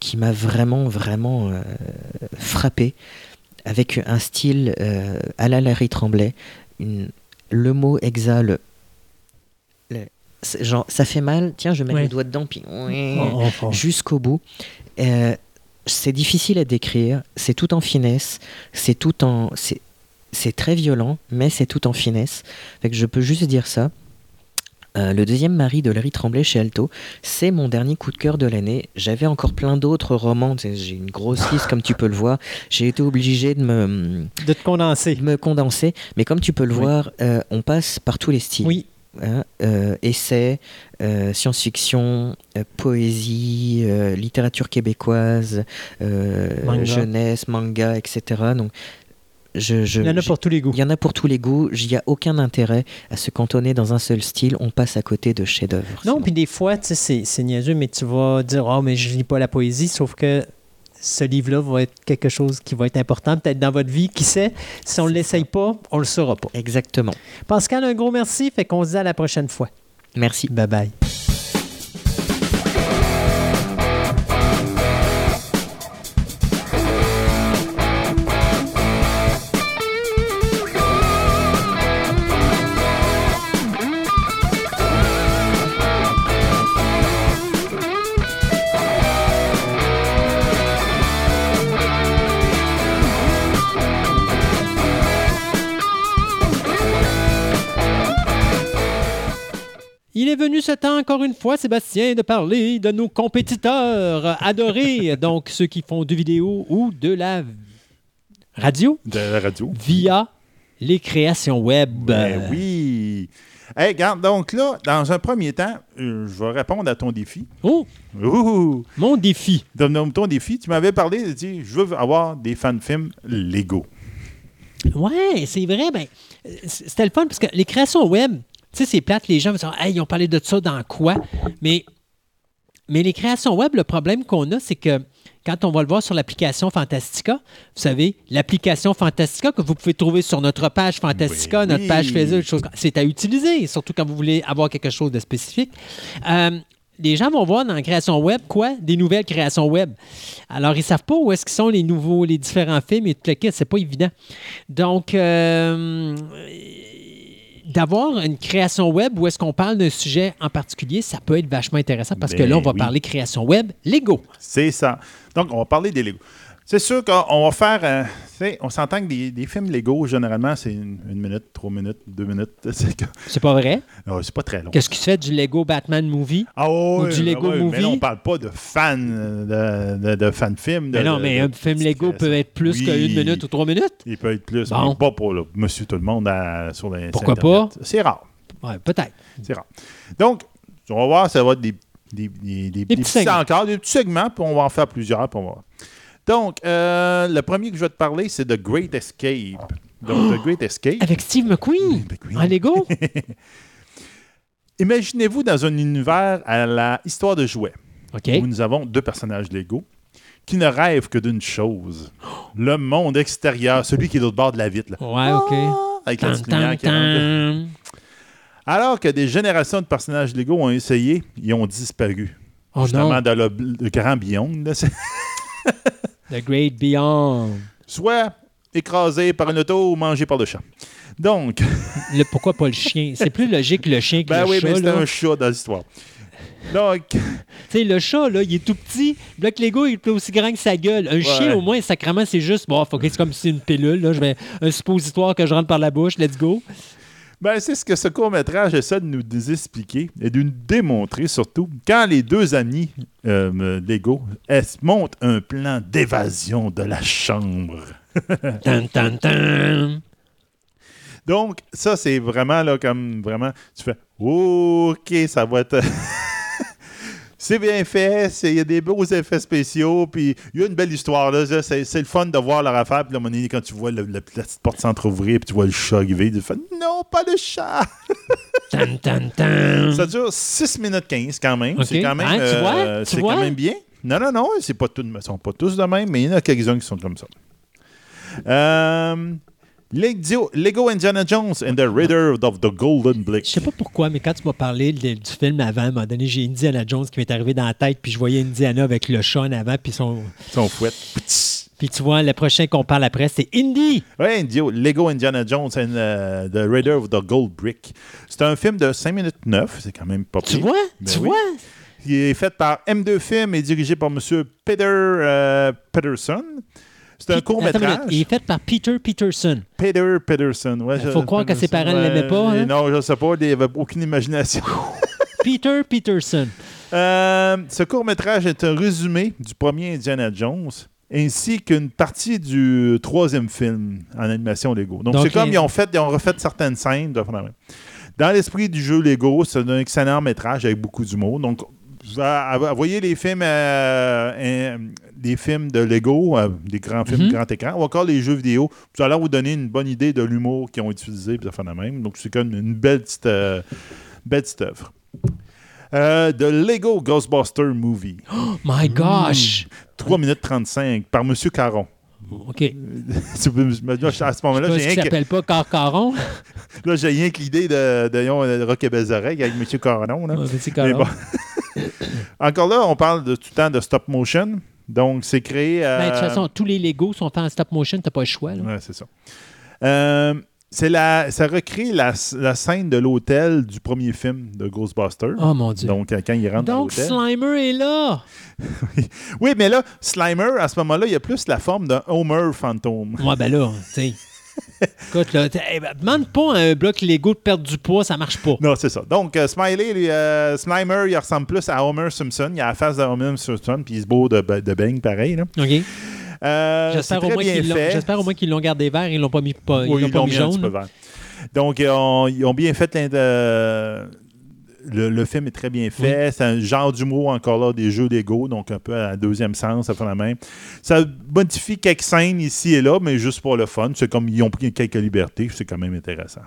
qui m'a vraiment vraiment euh, frappé avec un style euh, à la Larry Tremblay une- le mot exhale genre ça fait mal tiens je mets Ouais. le doigt dedans puis On- on- jusqu'au bout. Euh, c'est difficile à décrire, c'est tout en finesse, c'est tout en. C'est, c'est très violent, mais c'est tout en finesse. Fait que je peux juste dire ça. Euh, le deuxième mari de Larry Tremblay chez Alto, c'est mon dernier coup de cœur de l'année. J'avais encore plein d'autres romans, j'ai une grosse liste comme tu peux le voir. J'ai été obligé de me, De te condenser. de me condenser, mais comme tu peux le Oui. voir, euh, on passe par tous les styles Oui. hein, euh, essais, euh, science-fiction, euh, poésie, littérature québécoise, Manga. jeunesse, manga, etc. Donc, je, je- Il y en a pour tous les goûts. il y en a pour tous les goûts. Il n'y a aucun intérêt à se cantonner dans un seul style. On passe à côté de chefs-d'œuvre. Non, puis des fois, tu sais, c'est- niaiseux, mais tu vas dire, oh, mais je lis pas la poésie, sauf que ce livre-là va être quelque chose qui va être important, peut-être dans votre vie. Qui sait, si on ne l'essaye pas, on le saura pas. Exactement. Pascal, un gros merci, fait qu'on se dit à la prochaine fois. Merci. Bye bye. Venu ce temps, encore une fois, Sébastien, de parler de nos compétiteurs adorés, donc ceux qui font de vidéo ou de la radio De la radio. via les créations web. Ben oui. Hey, regarde, donc là, dans un premier temps, euh, je vais répondre à ton défi. Oh, Ouh! mon défi. Donne-moi ton défi. Tu m'avais parlé, tu dis, je veux avoir des fan-films Lego. Ouais, c'est vrai. Ben, c'était le fun parce que les créations web, tu sais, c'est plate. Les gens vont dire, hey, ils ont parlé de ça dans quoi? Mais, mais les créations web, le problème qu'on a, c'est que quand on va le voir sur l'application Fantastica, vous savez, l'application Fantastica que vous pouvez trouver sur notre page Fantastica, Oui, notre page Facebook, comme- c'est à utiliser, surtout quand vous voulez avoir quelque chose de spécifique. Euh, les gens vont voir dans la création web quoi? Des nouvelles créations web. Alors, ils savent pas où est-ce qu'ils sont les nouveaux, les différents films et tout le kit. C'est pas évident. Donc, euh, d'avoir une création web où est-ce qu'on parle d'un sujet en particulier, ça peut être vachement intéressant parce que Ben là, on va oui. parler création web Lego. C'est ça. Donc, on va parler des Lego. C'est sûr qu'on va faire. euh, on s'entend que des, des films Lego, généralement, c'est une, une minute, trois minutes, deux minutes. C'est pas vrai? oh, c'est pas très long. Qu'est-ce qui se fait du Lego Batman Movie? Ah ou ouais, du Lego ouais, Movie? Mais là, on parle pas de euh, de, de, de fan film. Mais non, mais un film Lego peut être plus Oui. qu'une minute ou trois minutes. Il peut être plus, Bon. mais pas pour le monsieur tout le monde à- sur les Pourquoi Internet. C'est rare. Ouais, peut-être. C'est rare. Donc, on va voir, ça va être des, des, des, petits petits segments. encore, des petits segments, puis on va en faire plusieurs. Puis on va voir. Donc, euh, le premier que je vais te parler, c'est The Great Escape. Donc, The Great Escape. Avec Steve McQueen McQueen. en Lego? Imaginez-vous dans un univers à la histoire de jouets, où nous avons deux personnages Lego qui ne rêvent que d'une chose le monde extérieur, celui qui est de l'autre bord de la vitre. là. Ouais, OK. Ah, Avec la Tan, petite lumière tan, qui rentre. tan. Alors que des générations de personnages Lego ont essayé, ils ont disparu. Oh Justement, non. dans le, le grand Beyond. là, The Great Beyond. soit écrasés par une auto ou mangés par le chat. Donc, Le- pourquoi pas le chien? C'est plus logique le chien que ben le oui, chat. mais c'était là. un chat dans l'histoire. Donc, Tu sais, le chat, là, il est tout petit. Le bloc Lego, il est aussi grand que sa gueule. Un chien, au moins, sacrément, c'est juste, bon, faut que c'est comme si c'est une pilule. Là. Je vais un suppositoire que je rentre par la bouche. Let's go. Ben, c'est ce que ce court-métrage essaie de nous expliquer et de nous démontrer surtout quand les deux amis euh, Lego elles montent un plan d'évasion de la chambre. Tan, tan, tan. Donc, ça, c'est vraiment là, comme vraiment, tu fais OK, ça va être. C'est bien fait, il y a des beaux effets spéciaux, puis il y a une belle histoire. là. C'est le fun de voir leur affaire, puis là, à un moment donné, quand tu vois le- le- la petite porte s'entrouvrir, puis tu vois le chat arriver, tu fais Non, pas le chat Tan, tan, tan. Ça dure 6 minutes 15 quand même. C'est quand même, Hein, euh, c'est quand même bien. Non, non, non, ils sont pas tous de même, mais il y en a quelques-uns qui sont comme ça. Euh, Lego, Lego Indiana Jones and the Raider of the Golden Blick. Je sais pas pourquoi, mais quand tu m'as parlé de- du film avant, à un moment donné, j'ai Indiana Jones qui m'est arrivé dans la tête, puis je voyais Indiana avec le chat en avant, puis son... Son fouette. Puis tu vois, le prochain qu'on parle après, c'est Indy. Ouais, Indio, Lego Indiana Jones and uh, the Raider of the Gold Brick. C'est un film de 5 minutes 9, c'est quand même pas Tu pire. vois? Ben tu oui. vois? Il est fait par M2 Film et dirigé par M. Peter euh, Peterson. C'est un minute, court-métrage. Il est fait par Peter Peterson. Peter Peterson. Ouais, Il faut croire que ses parents ne l'aimaient pas, hein? Non, je sais pas. Il n'avait aucune imagination. Peter Peterson. Euh, ce court-métrage est un résumé du premier Indiana Jones ainsi qu'une partie du troisième film en animation Lego. Donc, c'est comme ils ont fait, ils ont refait certaines scènes. de- Dans l'esprit du jeu Lego, c'est un excellent métrage avec beaucoup d'humour. Donc, vous voyez les films, euh, euh, films de Lego, euh, des grands films Mhm. grand écran, ou encore les jeux vidéo. Vous allez vous donner une bonne idée de l'humour qu'ils ont utilisé, puis ça fait la même. Donc, c'est comme une belle petite, euh, belle petite œuvre. The Lego Ghostbuster Movie. My gosh! 3 minutes 35 par M. Caron. OK. Tu peux- à ce moment-là, j'ai rien que, s'appelle pas Carcaron. là, j'ai rien que l'idée de, de, de, de Rock et Belles Oreilles avec M. Caron. là. Ouais, Mais Caron. bon. Encore là, on parle de tout le temps de stop motion. Donc, c'est créé. euh, Ben, de toute façon, tous les Legos sont faits en stop motion, t'as pas le choix. Ouais, c'est ça. Euh, c'est la, ça recrée la, la scène de l'hôtel du premier film de Ghostbusters. Oh mon Dieu. Donc, euh, quand il rentre dans Donc, l'hôtel. Slimer est là. Oui, mais là, Slimer, à ce moment-là, il a plus la forme d'un Homer fantôme. Ouais, ben là, tu sais. Écoute, là, eh ben, demande pas à un bloc Lego de perdre du poids, ça marche pas. Non, c'est ça. Donc, euh, Smiley, lui, euh, Slimer, il ressemble plus à Homer Simpson. Il a la face de Homer Simpson, puis il se beau de, de beigne, pareil. là. OK? Euh, J'espère au, moins qu'ils l'ont- j'espère au moins qu'ils l'ont gardé vert, ils l'ont pas mis, pas, ils l'ont ils pas mis mis un petit jaune. peu vert. Donc, ils ont, ils ont bien fait l'in- euh, le, le film est très bien fait. C'est un genre d'humour encore là, des jeux Lego, donc un peu à la deuxième sens, ça fait la même. Ça modifie quelques scènes ici et là, mais juste pour le fun. C'est comme ils ont pris quelques libertés, c'est quand même intéressant.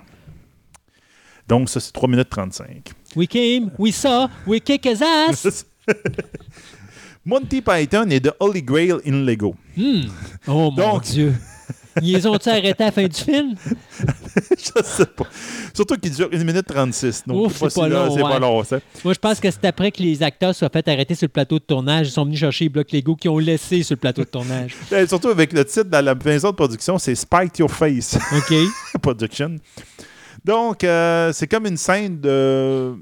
Donc, ça, c'est 3 minutes 35. We came, we saw, we kick his ass. Monty Python est de Holy Grail in Lego. Hmm. Oh mon Donc- Dieu. Ils les ont-ils arrêtés à la fin du film? je sais pas. Surtout qu'il dure 1 minute 36. Donc, Ouf, c'est pas là, long, C'est pas ouais. long, ça. Moi, je pense que c'est après que les acteurs soient fait arrêter sur le plateau de tournage. Ils sont venus chercher les blocs Lego qui ont laissé sur le plateau de tournage. Et surtout avec le titre dans la maison de production, c'est Spike Your Face OK. Production. Donc, euh, c'est comme une scène de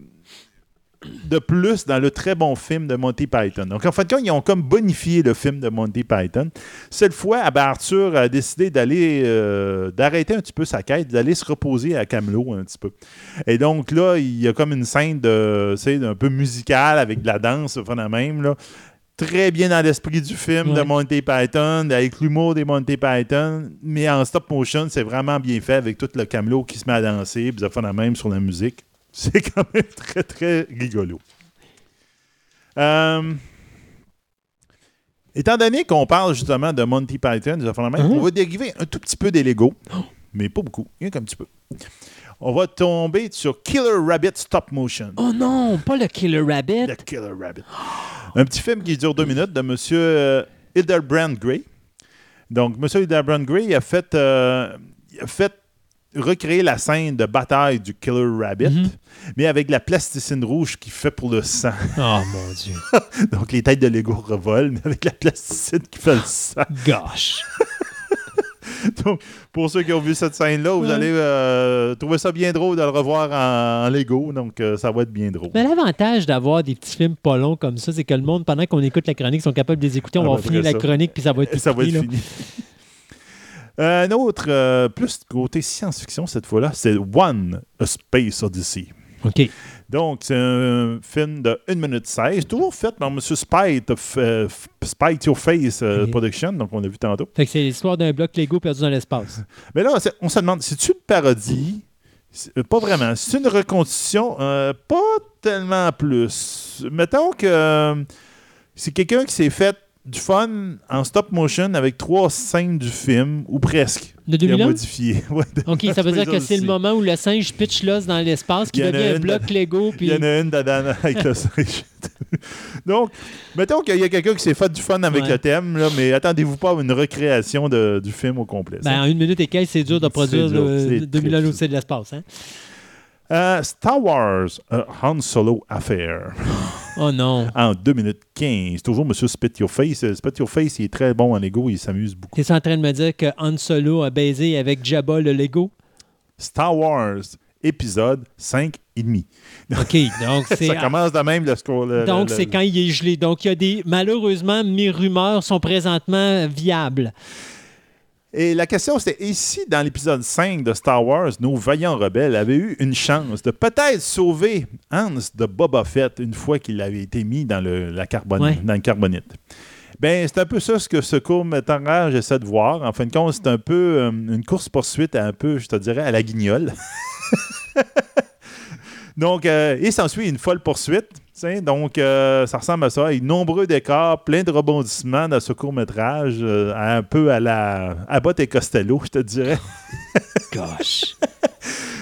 de plus dans le très bon film de Monty Python. Donc, en fait, quand ils ont comme bonifié le film de Monty Python, cette fois, ben, Arthur a décidé d'aller euh, d'arrêter un petit peu sa quête, d'aller se reposer à Camelot un petit peu. Et donc là, il y a comme une scène de, un peu musicale avec de la danse, vraiment même là. Très bien dans l'esprit du film de. Monty Python, avec l'humour des Monty Python, mais en stop motion, c'est vraiment bien fait avec tout le camelot qui se met à danser, puis ça fait la même sur la musique. C'est quand même très, très rigolo. Euh, étant donné qu'on parle justement de Monty Python, même, Mhm. on va dériver un tout petit peu des Lego, mais pas beaucoup, rien qu'un petit peu. On va tomber sur Killer Rabbit Stop Motion. Oh non, pas le Killer Rabbit. The Killer Rabbit. Un petit film qui dure deux minutes de M. euh, Hildebrand Grey. Donc, M. Hildebrand Grey il a fait, euh, il a fait recréer la scène de bataille du Killer Rabbit, Mhm. mais avec la plasticine rouge qui fait pour le sang. Oh mon Dieu. Donc, les têtes de Lego revolent, mais avec la plasticine qui fait le sang. Gosh. Donc, pour ceux qui ont vu cette scène-là, vous Ouais. allez euh, trouver ça bien drôle de le revoir en, en Lego. Donc, euh, ça va être bien drôle. Mais l'avantage d'avoir des petits films pas longs comme ça, c'est que le monde, pendant qu'on écoute la chronique, sont capables de les écouter. On Ah, va ben, finir la chronique, puis ça va être tout Ça va être fini. Un autre, euh, plus côté science-fiction cette fois-là, c'est One, A Space Odyssey. OK. Donc, c'est un film de 1 minute 16, toujours fait par M. Spite, euh, Spite Your Face euh. Production, donc on l'a vu tantôt. Fait que c'est l'histoire d'un bloc Lego perdu dans l'espace. Mais là, on se demande, c'est-tu une parodie? Pas vraiment. C'est une reconstitution? Euh, pas tellement plus. Mettons que c'est quelqu'un qui s'est fait du fun en stop motion avec trois scènes du film, ou presque. De qui a 2001? modifié. Ouais, OK, ça veut dire que c'est le moment où le singe pitch l'os dans l'espace, qui Il devient un bloc de- Lego, Il puis... y en a une dedans avec le singe. Donc, mettons qu'il y a quelqu'un qui s'est fait du fun avec Ouais. le thème, là, mais attendez-vous pas à une recréation de- du film au complet. Ben, en une minute et quelques, c'est dur de produire dur, c'est 2001 très l'Odyssée de l'espace. Hein? Euh, Star Wars, a Han Solo Affair, Oh non. en 2 minutes 15. Toujours M. Spit Your Face. Euh, Spit Your Face, il est très bon en Lego, il s'amuse beaucoup. T'es en train de me dire que Han Solo a baisé avec Jabba le Lego? Star Wars, épisode 5 et demi. OK, donc c'est... Ça commence de même le score. le- Donc, le- c'est quand il est gelé. Donc, il y a des. Malheureusement, mes rumeurs sont présentement viables. Et la question, c'était ici, dans l'épisode 5 de Star Wars, nos vaillants rebelles avaient eu une chance de peut-être sauver Hans de Boba Fett une fois qu'il avait été mis dans le, la carbone- Ouais. dans le carbonite? Ben, c'est un peu ça ce que ce court-métrage essaie de voir. En fin de compte, c'est un peu euh, une course-poursuite un peu, je te dirais, à la guignole. Donc, euh, il s'ensuit une folle poursuite. Donc, euh, ça ressemble à ça. Il y a nombreux décors, plein de rebondissements dans ce court-métrage, euh, un peu à la Abbott et Costello, je te dirais. Gosh.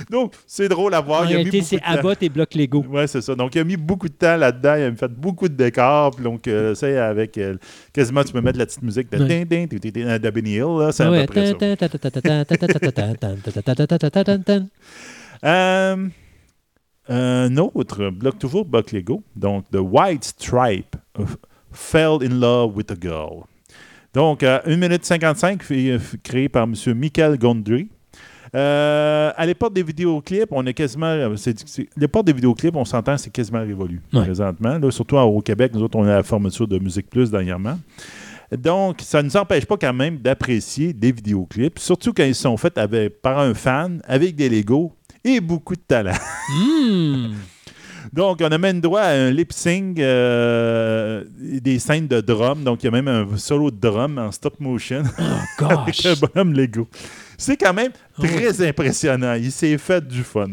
Donc, c'est drôle à voir. en Il réalité, c'est. Abbott et bloc Lego. Ouais, c'est ça. Donc, il a mis beaucoup de temps là-dedans. Il a fait beaucoup de décors. Puis donc, euh, c'est avec euh, quasiment, tu peux mettre la petite musique de, Ouais. din, din, din, din, din, de Benny Hill. là. C'est Ouais. à peu près ça. Un autre bloc, toujours bloc Lego. Donc, The White Stripe Fell in Love with a Girl. Donc, euh, 1 minute 55, fait- euh, créé par M. Michael Gondry. Euh, à l'époque des vidéoclips, on est quasiment. c'est- l'époque des vidéoclips, on s'entend, c'est quasiment révolu Ouais. présentement. Là, surtout au Québec, nous autres, on a la fermeture de Musique Plus dernièrement. Donc, ça ne nous empêche pas quand même d'apprécier des vidéoclips, surtout quand ils sont faits avec, par un fan, avec des Legos et beaucoup de talent. Hmm. Donc, on a même droit à un lip sync, euh, des scènes de drum. Donc, il y a même un solo de drum en stop motion Oh, avec un bonhomme Lego. C'est quand même Oh. très impressionnant. Il s'est fait du fun.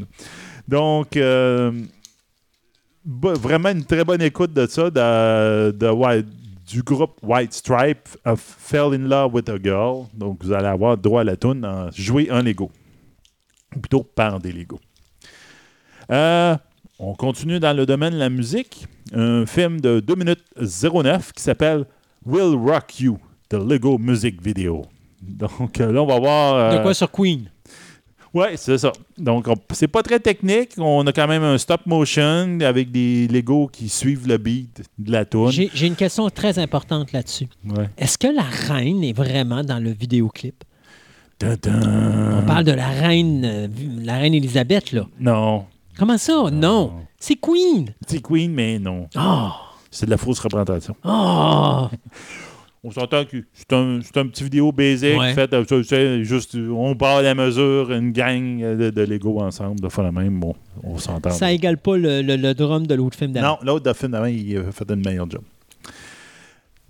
Donc, euh, vraiment une très bonne écoute de ça, de, du groupe White Stripe of Fell in Love with a Girl. Donc, vous allez avoir droit à la tune en jouer en Lego. Ou plutôt par des Lego. Euh, on continue dans le domaine de la musique. Un film de 2 minutes 09 qui s'appelle Will Rock You, The Lego Music Video. Donc euh, là, on va voir. euh, De quoi sur Queen? Oui, c'est ça. Donc, on- c'est pas très technique. On a quand même un stop motion avec des Lego qui suivent le beat de la toune. J'ai j'ai une question très importante là-dessus. Ouais. Est-ce que la reine est vraiment dans le vidéoclip? On parle de la reine, euh, la reine Elisabeth, là. Non. Comment ça? Non. C'est Queen. C'est Queen, mais non. Oh! C'est de la fausse représentation. Oh! On s'entend que c'est un, un petit vidéo basic Ouais. fait, euh, juste, on part à la mesure, une gang de, de Lego ensemble, de faire la même. Bon, on s'entend. Ça égale pas le, le- le drum de l'autre film d'avant. Non, l'autre de film d'avant, il a fait une meilleure job.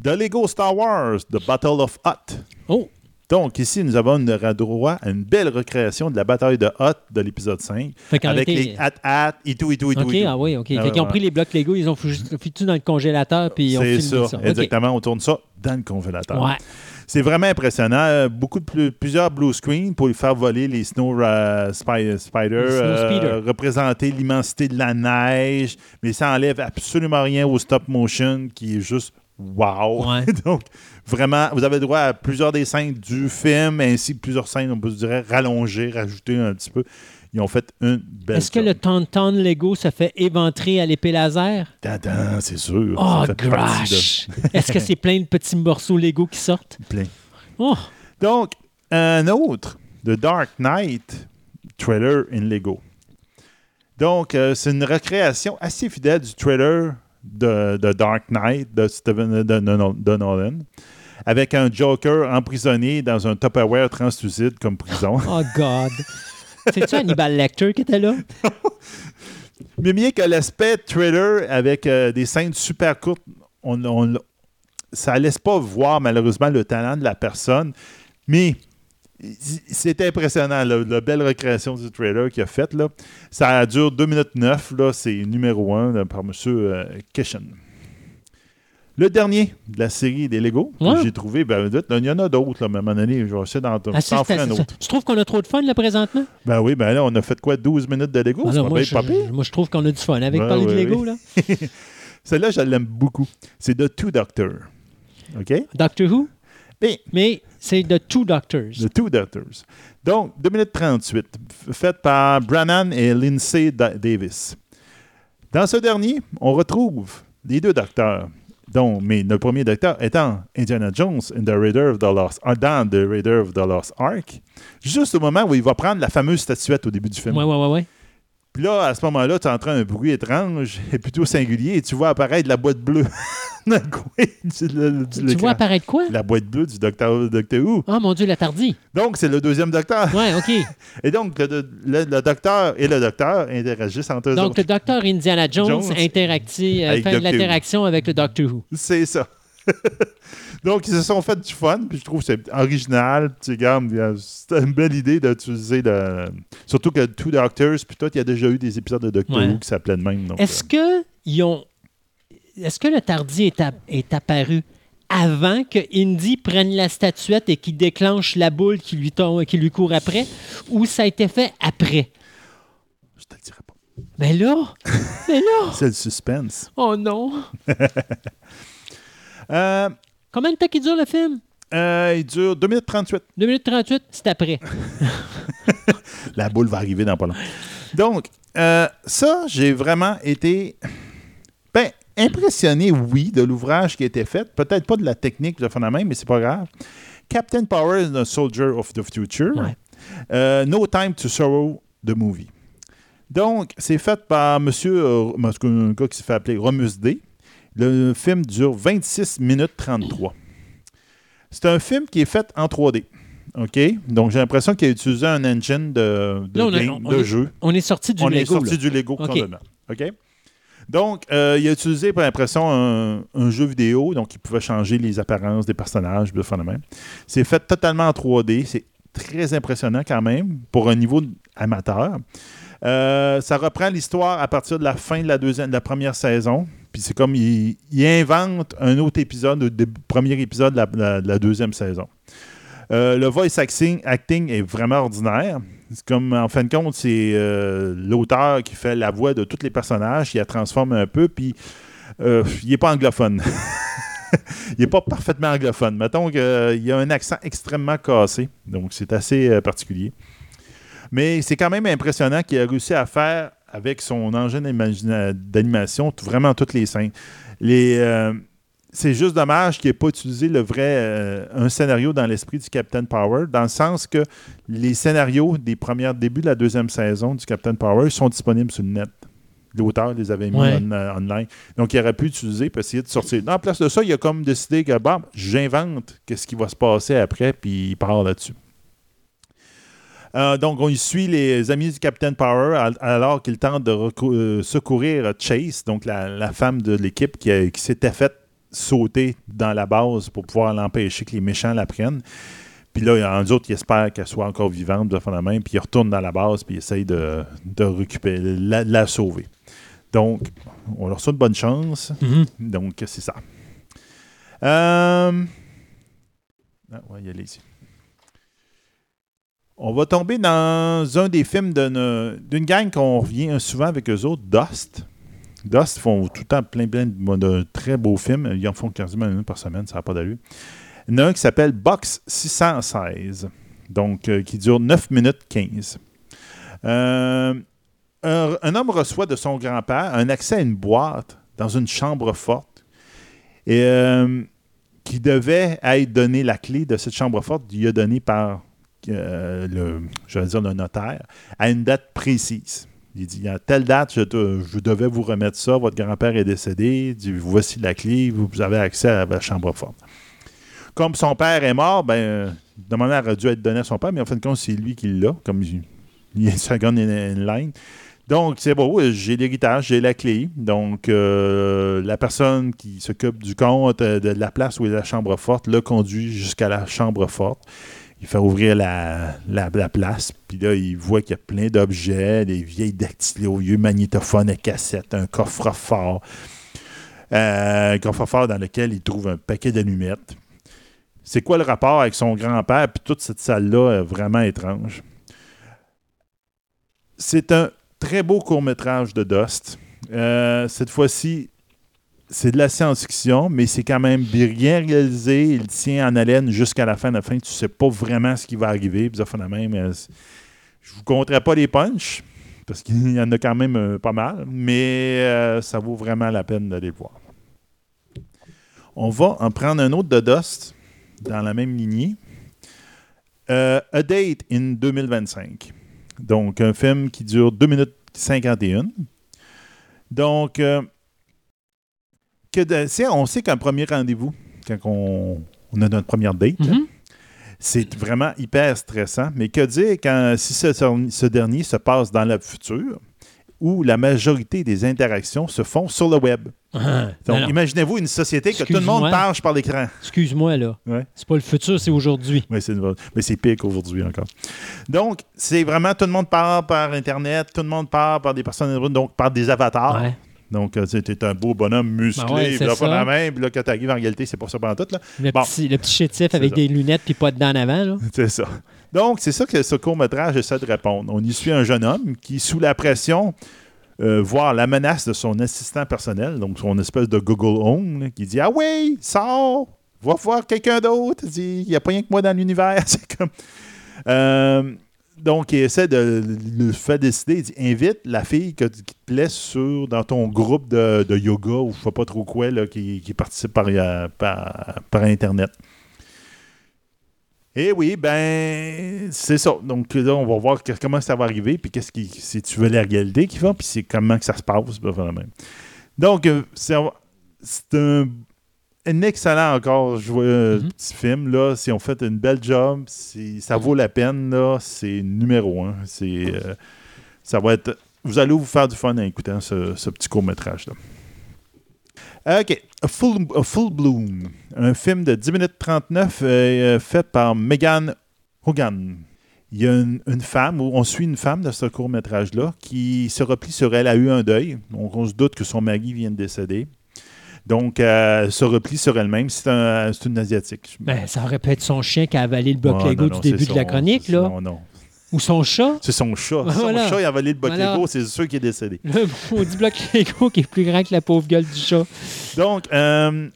The Lego Star Wars, The Battle of Hoth. Oh! Donc, ici, nous avons droit à une belle recréation de la bataille de Hoth de l'épisode 5, Fait qu'en avec été- les hat-hat et tout, et tout, et tout. OK, et tout. ah oui, OK. Ah fait qu'ils ont pris les blocs Lego, ils ont foutu dans le congélateur, puis ils ont ça, ça. Exactement. On tourne ça dans le congélateur. Ouais. C'est vraiment impressionnant. Euh, Beaucoup de plus- plusieurs blue screens pour lui faire voler les Snow euh, Spy- Spider, Les Snow euh, représenter l'immensité de la neige, mais ça enlève absolument rien au stop motion qui est juste wow. Ouais. Donc, vraiment, vous avez droit à plusieurs des scènes du film, ainsi que plusieurs scènes, on peut se dire, rallongées, rajoutées un petit peu. Ils ont fait une belle Est-ce que le Tauntaun Lego se fait éventrer à l'épée laser? Tadam, c'est sûr. Oh, gosh! Est-ce que c'est plein de petits morceaux Lego qui sortent? plein. Oh! Donc, un autre, The Dark Knight trailer in Lego. Donc, euh, c'est une recréation assez fidèle du trailer de, de Dark Knight de Steven de, de- de Nolan, avec un Joker emprisonné dans un Tupperware translucide comme prison. Oh, God! C'est-tu Hannibal Lecter qui était là? Mais bien que l'aspect trailer avec euh, des scènes super courtes, on, on- ça laisse pas voir malheureusement le talent de la personne. Mais c'est impressionnant, là, la belle recréation du trailer qu'il a faite. Ça dure 2 minutes 9. Là, c'est numéro 1 par M. Euh, Kishen. Le dernier de la série des Lego que j'ai trouvé, ben, il y en a d'autres, à un moment donné, je vais essayer d'en Ah, faire un autre. Tu trouves qu'on a trop de fun là présentement? Ben oui, ben là, on a fait quoi, 12 minutes de Lego? C'est non, moi, je, moi, je trouve qu'on a du fun avec Ouais, parler de Lego. oui. Là. Celle-là, je l'aime beaucoup. C'est The Two Doctor. OK? Doctor Who? Mais Mais c'est The Two Doctors. The Two Doctors. Donc, 2 minutes 38, f- faite par Brannan et Lindsay Da- Davis. Dans ce dernier, on retrouve les deux docteurs. Dont, mais le premier docteur étant Indiana Jones the Raider of the Lost, dans The Raider of the Lost Ark, juste au moment où il va prendre la fameuse statuette au début du film. Ouais, ouais, ouais. Puis là, à ce moment-là, tu entends un bruit étrange et plutôt singulier et tu vois apparaître la boîte bleue dans le coin du, le- du Tu l'écran. vois apparaître quoi? La boîte bleue du docteur, docteur Who. Oh mon Dieu, la tardie. Donc, c'est le deuxième docteur. Ouais, OK. Et donc, le, le- le docteur et le docteur interagissent entre eux Donc, autres. le docteur Indiana Jones, Jones interacti- euh, fait de l'interaction avec le Doctor Who. C'est ça. donc, ils se sont fait du fun, puis je trouve que c'est original. A- c'est une belle idée d'utiliser le. Surtout que Two Doctors, puis toi, il y a déjà eu des épisodes de Doctor Ouais. Who qui s'appelaient de même. Est-ce euh, que ils ont. Est-ce que le tardi est, ap- est apparu avant que Indy prenne la statuette et qu'il déclenche la boule qui lui, tombe, qui lui court après, ou ça a été fait après? je te le dirai pas. Mais là, mais là, C'est le suspense. oh non! Euh, Combien de temps qu'il dure le film? euh, il dure 2 minutes 38. 2 minutes 38, c'est après. La boule va arriver dans pas long. Donc, euh, ça, j'ai vraiment été ben, impressionné, oui, de l'ouvrage qui a été fait. Peut-être pas de la technique de même, mais c'est pas grave. Captain Power is a Soldier of the Future. Ouais. Euh, no Time to Sorrow, the movie. Donc, c'est fait par monsieur, un gars qui s'est fait appeler Romus D. Le film dure 26 minutes 33. C'est un film qui est fait en 3D. OK? Donc, j'ai l'impression qu'il a utilisé un engine de, de, Là, on a- game- on de est- jeu. On est sorti du on est Lego. sorti là. du Lego OK. Donc, euh, il a utilisé, par l'impression, un, un jeu vidéo, donc il pouvait changer les apparences des personnages, de même. C'est fait totalement en 3D. C'est très impressionnant quand même pour un niveau amateur. Euh, ça reprend l'histoire à partir de la fin de la, deuxième, de la première saison. Puis c'est comme il, il invente un autre épisode, le premier épisode de la, la- de la deuxième saison. Euh, le voice acting, est vraiment ordinaire. C'est comme, en fin de compte, c'est euh, l'auteur qui fait la voix de tous les personnages, qui la transforme un peu, puis euh, il n'est pas anglophone. il n'est pas parfaitement anglophone. Mettons qu'il a un accent extrêmement cassé, donc c'est assez particulier. Mais c'est quand même impressionnant qu'il a réussi à faire avec son engin d'animation vraiment toutes les scènes. Les, euh, c'est juste dommage qu'il n'ait pas utilisé le vrai euh, un scénario dans l'esprit du Captain Power, dans le sens que les scénarios des premiers débuts de la deuxième saison du Captain Power sont disponibles sur le net. L'auteur les avait mis Ouais. en- euh, online. Donc, il aurait pu utiliser pour essayer de sortir. En place de ça, il a comme décidé que, j'invente qu'est-ce qui va se passer après, puis il part là-dessus. Euh, donc, on y suit les amis du Captain Power al- alors qu'il tente de euh, secourir Chase, donc la, la femme de l'équipe qui, s'était faite sauter dans la base pour pouvoir l'empêcher que les méchants la prennent. Puis là, en autres, il espère qu'elle soit encore vivante de la main, puis il retourne dans la base, puis il essaye de, de récupérer, la, la sauver. Donc, on leur souhaite bonne chance. Mhm. Donc, c'est ça. Euh... Ah, on va y. On va tomber dans un des films d'une gang qu'on revient souvent avec eux autres, Dust. Dust font tout le temps plein, plein de, très beaux films. Ils en font quasiment une par semaine, ça n'a pas d'allure. Il y en a un qui s'appelle Box 616, donc euh, qui dure 9 minutes 15. Euh, un, homme reçoit de son grand-père un accès à une boîte dans une chambre forte et euh, qui devait être donné la clé de cette chambre forte, lui a donné par euh, le, je dire le notaire, à une date précise. Il dit à telle date, je, devais vous remettre ça, votre grand-père est décédé, dit, voici la clé, vous, avez accès à la chambre forte. Comme son père est mort, ben, le demandeur aurait dû être donné à son père, mais en fin de compte, c'est lui qui l'a, comme il, il est second in, in line. Donc, c'est euh, j'ai l'héritage, j'ai la clé. Donc, euh, la personne qui s'occupe du compte euh, de la place où est la chambre forte le conduit jusqu'à la chambre forte. Il fait ouvrir la, la, la place, puis là, il voit qu'il y a plein d'objets, des vieilles dactylos, vieux magnétophones à cassette, un coffre-fort. Euh, un coffre-fort dans lequel il trouve un paquet d'allumettes. C'est quoi le rapport avec son grand-père, puis toute cette salle-là est vraiment étrange. C'est un très beau court-métrage de Dust. Euh, cette fois-ci, c'est de la science-fiction, mais c'est quand même bien réalisé. Il tient en haleine jusqu'à la fin. À la fin, tu sais pas vraiment ce qui va arriver. Puis ça même. Je vous compterai pas les punchs, parce qu'il y en a quand même euh, pas mal, mais euh, ça vaut vraiment la peine d'aller le voir. On va en prendre un autre de Dust dans la même lignée. Euh, A Date in 2025. Donc, un film qui dure 2 minutes 51. Donc, que de- c'est- on sait qu'un premier rendez-vous, quand on, on a notre première date, Mhm. c'est vraiment hyper stressant. Mais que dire quand si ce, ce dernier se passe dans le futur, où la majorité des interactions se font sur le web. Ah, Donc, imaginez-vous une société que tout le monde parle par l'écran. Excuse-moi, là. Ouais. C'est pas le futur, c'est aujourd'hui. Oui, c'est mais c'est pire qu'aujourd'hui encore. Donc, c'est vraiment tout le monde parle par Internet, tout le monde parle par des personnes, donc par des avatars. Ouais. Donc, euh, tu es un beau bonhomme musclé, Ben ouais, c'est là, pas la main, puis là, quand tu arrives en réalité, c'est pas ça pendant tout. Là. Le, Bon. petit, le petit chétif avec ça. des lunettes puis pas de dents en avant, là. C'est ça. Donc, c'est ça que ce court-métrage essaie de répondre. On y suit un jeune homme qui, sous la pression, euh, voire la menace de son assistant personnel, donc son espèce de Google Home, là, qui dit Ah oui, sors, va voir quelqu'un d'autre. Il dit Il n'y a pas rien que moi dans l'univers. C'est comme. Euh, donc, il essaie de le faire décider. Il dit Invite la fille que- qui te plaît sur, dans ton groupe de, yoga ou je sais pas trop quoi, qui, participe par, par, Internet. Eh oui, ben, c'est ça. Donc là, on va voir comment ça va arriver, puis qu'est-ce qui, si tu veux la réalité qui va, puis c'est comment que ça se passe, ben, même. Donc, euh, c'est un, un excellent encore joué, euh, Mhm. petit film, là. Si on fait une belle job, si ça vaut la peine, là, c'est numéro un. C'est, euh, ça va être, vous allez vous faire du fun en écoutant ce, ce petit court-métrage-là. OK. A Full, A Full Bloom. Un film de 10 minutes 39 euh, fait par Megan Hogan. Il y a une, une femme, on suit une femme dans ce court-métrage-là, qui se replie sur elle, a eu un deuil. Donc, on se doute que son mari vient de décéder. Donc, euh, elle se replie sur elle-même. C'est un, une Asiatique. Ben, ça aurait pu être son chien qui a avalé le bloc Lego non, du début de la chronique, là. Non, non. Ou son chat. C'est son chat. Son chat, il a avalé le bloc Voilà. Lego, c'est sûr qu'il est décédé. Le maudit bloc Lego qui est plus grand que la pauvre gueule du chat. Donc, euh,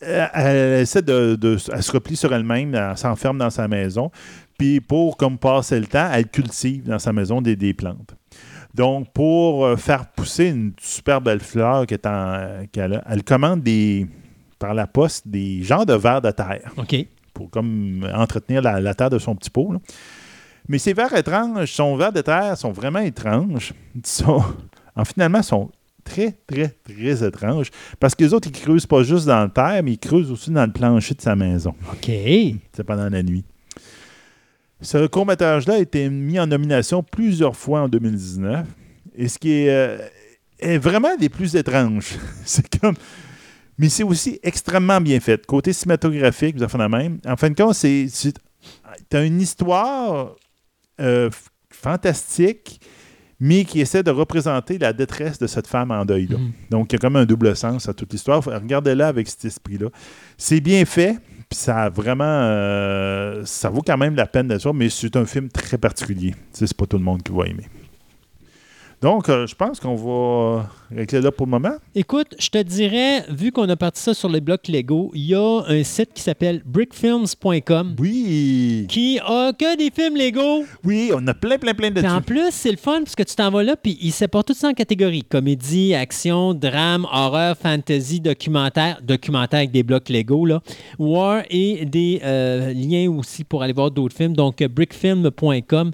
elle, elle essaie de, de- Elle se replie sur elle-même, elle s'enferme dans sa maison. Puis pour comme passer le temps, elle cultive dans sa maison des, des plantes. Donc, pour euh, faire pousser une super belle fleur qu'elle a, elle commande des, par la poste des genres de vers de terre OK. pour comme entretenir la, la terre de son petit pot. là. Mais ces vers étranges, son vers de terre sont vraiment étranges. Ils sont, en finalement, sont très, très, très étranges. Parce que les autres, ils creusent pas juste dans la terre, mais ils creusent aussi dans le plancher de sa maison. OK. C'est pendant la nuit. Ce court-métrage-là a été mis en nomination plusieurs fois en 2019. Et ce qui est, euh, est vraiment des plus étranges. c'est comme. Mais c'est aussi extrêmement bien fait. Côté cinématographique, vous avez fait la même. En fin de compte, c'est. Tu as une histoire euh, fantastique, mais qui essaie de représenter la détresse de cette femme en deuil. là. Mhm. Donc, il y a comme un double sens à toute l'histoire. Regardez-la avec cet esprit-là. C'est bien fait, puis ça a vraiment. euh, ça vaut quand même la peine d'être mais c'est un film très particulier. C'est pas tout le monde qui va aimer. Donc, euh, je pense qu'on va régler là pour le moment. Écoute, je te dirais, vu qu'on a parti ça sur les blocs Lego, il y a un site qui s'appelle brickfilms.com Oui. qui a que des films Lego. Oui, on a plein, plein, plein de Puis en plus, c'est le fun parce que tu t'en vas là, puis il sépare tout ça en catégories comédie, action, drame, horreur, fantasy, documentaire, documentaire avec des blocs Lego, là, war et des euh, liens aussi pour aller voir d'autres films. Donc, euh, brickfilm.com,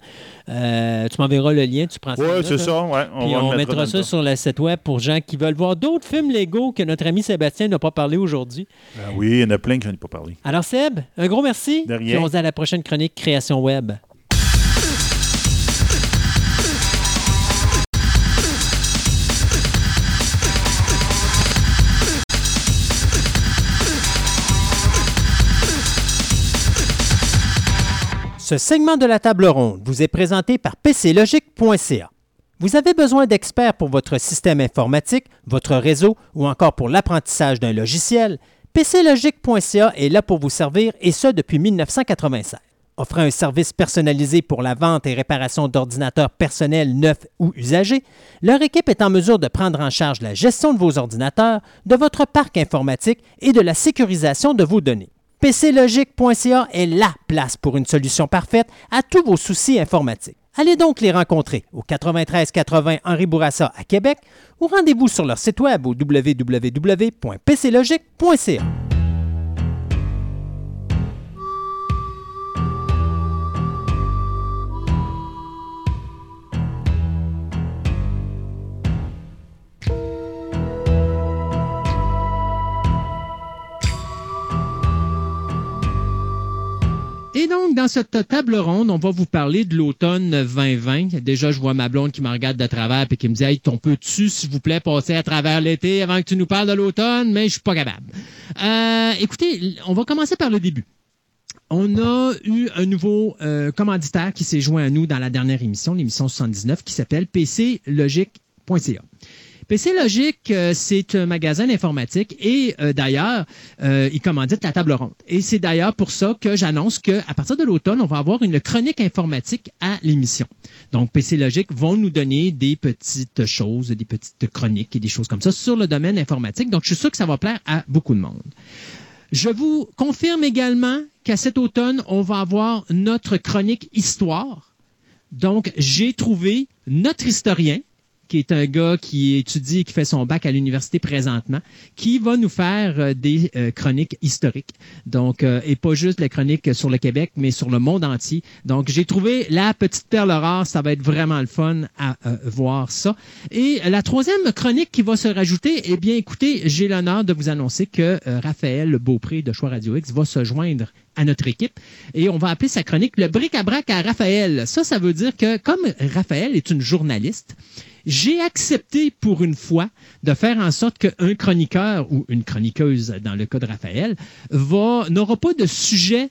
euh, tu m'enverras le lien, tu prends ça. Oui, c'est ça. Ouais, Puis va on, mettre mettra ça sur le site web pour gens qui veulent voir d'autres films Lego que notre ami Sébastien n'a pas parlé aujourd'hui. Ah oui, il y en a plein que je n'ai pas parlé. Alors Seb, un gros merci. De rien. Puis on se dit à la prochaine chronique Création Web. Ce segment de la table ronde vous est présenté par PCLogic.ca. Vous avez besoin d'experts pour votre système informatique, votre réseau ou encore pour l'apprentissage d'un logiciel? PCLogic.ca est là pour vous servir et ce depuis 1996. Offrant un service personnalisé pour la vente et réparation d'ordinateurs personnels neufs ou usagés, leur équipe est en mesure de prendre en charge la gestion de vos ordinateurs, de votre parc informatique et de la sécurisation de vos données. PCLogic.ca est la place pour une solution parfaite à tous vos soucis informatiques. Allez donc les rencontrer au 93 80 Henri Bourassa à Québec ou rendez-vous sur leur site web au www.pclogic.ca. Et donc, dans cette table ronde, on va vous parler de l'automne 2020. Déjà, je vois ma blonde qui me regarde de travers et qui me dit Hey, ton peux-tu, s'il vous plaît, passer à travers l'été avant que tu nous parles de l'automne? Mais je suis pas capable. Euh, écoutez, on va commencer par le début. On a eu un nouveau euh, commanditaire qui s'est joint à nous dans la dernière émission, l'émission 79, qui s'appelle PCLogic.ca. PC Logic, euh, c'est un magasin d'informatique et euh, d'ailleurs, euh, il commandite la table ronde. Et c'est d'ailleurs pour ça que j'annonce qu'à partir de l'automne, on va avoir une chronique informatique à l'émission. Donc, PC Logic vont nous donner des petites choses, des petites chroniques et des choses comme ça sur le domaine informatique. Donc, je suis sûr que ça va plaire à beaucoup de monde. Je vous confirme également qu'à cet automne, on va avoir notre chronique histoire. Donc, j'ai trouvé notre historien, qui est un gars qui étudie et qui fait son bac à l'université présentement, qui va nous faire euh, des euh, chroniques historiques. Donc, euh, et pas juste les chroniques sur le Québec, mais sur le monde entier. Donc, j'ai trouvé la petite perle rare. Ça va être vraiment le fun à voir ça. Et la troisième chronique qui va se rajouter, eh bien, écoutez, j'ai l'honneur de vous annoncer que Raphaël Beaupré de Choix Radio X va se joindre à notre équipe et on va appeler sa chronique le bric-à-brac à Raphaël. Ça, ça veut dire que comme Raphaël est une journaliste, j'ai accepté pour une fois de faire en sorte qu'un chroniqueur ou une chroniqueuse, dans le cas de Raphaël, n'aura pas de sujet,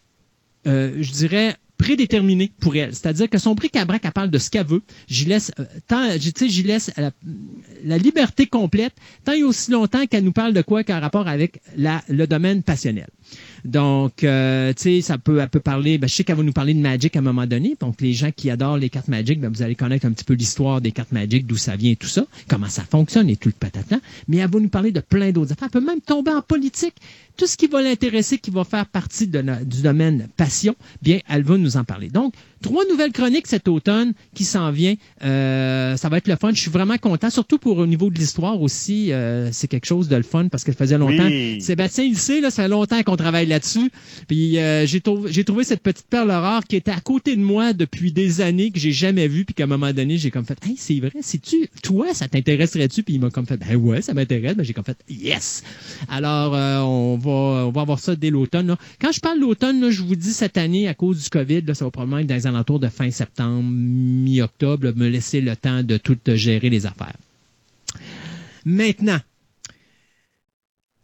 euh, je dirais, prédéterminé pour elle. C'est-à-dire que son bric-à-brac, elle parle de ce qu'elle veut. J'y laisse, euh, j'y laisse la, liberté complète, tant et aussi longtemps qu'elle nous parle de quoi qu'un rapport avec le domaine passionnel. Donc, euh, tu sais, ça peut, elle peut parler, ben, je sais qu'elle va nous parler de Magic à un moment donné. Donc, les gens qui adorent les cartes Magic, ben, vous allez connaître un petit peu l'histoire des cartes Magic, d'où ça vient tout ça, comment ça fonctionne et tout le patatlan. Mais elle va nous parler de plein d'autres affaires. Elle peut même tomber en politique. Tout ce qui va l'intéresser, qui va faire partie de du domaine passion, bien, elle va nous en parler. Donc, trois nouvelles chroniques cet automne qui s'en vient. Euh, ça va être le fun. Je suis vraiment content, surtout pour au niveau de l'histoire aussi. euh, c'est quelque chose de le fun parce que ça faisait longtemps. Oui. Sébastien, il sait, là, ça fait longtemps qu'on travaille là-dessus. Puis euh, j'ai trouvé, cette petite perle rare qui était à côté de moi depuis des années que j'ai jamais vue, puis qu'à un moment donné, j'ai comme fait, hey, c'est vrai, c'est tu, toi, ça t'intéresserait-tu? Puis il m'a comme fait, ben ouais, ça m'intéresse. Ben j'ai comme fait, yes. Alors on va, on va avoir ça dès l'automne. Quand je parle d'automne, je vous dis cette année à cause du Covid, ça va probablement être dans les alentours de fin septembre, mi-octobre, me laisser le temps de tout gérer les affaires. Maintenant,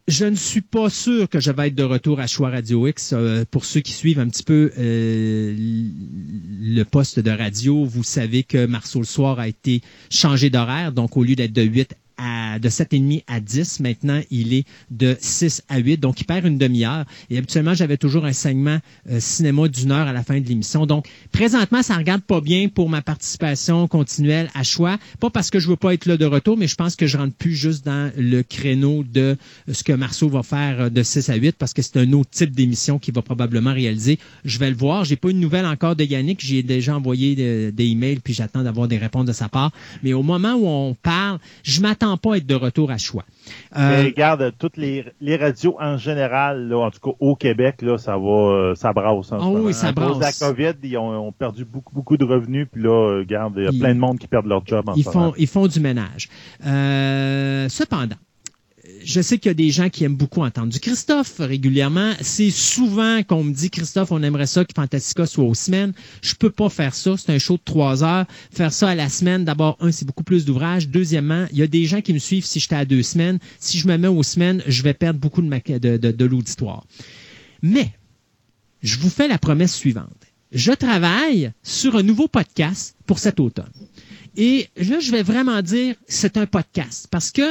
je ne suis pas sûr que je vais être de retour à Choix Radio X. Euh, pour ceux qui suivent un petit peu euh, le poste de radio, vous savez que Marceau le soir a été changé d'horaire. Donc, au lieu d'être de 8 à, de 7,5 à 10, maintenant, il est de 6 à 8. Donc, il perd une demi-heure. Et habituellement, j'avais toujours un segment euh, cinéma d'une heure à la fin de l'émission. Donc, présentement, ça regarde pas bien pour ma participation continuelle à choix. Pas parce que je veux pas être là de retour, mais je pense que je rentre plus juste dans le créneau de ce que Marceau va faire euh, de 6 à 8 parce que c'est un autre type d'émission qu'il va probablement réaliser. Je vais le voir. J'ai pas une nouvelle encore de Yannick. J'ai déjà envoyé de- des emails puis j'attends d'avoir des réponses de sa part. Mais au moment où on parle, je m'attends pas à être de retour à choix. Euh, Mais regarde, toutes les, les radios en général, là, en tout cas au Québec, là, ça va, euh, ça brasse. Ce oui, moment. ça à cause de la. COVID, ils ont, ont perdu beaucoup, beaucoup de revenus. Puis là, regarde, il y a Ils- plein de monde qui perdent leur job en ils font, ils font du ménage. Euh, cependant, je sais qu'il y a des gens qui aiment beaucoup entendre du Christophe régulièrement. C'est souvent qu'on me dit, Christophe, on aimerait ça que Fantastica soit aux semaines. Je peux pas faire ça. C'est un show de trois heures. Faire ça à la semaine, d'abord, un, c'est beaucoup plus d'ouvrage. Deuxièmement, il y a des gens qui me suivent si j'étais à deux semaines. Si je me mets aux semaines, je vais perdre beaucoup de, l'auditoire. Mais, je vous fais la promesse suivante. Je travaille sur un nouveau podcast pour cet automne. Et là, je vais vraiment dire c'est un podcast parce que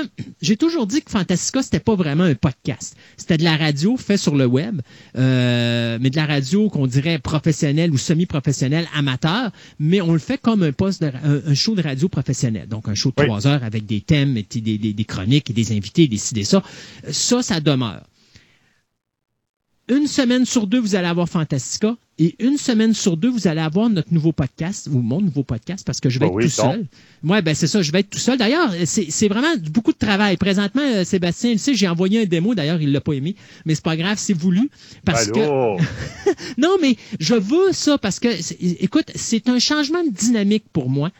j'ai toujours dit que Fantastica c'était pas vraiment un podcast. C'était de la radio fait sur le web, euh, mais de la radio qu'on dirait professionnelle ou semi-professionnelle, amateur, mais on le fait comme un poste, de, un, un show de radio professionnel. Donc un show de Oui. trois heures avec des thèmes, et des, des, des chroniques et des invités, des des ça. Ça, ça demeure. Une semaine sur deux, vous allez avoir Fantastica. Et une semaine sur deux, vous allez avoir notre nouveau podcast, ou mon nouveau podcast, parce que je vais Ah être oui, tout donc. seul. Ouais, ben c'est ça, je vais être tout seul. D'ailleurs, c'est vraiment beaucoup de travail. Présentement, euh, Sébastien, il sait, j'ai envoyé un démo, d'ailleurs, il l'a pas aimé, mais c'est pas grave, c'est voulu. Parce que non, mais je veux ça parce que, écoute, c'est un changement de dynamique pour moi.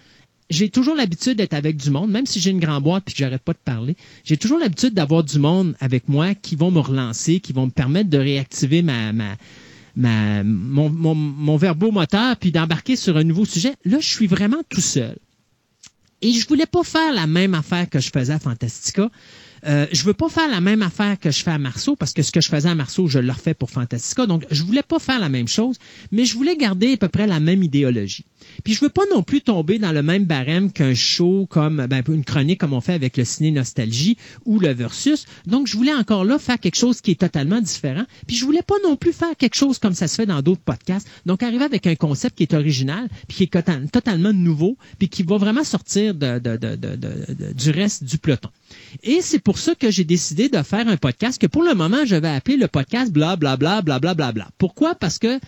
J'ai toujours l'habitude d'être avec du monde, même si j'ai une grande boîte puis que j'arrête pas de parler. J'ai toujours l'habitude d'avoir du monde avec moi qui vont me relancer, qui vont me permettre de réactiver ma, ma, ma, mon, mon, mon verbomoteur puis d'embarquer sur un nouveau sujet. Là, je suis vraiment tout seul. Et je voulais pas faire la même affaire que je faisais à Fantastica. Euh, je veux pas faire la même affaire que je fais à Marceau parce que ce que je faisais à Marceau, je le refais pour Fantastica. Donc, je voulais pas faire la même chose, mais je voulais garder à peu près la même idéologie. Puis je veux pas non plus tomber dans le même barème qu'un show comme ben, une chronique comme on fait avec le ciné nostalgie ou le versus. Donc je voulais encore là faire quelque chose qui est totalement différent. Puis je voulais pas non plus faire quelque chose comme ça se fait dans d'autres podcasts. Donc arriver avec un concept qui est original, puis qui est total- totalement nouveau, puis qui va vraiment sortir de- de- de- du reste du peloton. Et c'est pour ça que j'ai décidé de faire un podcast que pour le moment, je vais appeler le podcast bla bla bla bla bla bla bla. Pourquoi? Parce que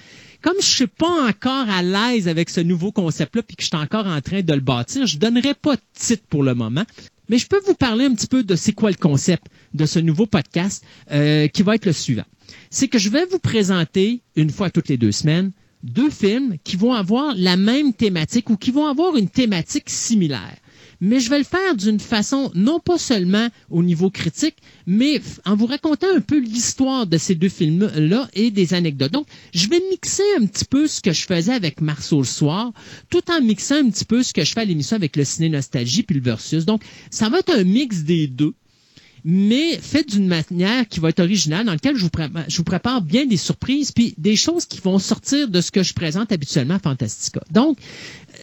comme je suis pas encore à l'aise avec ce nouveau concept-là, puis que je suis encore en train de le bâtir, je donnerai pas de titre pour le moment. Mais je peux vous parler un petit peu de c'est quoi le concept de ce nouveau podcast euh, qui va être le suivant. C'est que je vais vous présenter une fois toutes les deux semaines deux films qui vont avoir la même thématique ou qui vont avoir une thématique similaire mais je vais le faire d'une façon non pas seulement au niveau critique, mais en vous racontant un peu l'histoire de ces deux films-là et des anecdotes. Donc, je vais mixer un petit peu ce que je faisais avec Marceau le soir, tout en mixant un petit peu ce que je fais à l'émission avec le ciné nostalgie puis le versus. Donc, ça va être un mix des deux mais fait d'une manière qui va être originale, dans laquelle je vous, prépare, je vous prépare bien des surprises, puis des choses qui vont sortir de ce que je présente habituellement à Fantastica. Donc,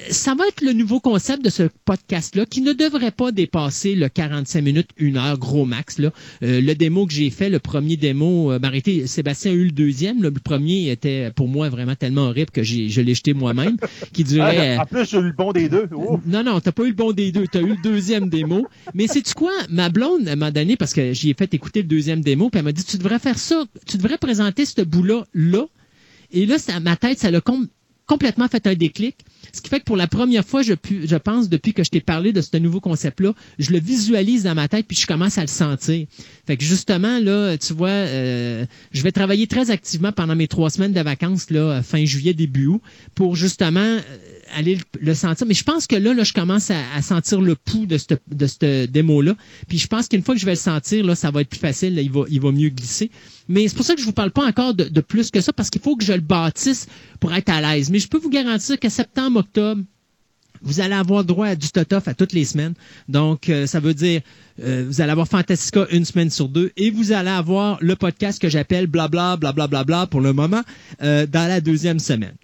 ça va être le nouveau concept de ce podcast-là qui ne devrait pas dépasser le 45 minutes, une heure, gros max. Là. Euh, le démo que j'ai fait, le premier démo, euh, m'arrêter, Sébastien a eu le deuxième. Le premier était pour moi vraiment tellement horrible que j'ai, je l'ai jeté moi-même, qui durait... Ah, en plus, j'ai eu le bon des deux. Oh. Non, non, t'as pas eu le bon des deux. T'as eu le deuxième démo. Mais c'est tu quoi? Ma blonde, m'a donné, parce que j'y ai fait écouter le deuxième démo, puis elle m'a dit, tu devrais faire ça, tu devrais présenter ce bout-là, là. Et là, ça, ma tête, ça l'a com- complètement fait un déclic. Ce qui fait que pour la première fois, je, pense, depuis que je t'ai parlé de ce nouveau concept-là, je le visualise dans ma tête puis je commence à le sentir. Fait que justement, là, tu vois, euh, je vais travailler très activement pendant mes trois semaines de vacances, là, fin juillet, début août, pour justement euh, aller le, sentir. Mais je pense que là, là je commence à, sentir le pouls de ce de cette démo-là. Puis je pense qu'une fois que je vais le sentir, là, ça va être plus facile, il, va, il va mieux glisser. Mais c'est pour ça que je vous parle pas encore de, plus que ça, parce qu'il faut que je le bâtisse pour être à l'aise. Mais je peux vous garantir que septembre, octobre, vous allez avoir droit à du Totoff à toutes les semaines. Donc, euh, ça veut dire, euh, vous allez avoir Fantastica une semaine sur deux et vous allez avoir le podcast que j'appelle blabla, blabla, blabla pour le moment euh, dans la deuxième semaine.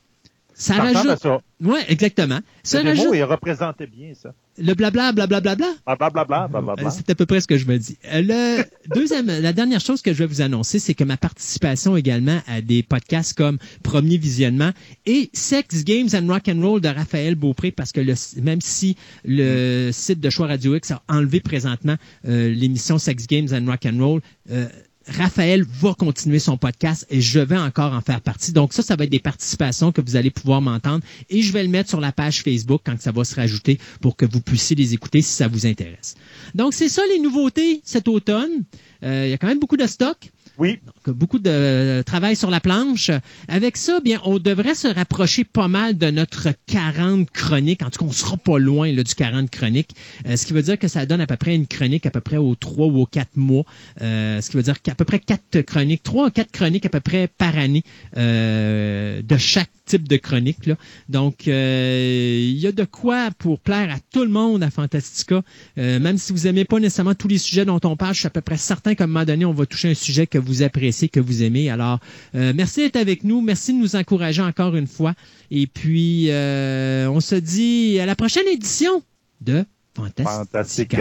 Ça à rajoute. ça. Ouais, exactement. Ça Le rajoute il représentait bien ça. le blabla, blabla, blabla? Blablabla, blablabla. Euh, C'est à peu près ce que je me dis. Euh, Le deuxième, la dernière chose que je vais vous annoncer, c'est que ma participation également à des podcasts comme Premier Visionnement et Sex Games and Rock and Roll de Raphaël Beaupré, parce que le, même si le site de Choix Radio X a enlevé présentement euh, l'émission Sex Games and Rock and Roll, euh, Raphaël va continuer son podcast et je vais encore en faire partie. Donc ça, ça va être des participations que vous allez pouvoir m'entendre et je vais le mettre sur la page Facebook quand ça va se rajouter pour que vous puissiez les écouter si ça vous intéresse. Donc c'est ça les nouveautés cet automne. Euh, Il y a quand même beaucoup de stock. Oui, Donc, beaucoup de euh, travail sur la planche. Avec ça, bien, on devrait se rapprocher pas mal de notre 40 chroniques. En tout cas, on sera pas loin là, du 40 chroniques. Euh, ce qui veut dire que ça donne à peu près une chronique à peu près aux 3 ou aux 4 mois. Euh, ce qui veut dire qu'à peu près 4 chroniques, 3 ou 4 chroniques à peu près par année euh, de chaque type de chronique. Là. Donc, euh, il y a de quoi pour plaire à tout le monde à Fantastica. Euh, même si vous aimez pas nécessairement tous les sujets dont on parle, je suis à peu près certain qu'à un moment donné, on va toucher un sujet que vous appréciez, que vous aimez. Alors, euh, merci d'être avec nous. Merci de nous encourager encore une fois. Et puis, euh, on se dit à la prochaine édition de Fantastica. fantastique.